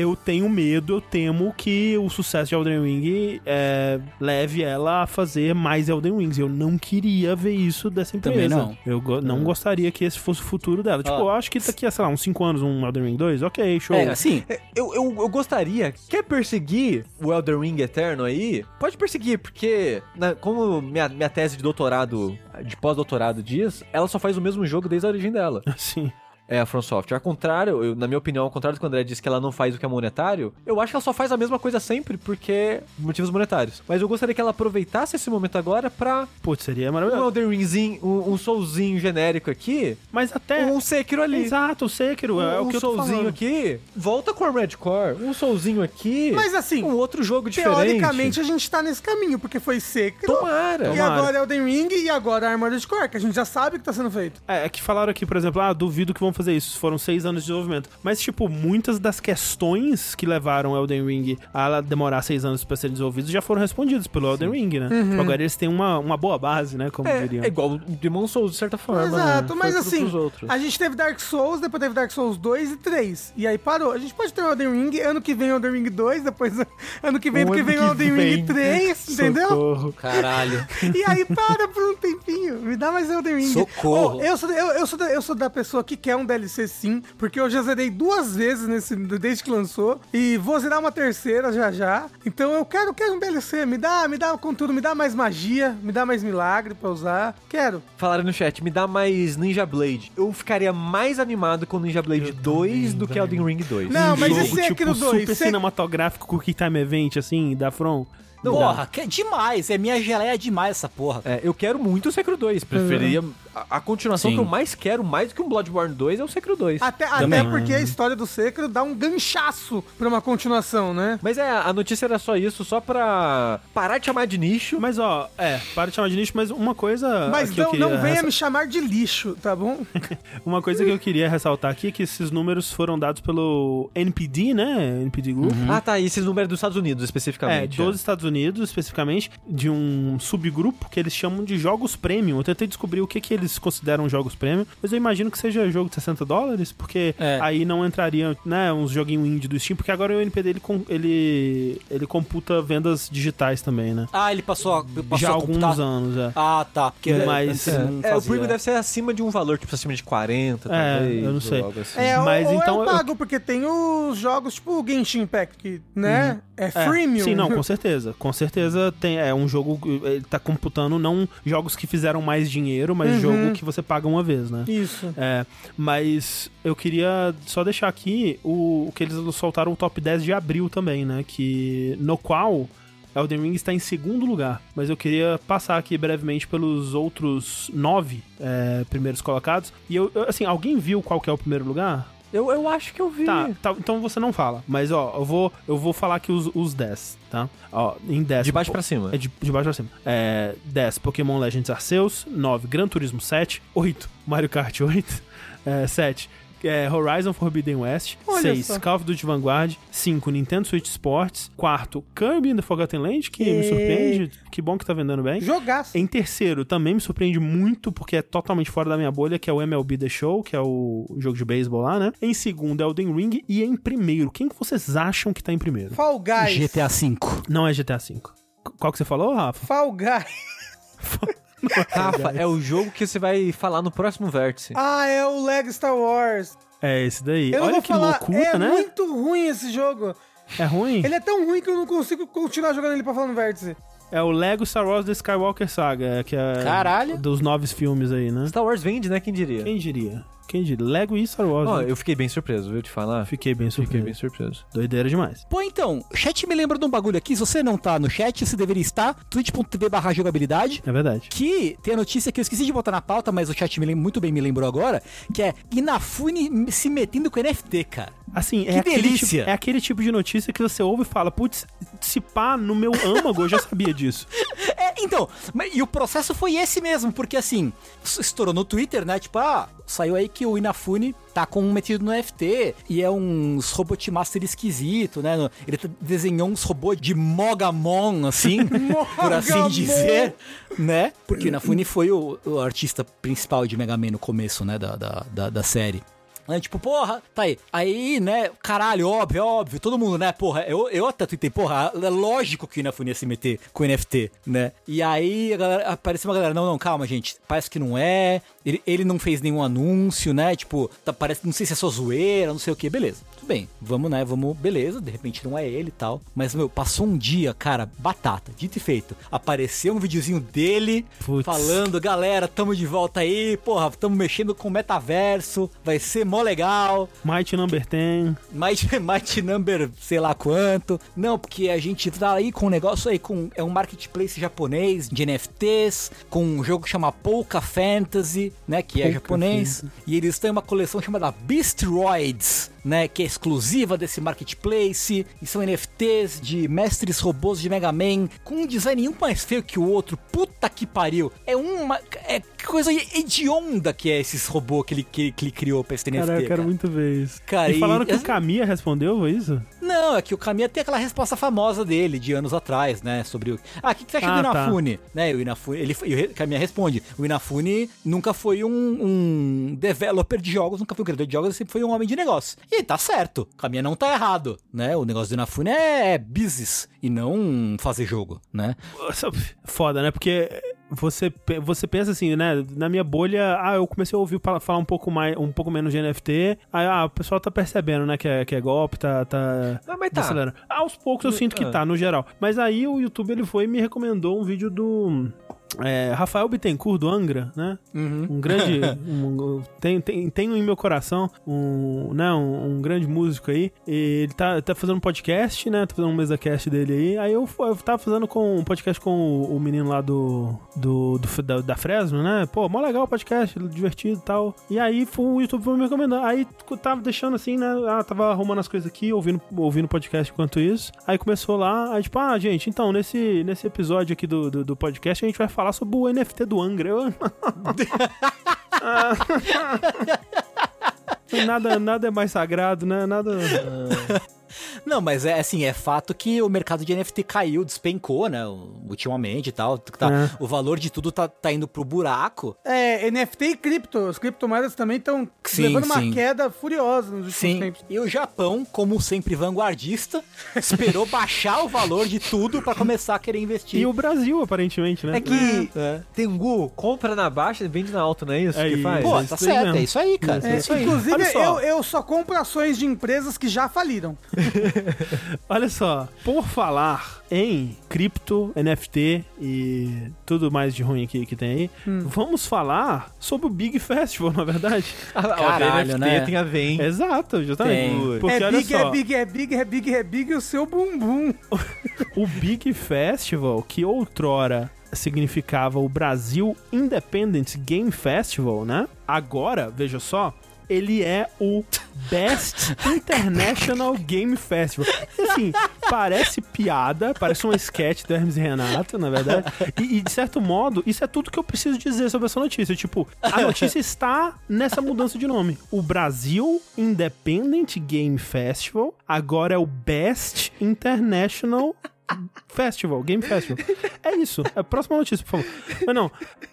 eu tenho medo, eu temo que o sucesso de Elden Ring é, leve ela a fazer mais Elden Rings. Eu não queria ver isso dessa empresa. Também não. Eu go- não gostaria que esse fosse o futuro dela. Tipo, Ó. eu acho que daqui a, sei lá, uns 5 anos, um Elden Ring 2, ok, show. É, assim, É, Eu, eu, eu gostaria. Quer perseguir o Elden Ring Eterno aí? Pode perseguir, porque, na- como minha, minha tese de doutorado, de pós-doutorado diz, ela só faz o mesmo jogo desde a origem dela. Sim. É a From Software. Ao contrário, eu- na minha opinião, ao contrário do que o André disse que ela não faz o que é monetário, eu acho que ela só faz a mesma coisa sempre, porque motivos monetários. Mas eu gostaria que ela aproveitasse esse momento agora pra Putz, seria um maravilhoso. Elden Ringzinho, um, um soulzinho genérico aqui, Mas até. um Sekiro ali. Exato, o Sekiro. é um o que eu tô soulzinho falando. aqui, volta com a Red Core. Um soulzinho aqui. Mas assim, um outro jogo diferente. teoricamente a gente tá nesse caminho, porque foi Sekiro. Tomara. E Tomara. agora é Elden Ring e agora Armored Core, que a gente já sabe que tá sendo feito. É, é que falaram aqui, por exemplo, ah, duvido que vão fazer isso. Foram seis anos de desenvolvimento. Mas, tipo, muitas das questões que levaram Elden Ring a demorar seis anos pra serem desenvolvidas já foram respondidas pelo Elden Ring, né? Tipo, agora eles têm uma, uma boa base, né? Como É, diriam. é igual o Demon Souls, de certa forma. Exato, né? mas assim, a gente teve Dark Souls, depois teve Dark Souls 2 e 3. E aí parou. A gente pode ter o Elden Ring, ano que vem o Elden Ring 2, depois ano que vem, ano que vem o Elden Ring vem. 3, entendeu? Socorro. caralho. E aí para por um tempinho. Me dá mais Elden Ring. Socorro. Oh, eu, sou, eu, eu, sou da, eu sou da pessoa que quer um DLC sim, porque eu já zerei duas vezes nesse, desde que lançou. E vou zerar uma terceira já já. Então eu quero, quero um DLC. Me dá, me dá conteúdo, me dá mais magia, me dá mais milagre pra usar. Quero. Falaram no chat, me dá mais Ninja Blade. Eu ficaria mais animado com Ninja Blade 2 do que Elden Ring 2. Não, mas jogo, esse Sekiro tipo, 2, super Sek- cinematográfico com o Quick Time Event, assim, da From. Não porra, dá. que é demais. É minha geleia demais essa porra. É, eu quero muito o Sekiro 2. Preferiria. A, a continuação Sim. que eu mais quero, mais do que um Bloodborne 2, é o Sekiro 2. Até, até porque a história do Sekiro dá um ganchaço pra uma continuação, né? Mas é, a notícia era só isso, só pra parar de chamar de nicho. Mas, ó, é, para de chamar de nicho, mas uma coisa. Mas não, queria não venha me chamar de lixo, tá bom? Uma coisa que eu queria ressaltar aqui é que esses números foram dados pelo NPD, né? NPD Group. Ah, tá. E esses números dos Estados Unidos, É, especificamente. dos Estados Unidos, especificamente, de um subgrupo que eles chamam de jogos premium. Eu tentei descobrir o que, que eles consideram jogos premium, mas eu imagino que seja jogo de 60 dólares, porque É. aí não entraria, né, uns joguinhos indie do Steam, porque agora o NPD ele, com- ele, ele computa vendas digitais também, né? Ah, ele passou, passou Já há alguns computar. anos, é. Ah, tá. Porque Mas- É, é, o premium deve ser acima de um valor, tipo acima de 40, É, talvez. eu não sei. assim. É, Mas ou, então eu eu- pago, porque tem os jogos tipo o Genshin Impact, que, né? É É, freemium. Sim, não, com certeza. Com certeza tem, é um jogo. Ele tá computando não jogos que fizeram mais dinheiro, mas Uhum. Jogo que você paga uma vez, né? Isso. É, mas eu queria só deixar aqui o, o que eles soltaram o top 10 de abril também, né? Que no qual Elden Ring está em segundo lugar. Mas eu queria passar aqui brevemente pelos outros nove é, primeiros colocados. E eu, eu- assim, alguém viu qual que é o primeiro lugar? Eu, eu acho que eu vi. Tá, tá, então você não fala. Mas ó, eu vou, eu vou falar aqui os, os 10, tá? Ó, em 10. De baixo pra cima. É de, de baixo pra cima. É, 10, Pokémon Legends Arceus. 9, Gran Turismo 7. 8, Mario Kart 8. É, 7, é, Horizon Forbidden West. Olha 6, só. Call of Duty Vanguard. 5, Nintendo Switch Sports. 4, Kirby in the Forgotten Land, que me E- surpreende. Que bom que tá vendendo bem. Jogaço. Em terceiro, também me surpreende muito, porque é totalmente fora da minha bolha, que é o MLB The Show, que é o jogo de beisebol lá, né? Em segundo, Elden Ring. E em primeiro, quem que vocês acham que tá em primeiro? Fall Guys. GTA V. Não é GTA V. Qu- Qual que você falou, Rafa? Fall Guys. Rafa, é o jogo que você vai falar no próximo vértice. Ah, é o Lego Star Wars. É esse daí. Eu Olha que falar, loucura, é né? muito ruim esse jogo. É ruim? Ele é tão ruim que eu não consigo continuar jogando ele pra falar no vértice. É o Lego Star Wars The Skywalker Saga, que é Caralho. dos novos filmes aí, né? Star Wars vende, né? Quem diria? Quem diria? Quem diria? Lego e Star Wars. Ó, né? eu fiquei bem surpreso, viu te falar? Fiquei bem Fiquei surpreso. bem surpreso. Doideira demais. Pô, então, o chat me lembra de um bagulho aqui. Se você não tá no chat, você deveria estar. twitch.tv barra jogabilidade. É verdade. Que tem a notícia que eu esqueci de botar na pauta, mas o chat me muito bem me lembrou agora, que é Inafune se metendo com NFT, cara. Assim, é Que aquele, delícia. tipo, é aquele tipo de notícia que você ouve e fala, putz, se pá, no meu âmago eu já sabia disso. É, então, e o processo foi esse mesmo, porque assim, estourou no Twitter, né? Tipo, ah, saiu aí que o Inafune tá com um metido no NFT e é uns robot master esquisito, né? Ele tá- desenhou uns robôs de Mogamon, assim, por assim dizer, né? Porque o Inafune foi o, o artista principal de Mega Man no começo, né? Da, da, da, da série. Tipo, porra, tá aí. Aí, né, caralho, óbvio, óbvio, todo mundo, né, porra, eu, eu até tuitei, porra, é lógico que o Inafune ia se meter com o NFT, né? E aí galera, apareceu uma galera, não, não, calma, gente, parece que não é, ele, ele não fez nenhum anúncio, né? Tipo, tá, parece, não sei se é só zoeira, não sei o que, beleza. Bem, vamos, né, vamos, beleza, de repente não é ele e tal. Mas, meu, passou um dia, cara, batata, dito e feito. Apareceu um videozinho dele falando, galera, tamo de volta aí, porra, tamo mexendo com o metaverso, vai ser mó legal. Mighty Number 10. Mighty, Mighty Number, sei lá quanto. Não, porque a gente tá aí com um negócio aí, com é um marketplace japonês de NFTs, com um jogo que chama Polka Fantasy, né, que é Polka japonês. E eles têm uma coleção chamada Beastroids, né, que é exclusiva desse marketplace. E são NFTs de mestres robôs de Mega Man, com um design um mais feio que o outro. Puta que pariu. É uma... É que coisa hedionda que é esses robôs que ele, que, que ele criou pra esse NFT, Cara, eu quero cara. muito ver isso. Cara, e falaram e- que o Kamiya respondeu, foi isso? Não, é que o Kamiya tem aquela resposta famosa dele de anos atrás, né? Sobre o. Ah, o que, que você acha Ah, do tá. Inafune? Né? O Inafune. Ele, e o Kamiya responde: o Inafune nunca foi um, um developer de jogos, nunca foi um criador de jogos, ele sempre foi um homem de negócio. E tá certo. O Kamiya não tá errado, né? O negócio do Inafune é, é business e não fazer jogo, né? Nossa, Foda, né? Porque você, você pensa assim, né? Na minha bolha, ah, eu comecei a ouvir falar um pouco mais, um pouco menos de NFT. Aí, ah, o pessoal tá percebendo, né? Que é, que é golpe, tá. tá Ah, mas tá. acelerando. Aos poucos eu sinto que Ah. tá, no geral. Mas aí o YouTube ele foi e me recomendou um vídeo do. É, Rafael Bittencourt do Angra, né? Um grande. um- tem, tem, tenho em meu coração um, né, um, um grande músico aí. E ele tá, tá fazendo um podcast, né? Tá fazendo um mesa cast dele aí. Aí eu, eu tava fazendo com um podcast com o, o menino lá do. do, do- da, da Fresno, né? Pô, mó legal o podcast, divertido e tal. E aí foi, o YouTube foi me recomendando. Aí tava deixando assim, né? Ah, tava arrumando as coisas aqui, ouvindo ouvindo podcast enquanto isso. Aí começou lá, aí tipo, ah, gente, então, nesse, nesse episódio aqui do, do, do podcast, a gente vai falar sobre o NFT do Angra. Eu, nada, nada é mais sagrado, né? Nada. Não, mas é assim, é fato que o mercado de NFT caiu, despencou, né? Ultimamente e tal. Tá, É. O valor de tudo tá, tá indo pro buraco. É, NFT e cripto. As criptomoedas também estão Sim, levando uma sim. queda furiosa nos últimos Sim, tempos. e o Japão, como sempre vanguardista, esperou baixar o valor de tudo pra começar a querer investir. E o Brasil, aparentemente, né? É que Tengu compra na baixa e vende na alta, não é isso É que isso. faz? Pô, é tá certo, é isso aí, cara. É É isso aí. Inclusive, eu, eu só compro ações de empresas que já faliram. Olha só, por falar em cripto, NFT e tudo mais de ruim aqui que tem aí, vamos falar sobre o Big Festival, na verdade. Ah, Caralho, NFT né? tem a ver, hein? Exato, justamente. Tem. Porque é olha big, só, é big, é big, é big, é big, o seu bumbum. o Big Festival, que outrora significava o Brasil Independent Game Festival, né? Agora, veja só, ele é o Best International Game Festival. Assim, parece piada, parece um sketch do Hermes e Renato, na verdade. E, e, de certo modo, isso é tudo que eu preciso dizer sobre essa notícia. Tipo, a notícia está nessa mudança de nome. O Brasil Independent Game Festival agora é o Best International Festival, Game Festival. É isso. É a próxima notícia, por favor. Mas não,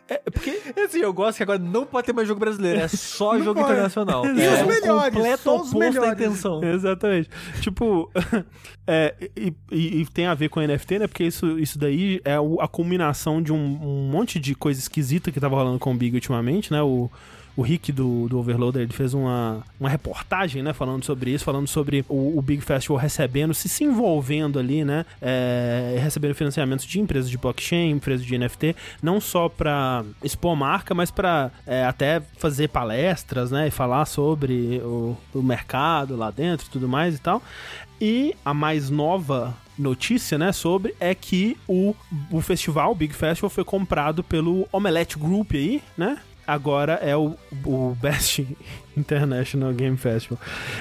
é porque Assim, eu gosto que agora não pode ter mais jogo brasileiro, é só jogo pode. internacional. E é os melhores, completo só os melhores. intenção. Exatamente. Tipo, é, e, e- e tem a ver com NFT, né? Porque isso, isso daí é a culminação de um, um monte de coisa esquisita que tava rolando com o Big ultimamente, né? O, o Rick do, do Overloader, ele fez uma, uma reportagem, né? Falando sobre isso, falando sobre o, o Big Festival recebendo, se se envolvendo ali, né? É, recebendo financiamentos de empresas de blockchain, empresas de NFT, não só pra expor marca, mas pra é, até fazer palestras, né? E falar sobre o, o mercado lá dentro tudo mais e tal. E a mais nova notícia, né, sobre é que o, o festival, o Big Festival, foi comprado pelo Omelette Group aí, né? Agora é o, o Best International Game Festival.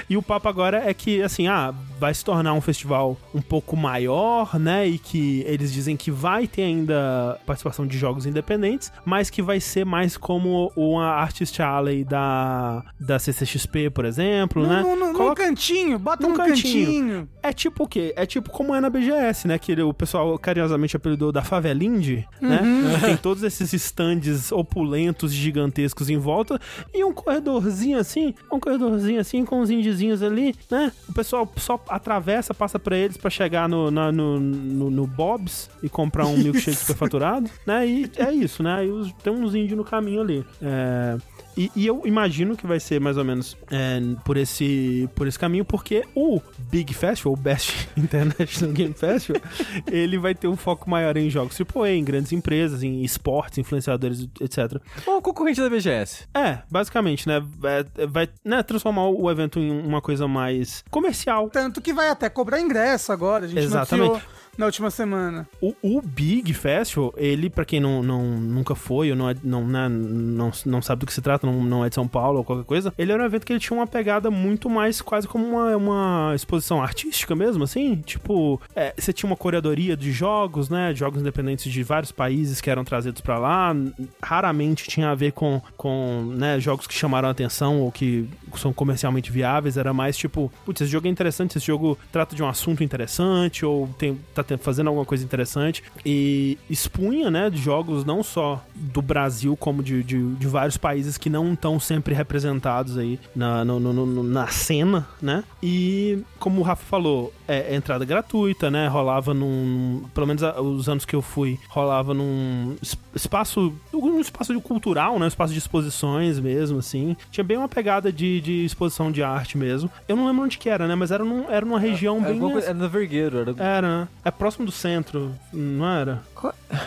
E o papo agora é que, assim, ah, vai se tornar um festival um pouco maior, né? E que eles dizem que vai ter ainda participação de jogos independentes, mas que vai ser mais como uma Artist Alley da, da CCXP, por exemplo, né? Num, num- num Coloca- cantinho, bota Num num cantinho. cantinho. é tipo o quê? É tipo como é na BGS, né? Que o pessoal carinhosamente apelidou da Favelinde, né? Tem todos esses stands opulentos, gigantescos em volta e um corredorzinho assim, um corredorzinho assim, com uns indizinhos ali, né? O pessoal só atravessa, passa pra eles pra chegar no, na- no, no, no Bob's e comprar um milkshake superfaturado, né? E é isso, né? Os- tem uns índios no caminho ali. É, E, e eu imagino que vai ser mais ou menos é, por, esse, por esse caminho, porque o Big Festival, o Best International Game Festival, ele vai ter um foco maior em jogos AAA, em grandes empresas, em esportes, influenciadores, etc. Bom, concorrente da BGS. É, basicamente, né? Vai, vai né, transformar o evento em uma coisa mais comercial. Tanto que vai até cobrar ingresso agora, a gente Exatamente. noticiou na última semana. O, o Big Festival, ele, pra quem não, não, nunca foi ou não, é- não, né, não, não sabe do que se trata, não, não é de São Paulo ou qualquer coisa, ele era um evento que ele tinha uma pegada muito mais quase como uma, uma exposição artística mesmo, assim. Tipo, é, você tinha uma curadoria de jogos, né? Jogos independentes de vários países que eram trazidos pra lá. Raramente tinha a ver com, com né, jogos que chamaram atenção ou que são comercialmente viáveis. Era mais tipo, putz, esse jogo é interessante, esse jogo trata de um assunto interessante ou tem, tá fazendo alguma coisa interessante. E expunha, né, jogos não só do Brasil, como de, de, de vários países que não estão sempre representados aí na, no- no- no- na cena, né? E como o Rafa falou, é, é entrada gratuita, né? Rolava num. Pelo menos a- os anos que eu fui, rolava num es- espaço. um espaço cultural, né? Um espaço de exposições mesmo, assim. Tinha bem uma pegada de, de exposição de arte mesmo. Eu não lembro onde que era, né? Mas era, num, era numa região Era, bem. alguma coisa- era no Vergueiro. Era... Era, né? É próximo do centro, não era?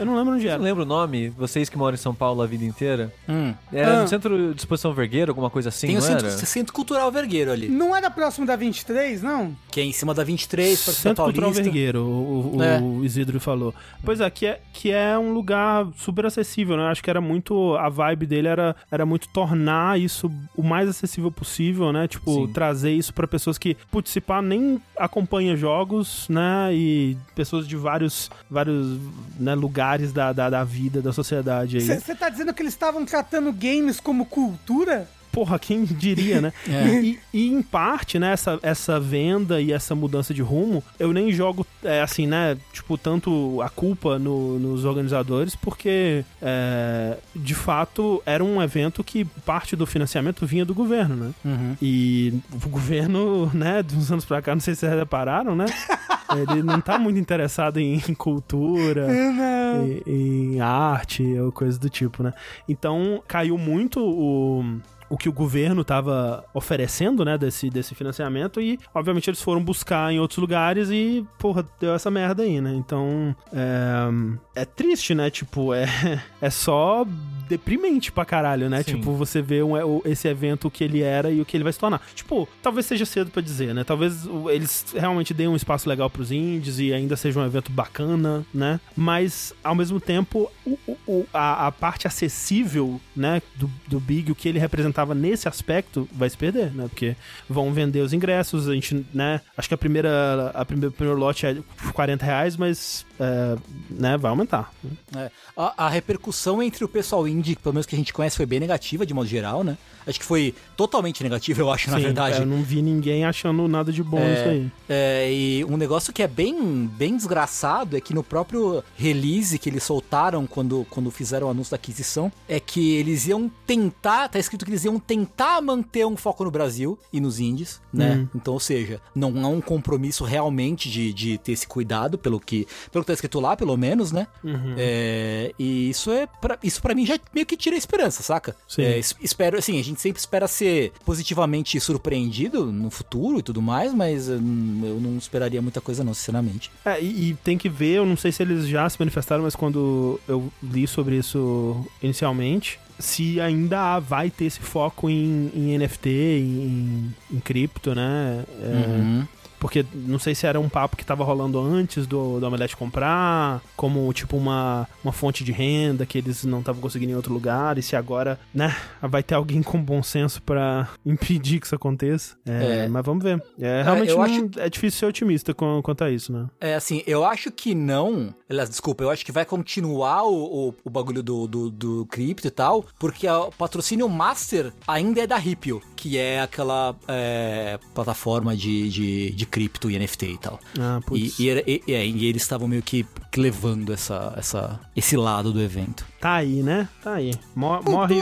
Eu não lembro onde era. não lembra o nome? Vocês que moram em São Paulo a vida inteira? Hum. Era Ah. no Centro de Exposição Vergueiro, alguma coisa assim, Tem o não centro, era? centro Cultural Vergueiro ali, Não era próximo da 23, não? que é em cima da 23, para Centro Cultural Paulista. Vergueiro, o, o- É. o Isidro falou. Pois é, que é, que é um lugar super acessível, né? Acho que era muito. A vibe dele era, era muito tornar isso o mais acessível possível, né? Tipo, Sim. trazer isso pra pessoas que, putz, se pá, nem acompanham jogos, né? E pessoas de vários, vários né, lugares da, da, da vida, da sociedade aí. Você tá dizendo que eles estavam tratando games como cultura? Porra, quem diria, né? É. E, e, em parte, né, essa, essa venda e essa mudança de rumo, eu nem jogo, é, assim, né, tipo, tanto a culpa no- nos organizadores, porque, é, de fato, era um evento que parte do financiamento vinha do governo, né? Uhum. E o governo, né, de uns anos pra cá, não sei se vocês repararam, né? Ele não tá muito interessado em cultura, Não. em, em arte ou coisa do tipo, né? Então caiu muito o, o que o governo estava oferecendo, né, desse, desse financiamento e, obviamente, eles foram buscar em outros lugares e, porra, deu essa merda aí, né? Então, é, é triste, né? Tipo, é, é só deprimente pra caralho, né? Sim. Tipo, você vê um- esse evento o que ele era e o que ele vai se tornar. Tipo, talvez seja cedo pra dizer, né? Talvez eles realmente deem um espaço legal pros indies e ainda seja um evento bacana, né? Mas, ao mesmo tempo, o- o- a, a parte acessível, né, do, do Big, o que ele representava nesse aspecto, vai se perder, né? Porque vão vender os ingressos, a gente, né? Acho que a primeira, a primeira, primeiro lote é 40 reais, mas, é, né, vai aumentar. É. A, a repercussão entre o pessoal indie, pelo menos que a gente conhece, foi bem negativa, de modo geral, né? Acho que foi totalmente negativa, eu acho, na Sim, verdade. Eu não vi ninguém achando nada de bom É. nisso aí. É, e um negócio que é bem, bem desgraçado é que no próprio release que eles soltaram quando, quando fizeram o anúncio da aquisição, é que eles iam tentar, tá escrito que eles iam tentar manter um foco no Brasil e nos indies, né? Hum. Então, ou seja, não há um compromisso realmente de, de ter esse cuidado, pelo que, pelo que tá escrito lá, pelo menos, né? Uhum. É, e isso é pra, isso para mim já meio que tira a esperança, saca? Sim. É, es- espero, assim, a gente sempre espera ser positivamente surpreendido no futuro e tudo mais, mas hum, eu não esperaria muita coisa não, sinceramente. É, e, e tem que ver, eu não sei se eles já se manifestaram, mas quando eu li sobre isso inicialmente, se ainda vai ter esse foco em, em NFT, em, em cripto, né? É, Uhum. Porque não sei se era um papo que tava rolando antes do, do Omelete comprar, como tipo uma, uma fonte de renda que eles não estavam conseguindo em outro lugar, e se agora, né, vai ter alguém com bom senso pra impedir que isso aconteça. É, É. Mas vamos ver. É, realmente eu não- acho- é difícil ser otimista com- quanto a isso, né? É assim, eu acho que não. Aliás, desculpa, eu acho que vai continuar o, o, o bagulho do, do, do cripto e tal, porque o patrocínio master ainda é da Ripple, que é aquela é, plataforma de, de, de cripto e NFT e tal. Ah, E, putz. e, era- e- e- e eles estavam meio que levando essa, essa, esse lado do evento. Tá aí, né? Tá aí. Mo- morre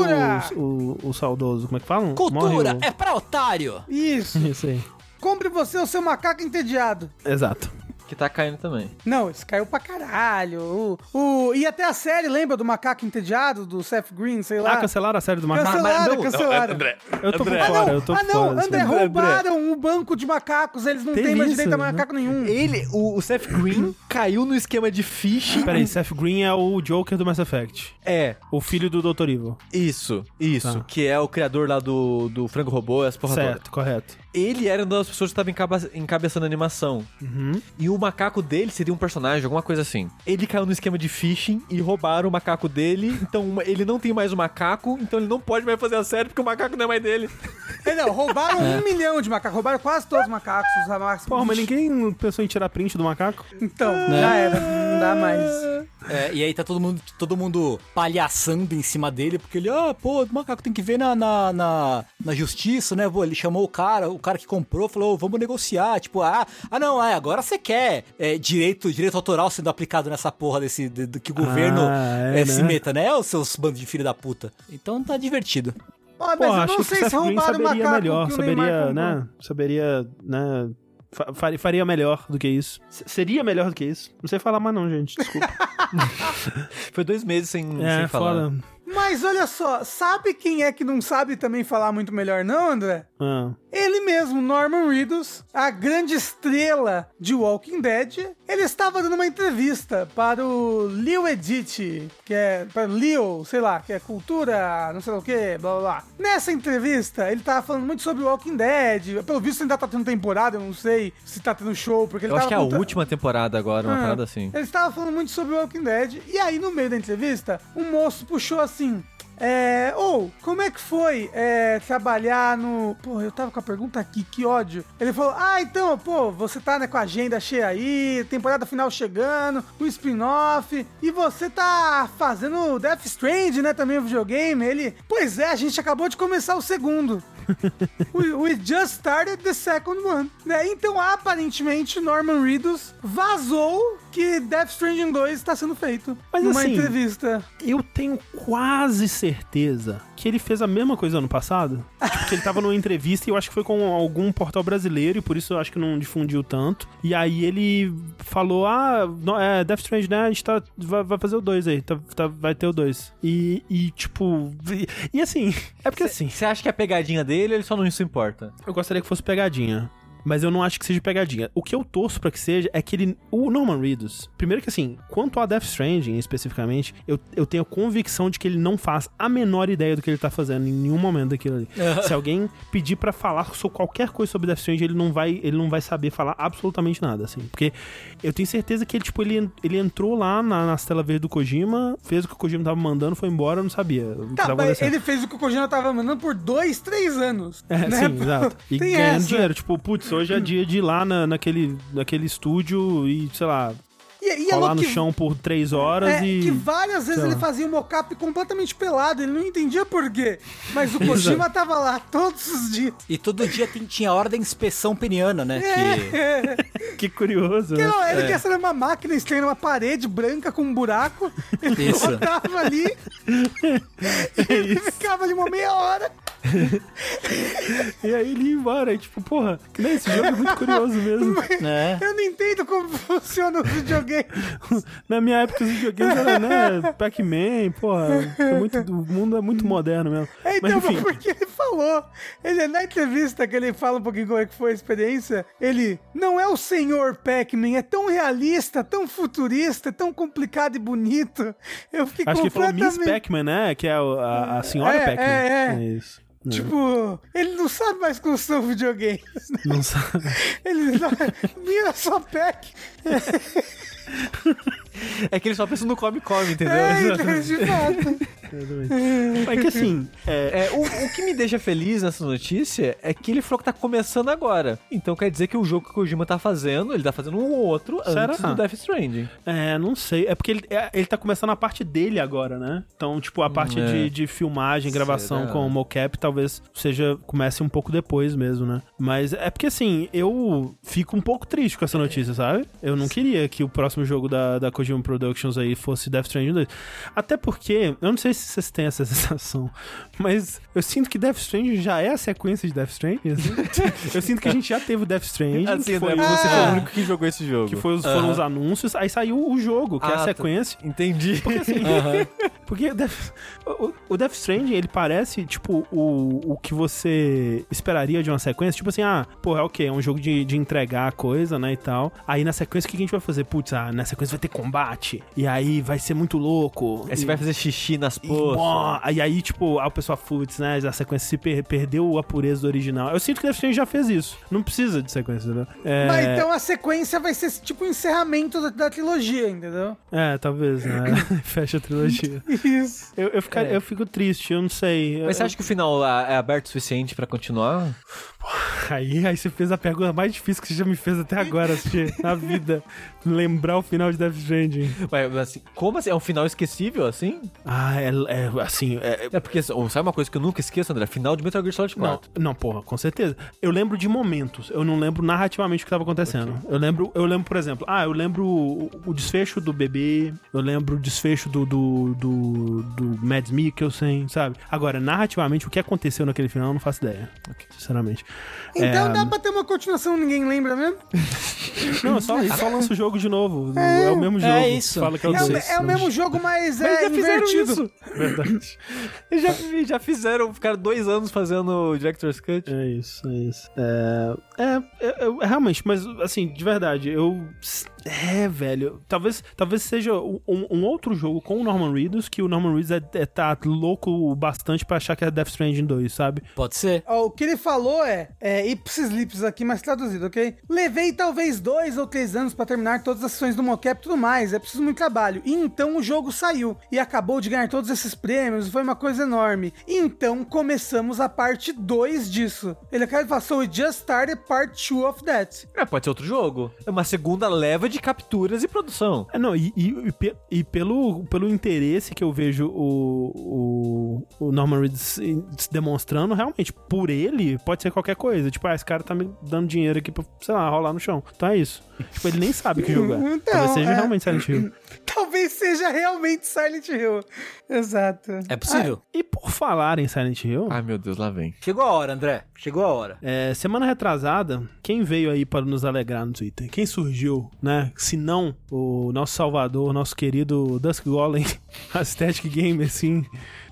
o, o, o saudoso. Como é que falam? Cultura o... é pra otário! Isso. Isso aí. Compre você o seu macaco entediado. Exato. Que tá caindo também. Não, isso caiu pra caralho. O, o, e até a série, lembra do macaco entediado, do Seth Green, sei lá? Ah, cancelaram a série do macaco? Cancelaram, não, cancelaram. André, Eu tô André. Ah, fora, não, eu tô ah, não, fora. André, roubaram o banco de macacos, eles não têm mais direito a né? macaco nenhum. Ele, o, o Seth Green, caiu no esquema de phishing. Peraí, Seth Green é o Joker do Mass Effect. É, O filho do Dr. Evil. isso, isso. Tá. Que é o criador lá do, do Frango Robô e as porra toda. certo, correto. Ele era uma das pessoas que estava encabeçando a animação. Uhum. E o macaco dele seria um personagem, alguma coisa assim. Ele caiu no esquema de phishing e roubaram o macaco dele. Então ele não tem mais o macaco, então ele não pode mais fazer a série porque o macaco não é mais dele. É, não, roubaram um milhão de macacos, roubaram quase todos os macacos. Os macacos. Porra, mas ninguém pensou em tirar print do macaco? Então, já era, não dá mais. É, e aí tá todo mundo, todo mundo palhaçando em cima dele, porque ele, ah, pô, o macaco tem que ver na, na, na, na justiça, né? Pô, ele chamou o cara, o cara que comprou, falou, vamos negociar. Tipo, ah, ah não, é, agora você quer é, direito, direito autoral sendo aplicado nessa porra desse, de- do que o governo Ah, é, é, se né? meta, né? Os seus bandos de filho da puta. Então tá divertido. Ó, mas Pô, eu acho não que sei Seth se roubaram o saberia macaco melhor, que saberia, né? Saberia, né? Fa- faria- melhor do que isso. S- Seria melhor do que isso. Não sei falar mais não, gente. Desculpa. Foi dois meses sem, é, sem falar. Mas olha só, sabe quem é que não sabe também falar muito melhor não, André? Ah. Ele mesmo, Norman Reedus, a grande estrela de Walking Dead, ele estava dando uma entrevista para o Leo Edit, que é para Leo, sei lá, que é cultura, não sei lá o que, blá blá blá. Nessa entrevista, ele tava falando muito sobre Walking Dead. Pelo visto ainda tá tendo temporada, eu não sei se tá tendo show, porque ele Eu acho que é a contando- última temporada agora, uma Ah, parada assim. Ele estava falando muito sobre Walking Dead. E aí, no meio da entrevista, um moço puxou assim. É. Ou, como é que foi é, trabalhar no. Pô, eu tava com a pergunta aqui, que ódio. Ele falou: Ah, então, pô, você tá né, com a agenda cheia aí, temporada final chegando, o spin-off, e você tá fazendo Death Strand, né? Também o videogame. Ele, pois é, a gente acabou de começar o segundo. we, we just started the second one. Né? Então, aparentemente, Norman Reedus vazou que Death Stranding 2 está sendo feito. Mas numa assim, entrevista. Eu tenho quase certeza que ele fez a mesma coisa ano passado. tipo, que ele tava numa entrevista e eu acho que foi com algum portal brasileiro e por isso eu acho que não difundiu tanto. E aí ele falou: Ah, no- é, Death Strange, né? A gente tá, vai, vai fazer o 2 aí, tá, tá- vai ter o 2. E, e, tipo. E, e assim, é porque assim, Você acha que é pegadinha dele ou ele só não se importa? eu gostaria que fosse pegadinha. Mas eu não acho que seja pegadinha. O que eu torço pra que seja é que ele. O Norman Reedus. Primeiro que assim, quanto a Death Stranding especificamente, eu, eu tenho convicção de que ele não faz a menor ideia do que ele tá fazendo em nenhum momento daquilo ali. Se alguém pedir pra falar sobre qualquer coisa sobre Death Stranding, ele não vai, ele não vai saber falar absolutamente nada, assim. Porque eu tenho certeza que ele, tipo, ele, ele entrou lá na, nas telas verdes do Kojima, fez o que o Kojima tava mandando, foi embora, não sabia Tá, mas ele fez o que o Kojima tava mandando por dois, três anos. É, né? sim, exato. E ganhando dinheiro. Tipo, putz, hoje é dia de ir lá na, naquele, naquele estúdio e, sei lá, E, e é rolar louco no que- chão por três horas É, e. que várias vezes ele fazia um mocap completamente pelado, ele não entendia por quê. Mas o Kojima tava lá todos os dias. E todo dia tem- tinha a hora da inspeção peniana, né? Que... É. Que curioso, Que né? não, ele quer ser uma máquina estranha, uma parede branca com um buraco. Ele Isso. botava ali. e ele ficava ali uma meia hora. E aí ele ia embora. E, tipo, porra, nem esse jogo é muito curioso mesmo. né? Eu não entendo como funciona o videogame. Na minha época, os videogames eram, né? Pac-Man, porra. é muito, o mundo é muito moderno mesmo. É, Mas então, enfim. porque ele falou, ele na entrevista que ele fala um pouquinho como é que foi a experiência, ele não é o senhor Pac-Man, é tão realista, tão futurista, é tão complicado e bonito. Eu fiquei Acho que ele falou completamente... Miss Pac-Man, né? Que é a, a senhora É, Pac-Man. é, é. isso. É. Tipo, ele não sabe mais como são videogames. né? Não sabe. Ele não... Mira só Pac. É que ele só pensa no come-come, entendeu? É, então, de fato. Exatamente. É que assim, é, É, o, o que me deixa feliz nessa notícia é que ele falou que tá começando agora. Então quer dizer que o jogo que o Kojima tá fazendo, ele tá fazendo um outro Será? antes do Death Stranding. É, não sei. É porque ele, é, ele tá começando a parte dele agora, né? Então, tipo, a parte é. de, de filmagem, gravação Será? com o mocap talvez seja comece um pouco depois mesmo, né? Mas é porque assim, eu fico um pouco triste com essa notícia, sabe? Eu não queria que o próximo jogo da, da Kojima Productions aí fosse Death Stranding 2. Até porque, eu não sei se vocês têm essa sensação, mas eu sinto que Death Stranding já é a sequência de Death Stranding, assim. eu sinto que a gente já teve o Death Stranding, Assim, que foi, você foi Ah. o único que jogou esse jogo. que foi foram os anúncios, aí saiu o jogo, que é Ah, a tá. sequência. Entendi. Porque assim, porque o Death, o, o Death Stranding, ele parece, tipo, o, o que você esperaria de uma sequência. Tipo assim, ah, pô, é ok, é um jogo de, de entregar a coisa, né, e tal. Aí na sequência, o que a gente vai fazer? Putz, ah, na sequência vai ter combate. E aí vai ser muito louco. Aí você e, vai fazer xixi nas e, poças. bom, e aí, tipo, aí o pessoal, putz, né, a sequência se per- perdeu a pureza do original. Eu sinto que Death Stranding já fez isso. Não precisa de sequência, entendeu? É, Mas então a sequência vai ser tipo o encerramento da, da trilogia, entendeu? é talvez, né? Fecha a trilogia. Isso. Eu, eu, ficaria- eu fico triste, eu não sei. Mas você acha que o final ah, é aberto o suficiente pra continuar? Aí, aí você fez a pergunta mais difícil que você já me fez até agora, assistir na vida. Lembrar o final de Death Stranding. Ué, mas assim, como assim? É um final esquecível, assim? Ah, é, é assim. É, É porque, oh, sabe uma coisa que eu nunca esqueço, André? Final de Metal Gear Solid não, 4. não, porra, com certeza. Eu lembro de momentos, eu não lembro narrativamente o que tava acontecendo. Eu lembro, eu lembro, por exemplo, ah, eu lembro o, o desfecho do bebê, eu lembro o desfecho do, do, do, do Mads Mikkelsen, sabe? Agora, narrativamente, o que aconteceu naquele final, eu não faço ideia. Sinceramente. Então É, dá pra ter uma continuação, ninguém lembra mesmo? Não, só, só lança o jogo de novo. É, o mesmo jogo. É isso. Fala que é o É o, é o mesmo jogo, mas, Mas é já fizeram invertido. isso. Verdade. Eles já, já fizeram, ficaram dois anos fazendo o Director's Cut. É isso, é isso. É, é, é, é, realmente, mas assim, de verdade, eu. É, velho. Talvez, talvez seja um, um outro jogo com o Norman Reedus que o Norman Reedus é, é- tá louco bastante pra achar que é Death Stranding 2, sabe? Pode ser. Ó, o que ele falou é, é ipsis lips aqui, mas traduzido, ok? Levei talvez dois ou três anos pra terminar todas as sessões do mocap e tudo mais, é preciso muito trabalho. E então o jogo saiu e acabou de ganhar todos esses prêmios, foi uma coisa enorme. Então começamos a parte 2 disso. Ele acaba de falar, so we just started part 2 of that. É, pode ser outro jogo. É uma segunda leva de capturas e produção. É, não, e, e, e pe- pelo, pelo interesse que eu vejo o, o, o Norman Reedus se demonstrando, realmente, por ele, pode ser qualquer coisa. Tipo, ah, esse cara tá me dando dinheiro aqui pra, sei lá, rolar no chão. Então é isso. Tipo, ele nem sabe que jogo é. Então, Talvez seja é. realmente Silent Hill. Talvez seja realmente Silent Hill. Exato. É possível. E por falar em Silent Hill, Ai, meu Deus, lá vem. Chegou a hora, André. Chegou a hora. é, semana retrasada, quem veio aí para nos alegrar no Twitter? Quem surgiu, né? Se não o nosso salvador, nosso querido Dusk Golem, Aesthetic Gamer, assim,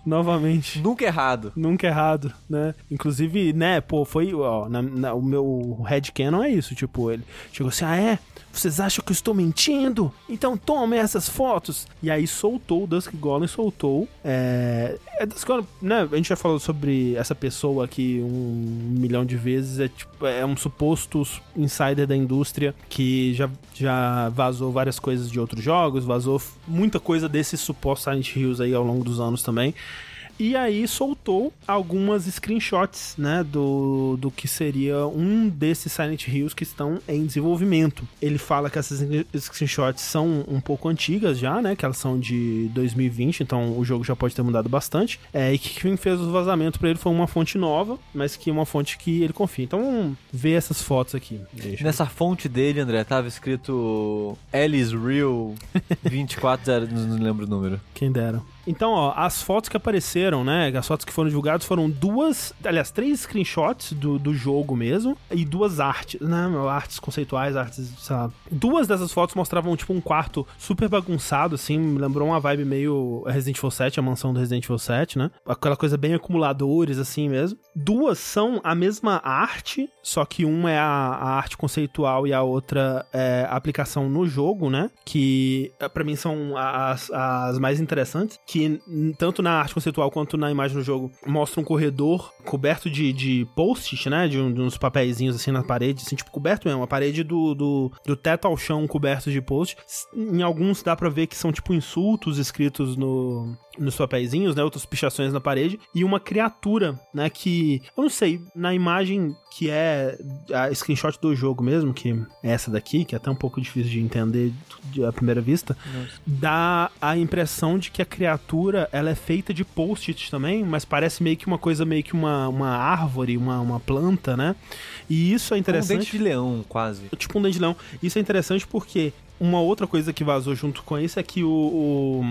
novamente. Nunca errado. Nunca errado, né? Inclusive, né, pô, foi, ó, na, na- o meu headcanon é isso, tipo, ele chegou assim, ah, é? Vocês acham que eu estou mentindo? Então tomem essas fotos. E aí soltou, o Dusk Golem soltou, é... é Dusk Golem, né, a gente já falou sobre essa pessoa aqui um milhão de vezes, é tipo, é um suposto insider da indústria que já, já vazou várias coisas de outros jogos, vazou muita coisa desses supostos Silent Hills aí ao longo dos anos também. E aí soltou algumas screenshots, né, do, do que seria um desses Silent Hills que estão em desenvolvimento. Ele fala que essas screenshots são um pouco antigas já, né, que elas são de 2020, então o jogo já pode ter mudado bastante. É, e que quem fez os vazamentos pra ele foi uma fonte nova, mas que é uma fonte que ele confia. Então vamos ver essas fotos aqui. Deixa. Nessa fonte dele, André, tava escrito Alice Real 24, não não lembro o número. Quem dera. Então, ó, as fotos que apareceram, né? As fotos que foram divulgadas foram duas, aliás, três screenshots do, do jogo mesmo e duas artes, né? Artes conceituais, artes. Duas dessas fotos mostravam, tipo, um quarto super bagunçado, assim, me lembrou uma vibe meio Resident Evil 7, a mansão do Resident Evil 7, né? Aquela coisa bem acumuladores, assim mesmo. Duas são a mesma arte, só que uma é a, a arte conceitual e a outra é a aplicação no jogo, né? Que, pra mim, são as, as mais interessantes que tanto na arte conceitual quanto na imagem do jogo mostra um corredor coberto de, de post-it, né? De, de uns papeizinhos assim na parede, assim, tipo coberto mesmo, a parede do, do, do teto ao chão coberto de post. Em alguns dá pra ver que são tipo insultos escritos no, nos papeizinhos, né? Outras pichações na parede. E uma criatura, né? Que, eu não sei, na imagem que é a screenshot do jogo mesmo, que é essa daqui, que é até um pouco difícil de entender de- à primeira vista, dá a impressão de que a criatura, ela é feita de post-it também, mas parece meio que uma coisa, meio que uma, uma árvore, uma, uma planta, né? E isso é Um interessante. dente de leão, quase. Tipo um dente de leão. Isso é interessante porque uma outra coisa que vazou junto com isso é que o,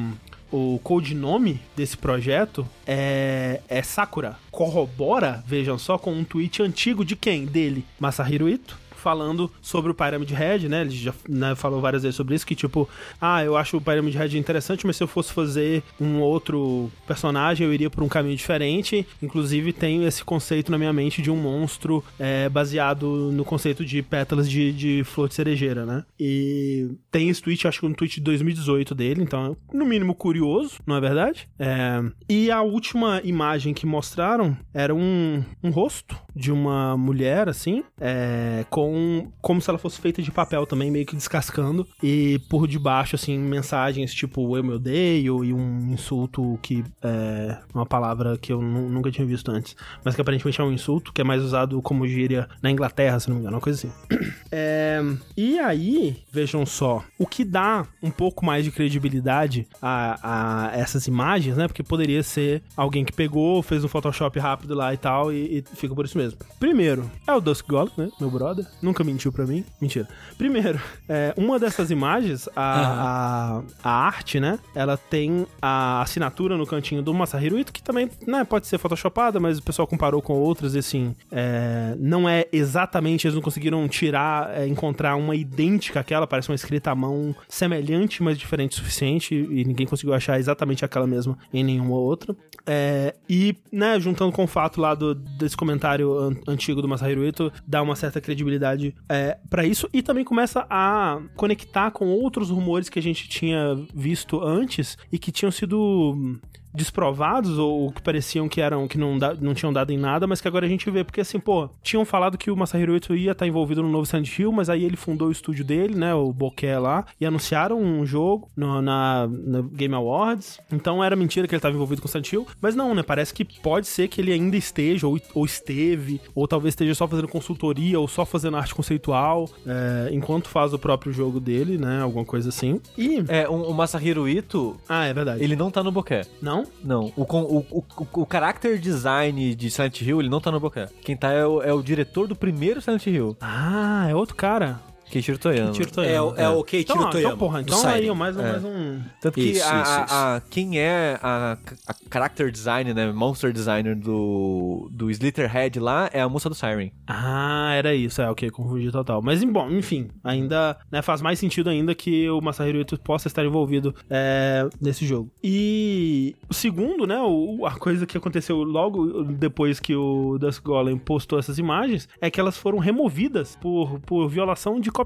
o, o codinome desse projeto é, é Sakura. Corrobora, vejam só, com um tweet antigo de quem? Dele, Masahiro Ito. Falando sobre o Pyramid Head, né? Ele já né, falou várias vezes sobre isso, que tipo, ah, eu acho o Pyramid Head interessante, mas se eu fosse fazer um outro personagem, eu iria por um caminho diferente. Inclusive, tenho esse conceito na minha mente de um monstro é, baseado no conceito de pétalas de, de flor de cerejeira, né? E tem esse tweet, acho que um tweet de 2018 dele, então é no mínimo curioso, não é verdade? É, E a última imagem que mostraram era um, um rosto de uma mulher, assim, é, com como se ela fosse feita de papel também, meio que descascando, e por debaixo, assim, mensagens tipo eu me odeio e um insulto que é uma palavra que eu nu- nunca tinha visto antes, mas que aparentemente é um insulto, que é mais usado como gíria na Inglaterra, se não me engano, uma coisa assim. É, e aí, vejam só, o que dá um pouco mais de credibilidade a, a essas imagens, né? Porque poderia ser alguém que pegou, fez um Photoshop rápido lá e tal, e, e fica por isso mesmo. Primeiro, é o Dusk Golem, né? Meu brother. Nunca mentiu pra mim. Mentira. Primeiro, é, uma dessas imagens, a, a, a arte, né? Ela tem a assinatura no cantinho do Masahiro Ito, que também, né, pode ser photoshopada, mas o pessoal comparou com outras e assim, é, não é exatamente, eles não conseguiram tirar, é, encontrar uma idêntica àquela, parece uma escrita à mão semelhante, mas diferente o suficiente, e ninguém conseguiu achar exatamente aquela mesma em nenhuma outra. É, e, né, juntando com o fato lá do, desse comentário an- antigo do Masahiro Ito, dá uma certa credibilidade é, para isso, e também começa a conectar com outros rumores que a gente tinha visto antes e que tinham sido desprovados ou que pareciam que eram que não, da- não tinham dado em nada, mas que agora a gente vê, porque assim, pô, tinham falado que o Masahiro Ito ia estar envolvido no novo Silent Hill, mas aí ele fundou o estúdio dele, né, o Bokeh lá, e anunciaram um jogo no- na, na Game Awards, então era mentira que ele estava envolvido com o Silent Hill, mas não, né, parece que pode ser que ele ainda esteja, ou, ou esteve, ou talvez esteja só fazendo consultoria, ou só fazendo arte conceitual, é, enquanto faz o próprio jogo dele, né, alguma coisa assim. E... É, um- o Masahiro Ito, Ah, é verdade. ele não tá no bokeh. Não? Não, o, con- o, o, o, o character design de Silent Hill, ele não tá no bokeh. Quem tá é o, é o diretor do primeiro Silent Hill, Ah, é outro cara. Keiichiro Toyama. Tiro É, Toyama. o- é o Keiichiro então, Toyama, Então, porra, então aí, mais, um- É. mais um... Tanto que Isso, a, isso, a- isso. a- quem é a, a character designer, né, monster designer do, do Slitherhead lá é a moça do Siren. Ah, era isso, é, ok, confundi total. Mas, bom, enfim, ainda né, faz mais sentido ainda que o Masahiro Ito possa estar envolvido é, nesse jogo. E o segundo, né, o- a coisa que aconteceu logo depois que o Dusk Golem postou essas imagens é que elas foram removidas por, por violação de copyright,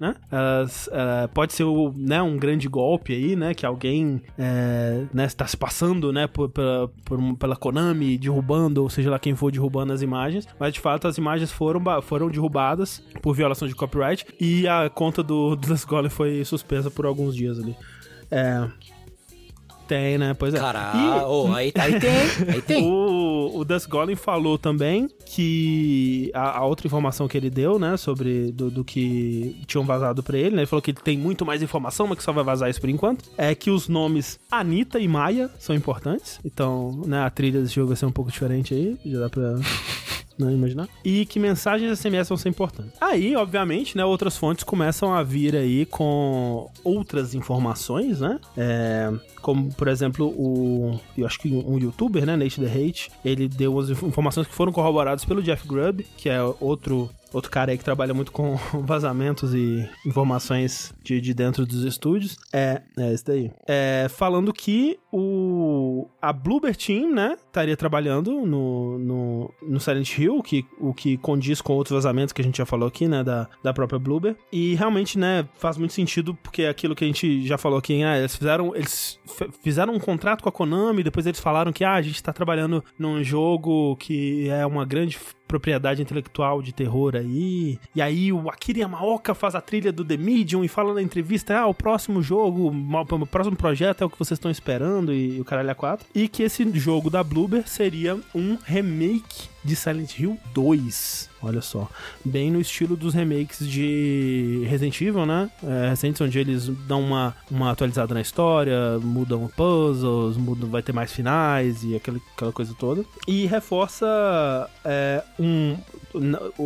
né? Elas, é, pode ser o, né, um grande golpe aí, né, que alguém é, né, está se passando, né, por, pela, por pela Konami derrubando, ou seja lá quem for derrubando as imagens, mas de fato as imagens foram, foram derrubadas por violação de copyright e a conta do, do Golem foi suspensa por alguns dias ali. É... Tem, né? Pois é. Caralho, oh, aí, aí tem, aí tem. O, o Dust Golem falou também que a, a outra informação que ele deu, né, sobre do, do que tinham vazado pra ele, né, ele falou que tem muito mais informação, mas que só vai vazar isso por enquanto, é que os nomes Anitta e Maia são importantes, então, né, a trilha desse jogo vai ser um pouco diferente aí, já dá pra... Não imaginar. E que mensagens SMS vão ser importantes. Aí, obviamente, né, outras fontes começam a vir aí com outras informações, né? É, como, por exemplo, o. Eu acho que um youtuber, né? Nate The Hate, ele deu inf- informações que foram corroboradas pelo Jeff Grubb, que é outro. Outro cara aí que trabalha muito com vazamentos e informações de, de dentro dos estúdios. É, é esse daí. É, falando que o, a Bloober Team, né, estaria trabalhando no, no, no Silent Hill, que, o que condiz com outros vazamentos que a gente já falou aqui, né, da, da própria Bloober. E realmente, né, faz muito sentido, porque é aquilo que a gente já falou aqui, ah, eles fizeram, eles fizeram um contrato com a Konami, depois eles falaram que, ah, a gente tá trabalhando num jogo que é uma grande propriedade intelectual de terror aí. E aí o Akira Yamaoka faz a trilha do The Medium e fala na entrevista, ah, o próximo jogo, o próximo projeto é o que vocês estão esperando e, o caralho a quatro. E que esse jogo da Bloober seria um remake de Silent Hill 2. Olha só. Bem no estilo dos remakes de Resident Evil, né? É, recentes, onde eles dão uma, uma atualizada na história, mudam puzzles, mudam, vai ter mais finais e aquela, aquela coisa toda. E reforça é, um.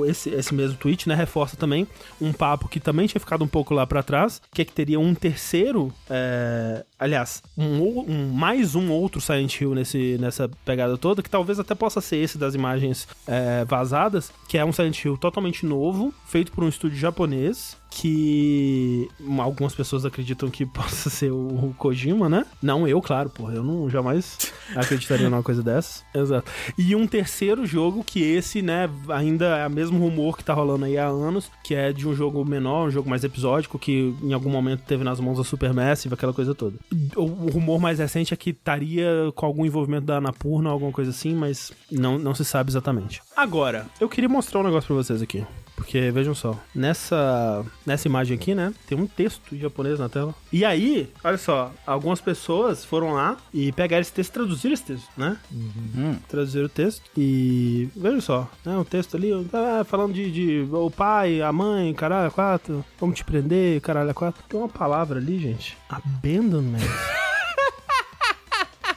Esse, esse mesmo tweet, né? Reforça também um papo que também tinha ficado um pouco lá pra trás, que é que teria um terceiro. é, aliás, um, um- mais um outro Silent Hill nesse, nessa pegada toda, que talvez até possa ser esse das imagens é, vazadas, que é um Silent Hill totalmente novo, feito por um estúdio japonês, que algumas pessoas acreditam que possa ser o Kojima, né? Não eu, claro, porra, eu não jamais acreditaria numa coisa dessas. Exato. E um terceiro jogo que esse, né, ainda é o mesmo rumor que tá rolando aí há anos, que é de um jogo menor, um jogo mais episódico, que em algum momento teve nas mãos da Supermassive, aquela coisa toda. O, rumor mais recente é que estaria com algum envolvimento da Anapurna, alguma coisa assim, mas não, não se sabe exatamente. Agora, eu queria mostrar um negócio pra vocês aqui. Porque, vejam só, nessa, nessa imagem aqui, né, tem um texto em japonês na tela. E aí, olha só, algumas pessoas foram lá e pegaram esse texto e traduziram esse texto, né? Hum. Traduziram o texto e, vejam só, né, o texto ali, ah, falando de, de o pai, a mãe, caralho, a quatro, vamos te prender, caralho, a quatro. Tem uma palavra ali, gente, abandonment.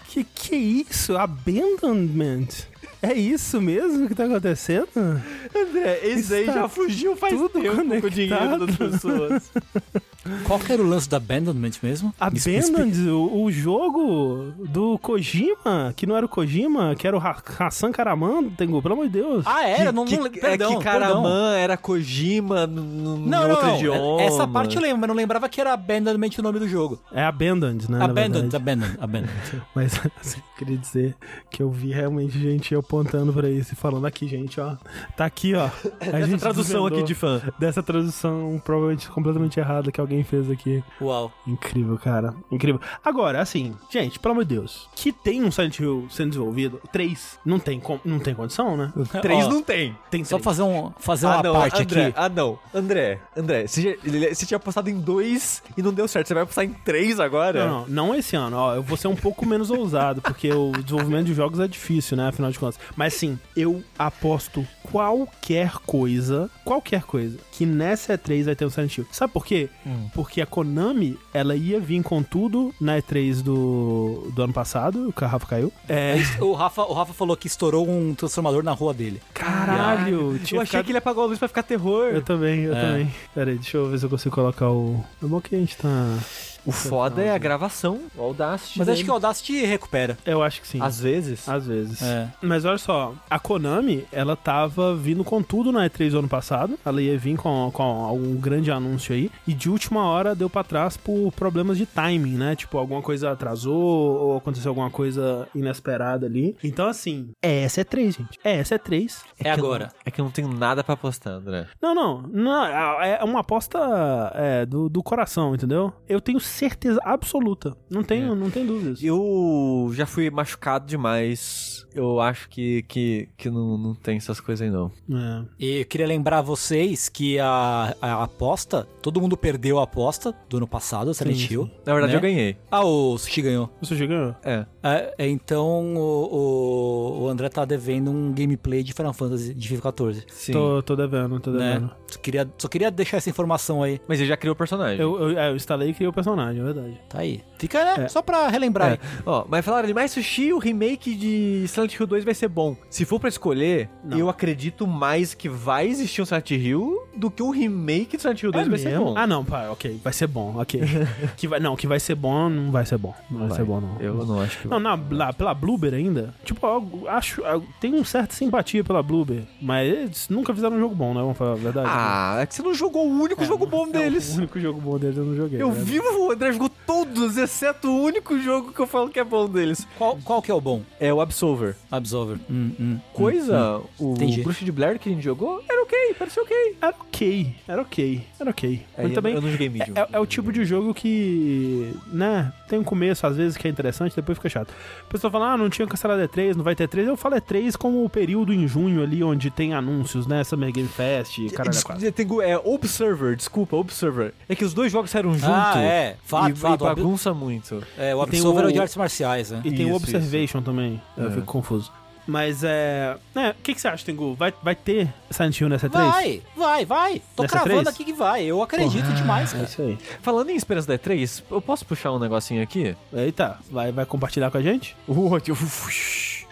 que que é isso? Abandonment? É isso mesmo que tá acontecendo? André, esse aí Está já fugiu faz tempo com o dinheiro das conectado. pessoas. Qual que era o lance do Abandonment mesmo? Abandoned, o, o jogo do Kojima, que não era o Kojima, que era o Ha- Hassan Karaman, Tengu, pelo amor de Deus. Ah, era? não, que, não, é perdão, que perdão. Karaman era Kojima no, no, Não, em não, outro não. idioma. Essa parte eu lembro, mas não lembrava que era Abandonment o nome do jogo. É Abandoned, né? Abandoned. Abandoned, Abandoned. Mas assim, eu queria dizer que eu vi realmente gente apontando pra isso e falando aqui, gente, ó. Tá aqui, ó. A gente tradução aqui de fã. Dessa tradução provavelmente completamente errada que alguém fez aqui. Uau. Incrível, cara. Incrível. Agora, assim, gente, pelo amor de Deus, que tem um Silent Hill sendo desenvolvido, três, não tem, não tem condição, né? Três Ó, não tem. Tem Só três. fazer, um, fazer ah, uma não, parte André, aqui. Ah, não. André, André, você, você tinha apostado em dois e não deu certo. Você vai apostar em três agora? Não, não, não esse ano, ó. Eu vou ser um pouco menos ousado, porque o desenvolvimento de jogos é difícil, né? Afinal de contas. Mas sim, eu aposto qualquer coisa, qualquer coisa, que nessa E3 vai ter um Silent Hill. Sabe por quê? Porque a Konami, ela ia vir com tudo na E3 do, do ano passado, o Rafa caiu. É. O Rafa, o Rafa falou que estourou um transformador na rua dele. Caralho, Eu achei ficado- que ele apagou a luz pra ficar terror. Eu também, eu É. também. Pera aí, deixa eu ver se eu consigo colocar o. É bom que a gente tá. O foda é a gravação, o Audacity. Mas acho dele. que o Audacity recupera. Eu acho que sim. Às vezes. Às vezes. É. Mas olha só, a Konami, ela tava vindo com tudo na E3 do ano passado. Ela ia vir com, com algum grande anúncio aí. E de última hora deu pra trás por problemas de timing, né? Tipo, alguma coisa atrasou ou aconteceu alguma coisa inesperada ali. Então, assim, é essa E3, gente. É essa E3. É, que eu agora. não- é que eu não tenho nada pra apostar, André. Não, não, não. É uma aposta é, do, do coração, entendeu? Eu tenho certeza absoluta. Não tenho, não tenho dúvidas. Eu já fui machucado demais. Eu acho que, que, que não, não tem essas coisas aí, não. É. E eu queria lembrar vocês que a, a aposta, todo mundo perdeu a aposta do ano passado, o Silent Sim, Hill. sim. Na verdade, Né? eu ganhei. Ah, o Sushi ganhou. Você já ganhou? É. É, é, então o, o, o André tá devendo um gameplay de Final Fantasy de FIFA 14. Sim. Tô, tô devendo, tô devendo. Né? Só, queria, só queria deixar essa informação aí. Mas ele já criou o personagem. Eu, eu, é, eu instalei e criei o personagem, é verdade. Tá aí. Fica, né? É. Só pra relembrar aí. Ó, mas falaram ali, mas Sushi, o remake de Silent Hill 2 vai ser bom. Se for pra escolher, Não. eu acredito mais que vai existir um Silent Hill do que um remake de Silent Hill 2 vai ser mesmo? bom. Ah, não, pá, ok. Vai ser bom, ok. que vai, não, que vai ser bom, não vai ser bom. Não vai, ser bom, não. Eu não acho que Não, na, lá, pela Bloober ainda, tipo, eu acho, eu tenho um certa simpatia pela Bloober, mas eles nunca fizeram um jogo bom, né? Vamos falar a verdade. Ah, é que você não jogou o único É, jogo bom é, deles. O único jogo bom deles eu não joguei. Eu né? vi o André jogou todos, exceto o único jogo que eu falo que é bom deles. Qual, qual que é o bom? É o Absolver. Absolver. Hum, hum, Coisa, o Entendi. Bruxa de Blair que a gente jogou, era ok, parecia ok. Era ok, era ok, era ok. É, Mas eu- também eu não joguei Medium. é, é o tipo de jogo que, né, tem um começo às vezes que é interessante, depois fica chato. O pessoal fala, ah, não tinha cancelado E3, não vai ter E3. Eu falo E3 como o período em junho ali onde tem anúncios, né, Summer Game Fest, caralho, Des- quase. tem é Observer, desculpa, Observer. É que os dois jogos saíram junto. Ah, é. Fato, e, fato. e bagunça muito. É, o Absolver é o- o de artes marciais, né? E tem o Isso, Observation também. Eu É. fico confuso. Mas é. É, o que, que você acha, Tengu? Vai, vai ter Silent Hill nessa 3? Vai, vai, vai. Tô Nessa cravando três? aqui que vai. Eu acredito demais, É cara. isso aí. Falando em esperança da E3, eu posso puxar um negocinho aqui? Eita, vai, vai compartilhar com a gente?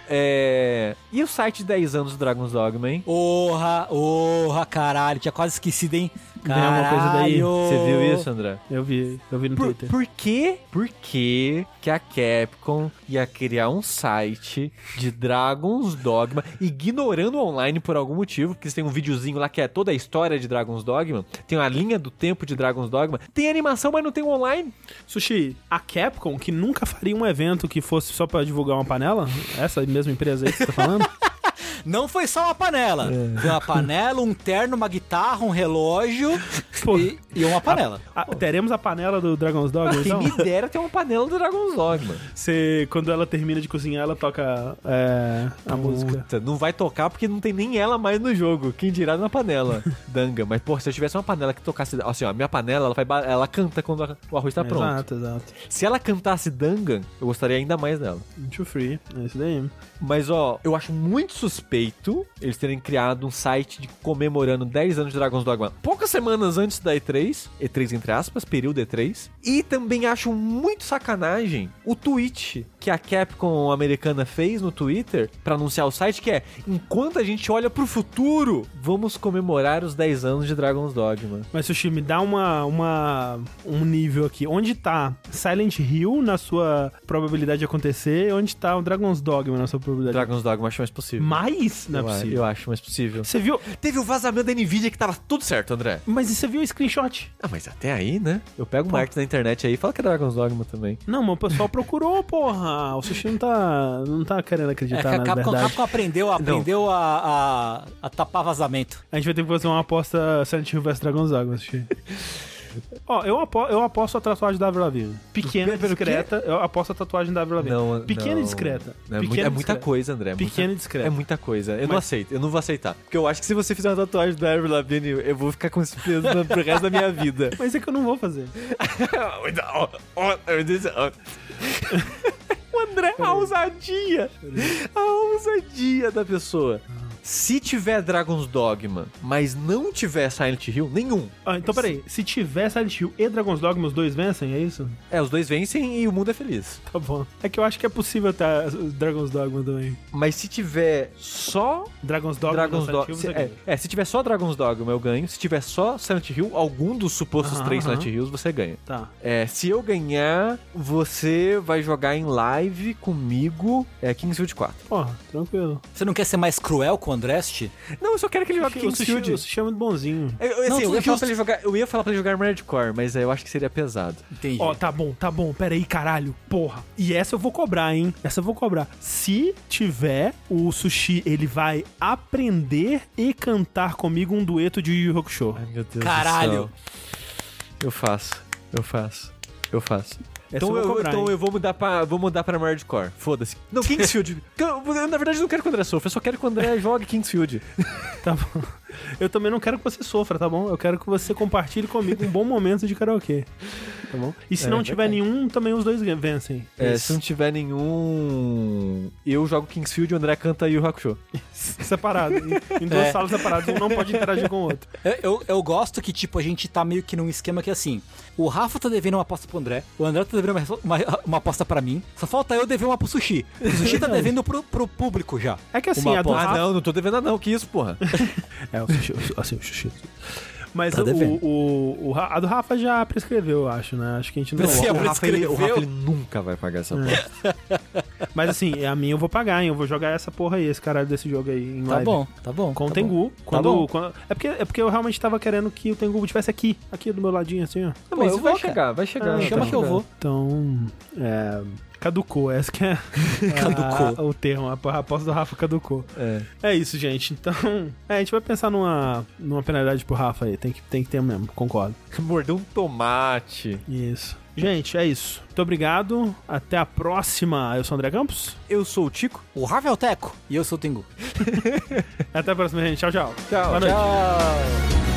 É... E o site 10 anos do Dragon's Dogma, hein? Porra, porra, caralho. Tinha quase esquecido, hein? Vem uma coisa daí. Caralho. Você viu isso, André? Eu vi, eu vi no Por, Twitter. por que, por que que a Capcom ia criar um site de Dragon's Dogma, ignorando o online por algum motivo, porque eles têm um videozinho lá que é toda a história de Dragon's Dogma, tem uma linha do tempo de Dragon's Dogma, tem animação, mas não tem o online. Sushi, a Capcom, que nunca faria um evento que fosse só pra divulgar uma panela, essa mesma empresa aí que você tá falando, Não foi só uma panela. Foi uma panela, um terno, uma guitarra, um relógio e, e uma panela. a- teremos a panela do Dragon's Dogma, Quem então? me dera ter uma panela do Dragon's Dogma. Você, quando ela termina de cozinhar, ela toca é, a música. Puta, não vai tocar porque não tem nem ela mais no jogo. Quem dirá na panela. Danga. Mas, pô, se eu tivesse uma panela que tocasse. Assim, ó, a minha panela, ela, vai, ela canta quando a- o arroz tá pronto. Exato, exato. Se ela cantasse Dangan, eu gostaria ainda mais dela. Too free, é isso daí. Mas, ó, eu acho muito suspeito eles terem criado um site de comemorando 10 anos de Dragon's Dogma poucas semanas antes da E3, E3 entre aspas, período E3. E também acho muito sacanagem o tweet que a Capcom americana fez no Twitter pra anunciar o site, que é: enquanto a gente olha pro futuro, vamos comemorar os 10 anos de Dragon's Dogma. Mas, Sushi, me dá uma, uma, um nível aqui. Onde tá Silent Hill na sua probabilidade de acontecer onde tá o Dragon's Dogma na sua probabilidade Dragon's Dogma acho mais possível. Mais? Não é eu, possível. eu acho mais possível. Você viu? Teve o vazamento da Nvidia que tava tudo certo, André. Mas e você viu o screenshot? Ah, mas até aí, né? Eu pego uma arte na internet aí e falo que é Dragon's Dogma também. Não, mas o pessoal procurou, porra. O Sushi não tá, não tá querendo É, acreditar a na Capcom, verdade. Capcom aprendeu, aprendeu a, a, a tapar vazamento. A gente vai ter que fazer uma aposta Silent Hill vs Dragon's Dogma, Sushi. Ó, eu, apo eu aposto a tatuagem da Avril Lavigne. Pequena e discreta. Eu aposto a tatuagem da Avril Lavigne. Não, Pequena não. e discreta. É, Pequena é muita discreta. coisa, André. é muita- Pequena e discreta. É muita coisa. Eu não Mas- aceito, eu não vou aceitar. Porque eu acho que se você fizer uma tatuagem da Avril Lavigne, eu vou ficar com esse peso pro resto da minha vida. Mas é que eu não vou fazer. André, a ousadia. A ousadia da pessoa. Se tiver Dragon's Dogma, mas não tiver Silent Hill, nenhum. Ah, então peraí. Se tiver Silent Hill e Dragon's Dogma, os dois vencem, é isso? É, os dois vencem e o mundo é feliz. Tá bom. É que eu acho que é possível ter os Dragon's Dogma também. Mas se tiver só Dragon's Dogma Dragon's Dogma. Hill, Se, você é, ganha. é, se tiver só Dragon's Dogma, eu ganho. Se tiver só Silent Hill, algum dos supostos Aham, três aham. Silent Hills, você ganha. Tá. É, se eu ganhar, você vai jogar em live comigo é, Kingsfield 4. Porra, tranquilo. Você não quer ser mais cruel com o Andrest? Não, eu só quero que ele jogue Kingsfield. o sushi é muito bonzinho. Eu, eu, assim, Não, eu, ia falar pra ele jogar, eu ia falar pra ele jogar Armored Core, mas é, eu acho que seria pesado. Entendi. Ó, tá bom, tá bom. Pera aí, caralho. Porra. E essa eu vou cobrar, hein? Essa eu vou cobrar. Se tiver, o sushi, ele vai aprender e cantar comigo um dueto de Yu Yu Hakusho. Ai, meu Deus Caralho. do céu. Eu faço, eu faço, eu faço. Então, eu cobrar, então hein? eu vou mudar pra, vou mudar pra Armored Core. Foda-se. Não, Kingsfield. eu, eu, na verdade, não quero que o André sofra, eu só quero que o André jogue Kingsfield. Tá bom. Eu também não quero que você sofra, tá bom? Eu quero que você compartilhe comigo um bom momento de karaokê. Tá bom? E se É, não tiver verdade. nenhum, também os dois vencem. É, Isso. se não tiver nenhum. Eu jogo Kingsfield e o André canta Yu Hakusho. Separado. Em, em duas É. salas separadas, um não pode interagir com o outro. Eu, eu, eu gosto que, tipo, a gente tá meio que num esquema que assim. O Rafa tá devendo uma aposta pro André, o André tá devendo uma, uma, uma aposta pra mim. Só falta eu dever uma pro Sushi. O Sushi tá devendo pro, pro público já. É que assim, Uma a do aposta. Ah, Rafa- não, não tô devendo não. Que isso, porra? É, o sushi, assim, o sushi. Mas Tá o, o, o a do Rafa já prescreveu, eu acho, né? Acho que a gente não. Você o, Rafa, ele, o prescreveu? Rafa, ele nunca vai pagar essa porra. Mas assim, a minha eu vou pagar, hein? Eu vou jogar essa porra aí, esse caralho desse jogo aí em Tá live. bom, tá bom. Com o tá Tengu. bom. Quando, bom. quando- é, porque, é porque eu realmente tava querendo que o Tengu estivesse aqui, aqui do meu ladinho, assim, ó. Pô, mas eu vai vou, cara. chegar, vai chegar. Ah, Chama tá que eu vou. Então, é, caducou, essa que é Caducou. a- o termo, a, a aposta do Rafa caducou. É. É isso, gente. Então, é, a gente vai pensar numa, numa penalidade pro Rafa aí, tem que, tem que ter mesmo, concordo. Mordeu um tomate. Isso. Gente, é isso. Muito obrigado, até a próxima. Eu sou o André Campos. Eu sou o Tico. O Rafael Teco e eu sou o Tengu. Até a próxima, gente. Tchau, tchau. Tchau. Boa noite. Tchau.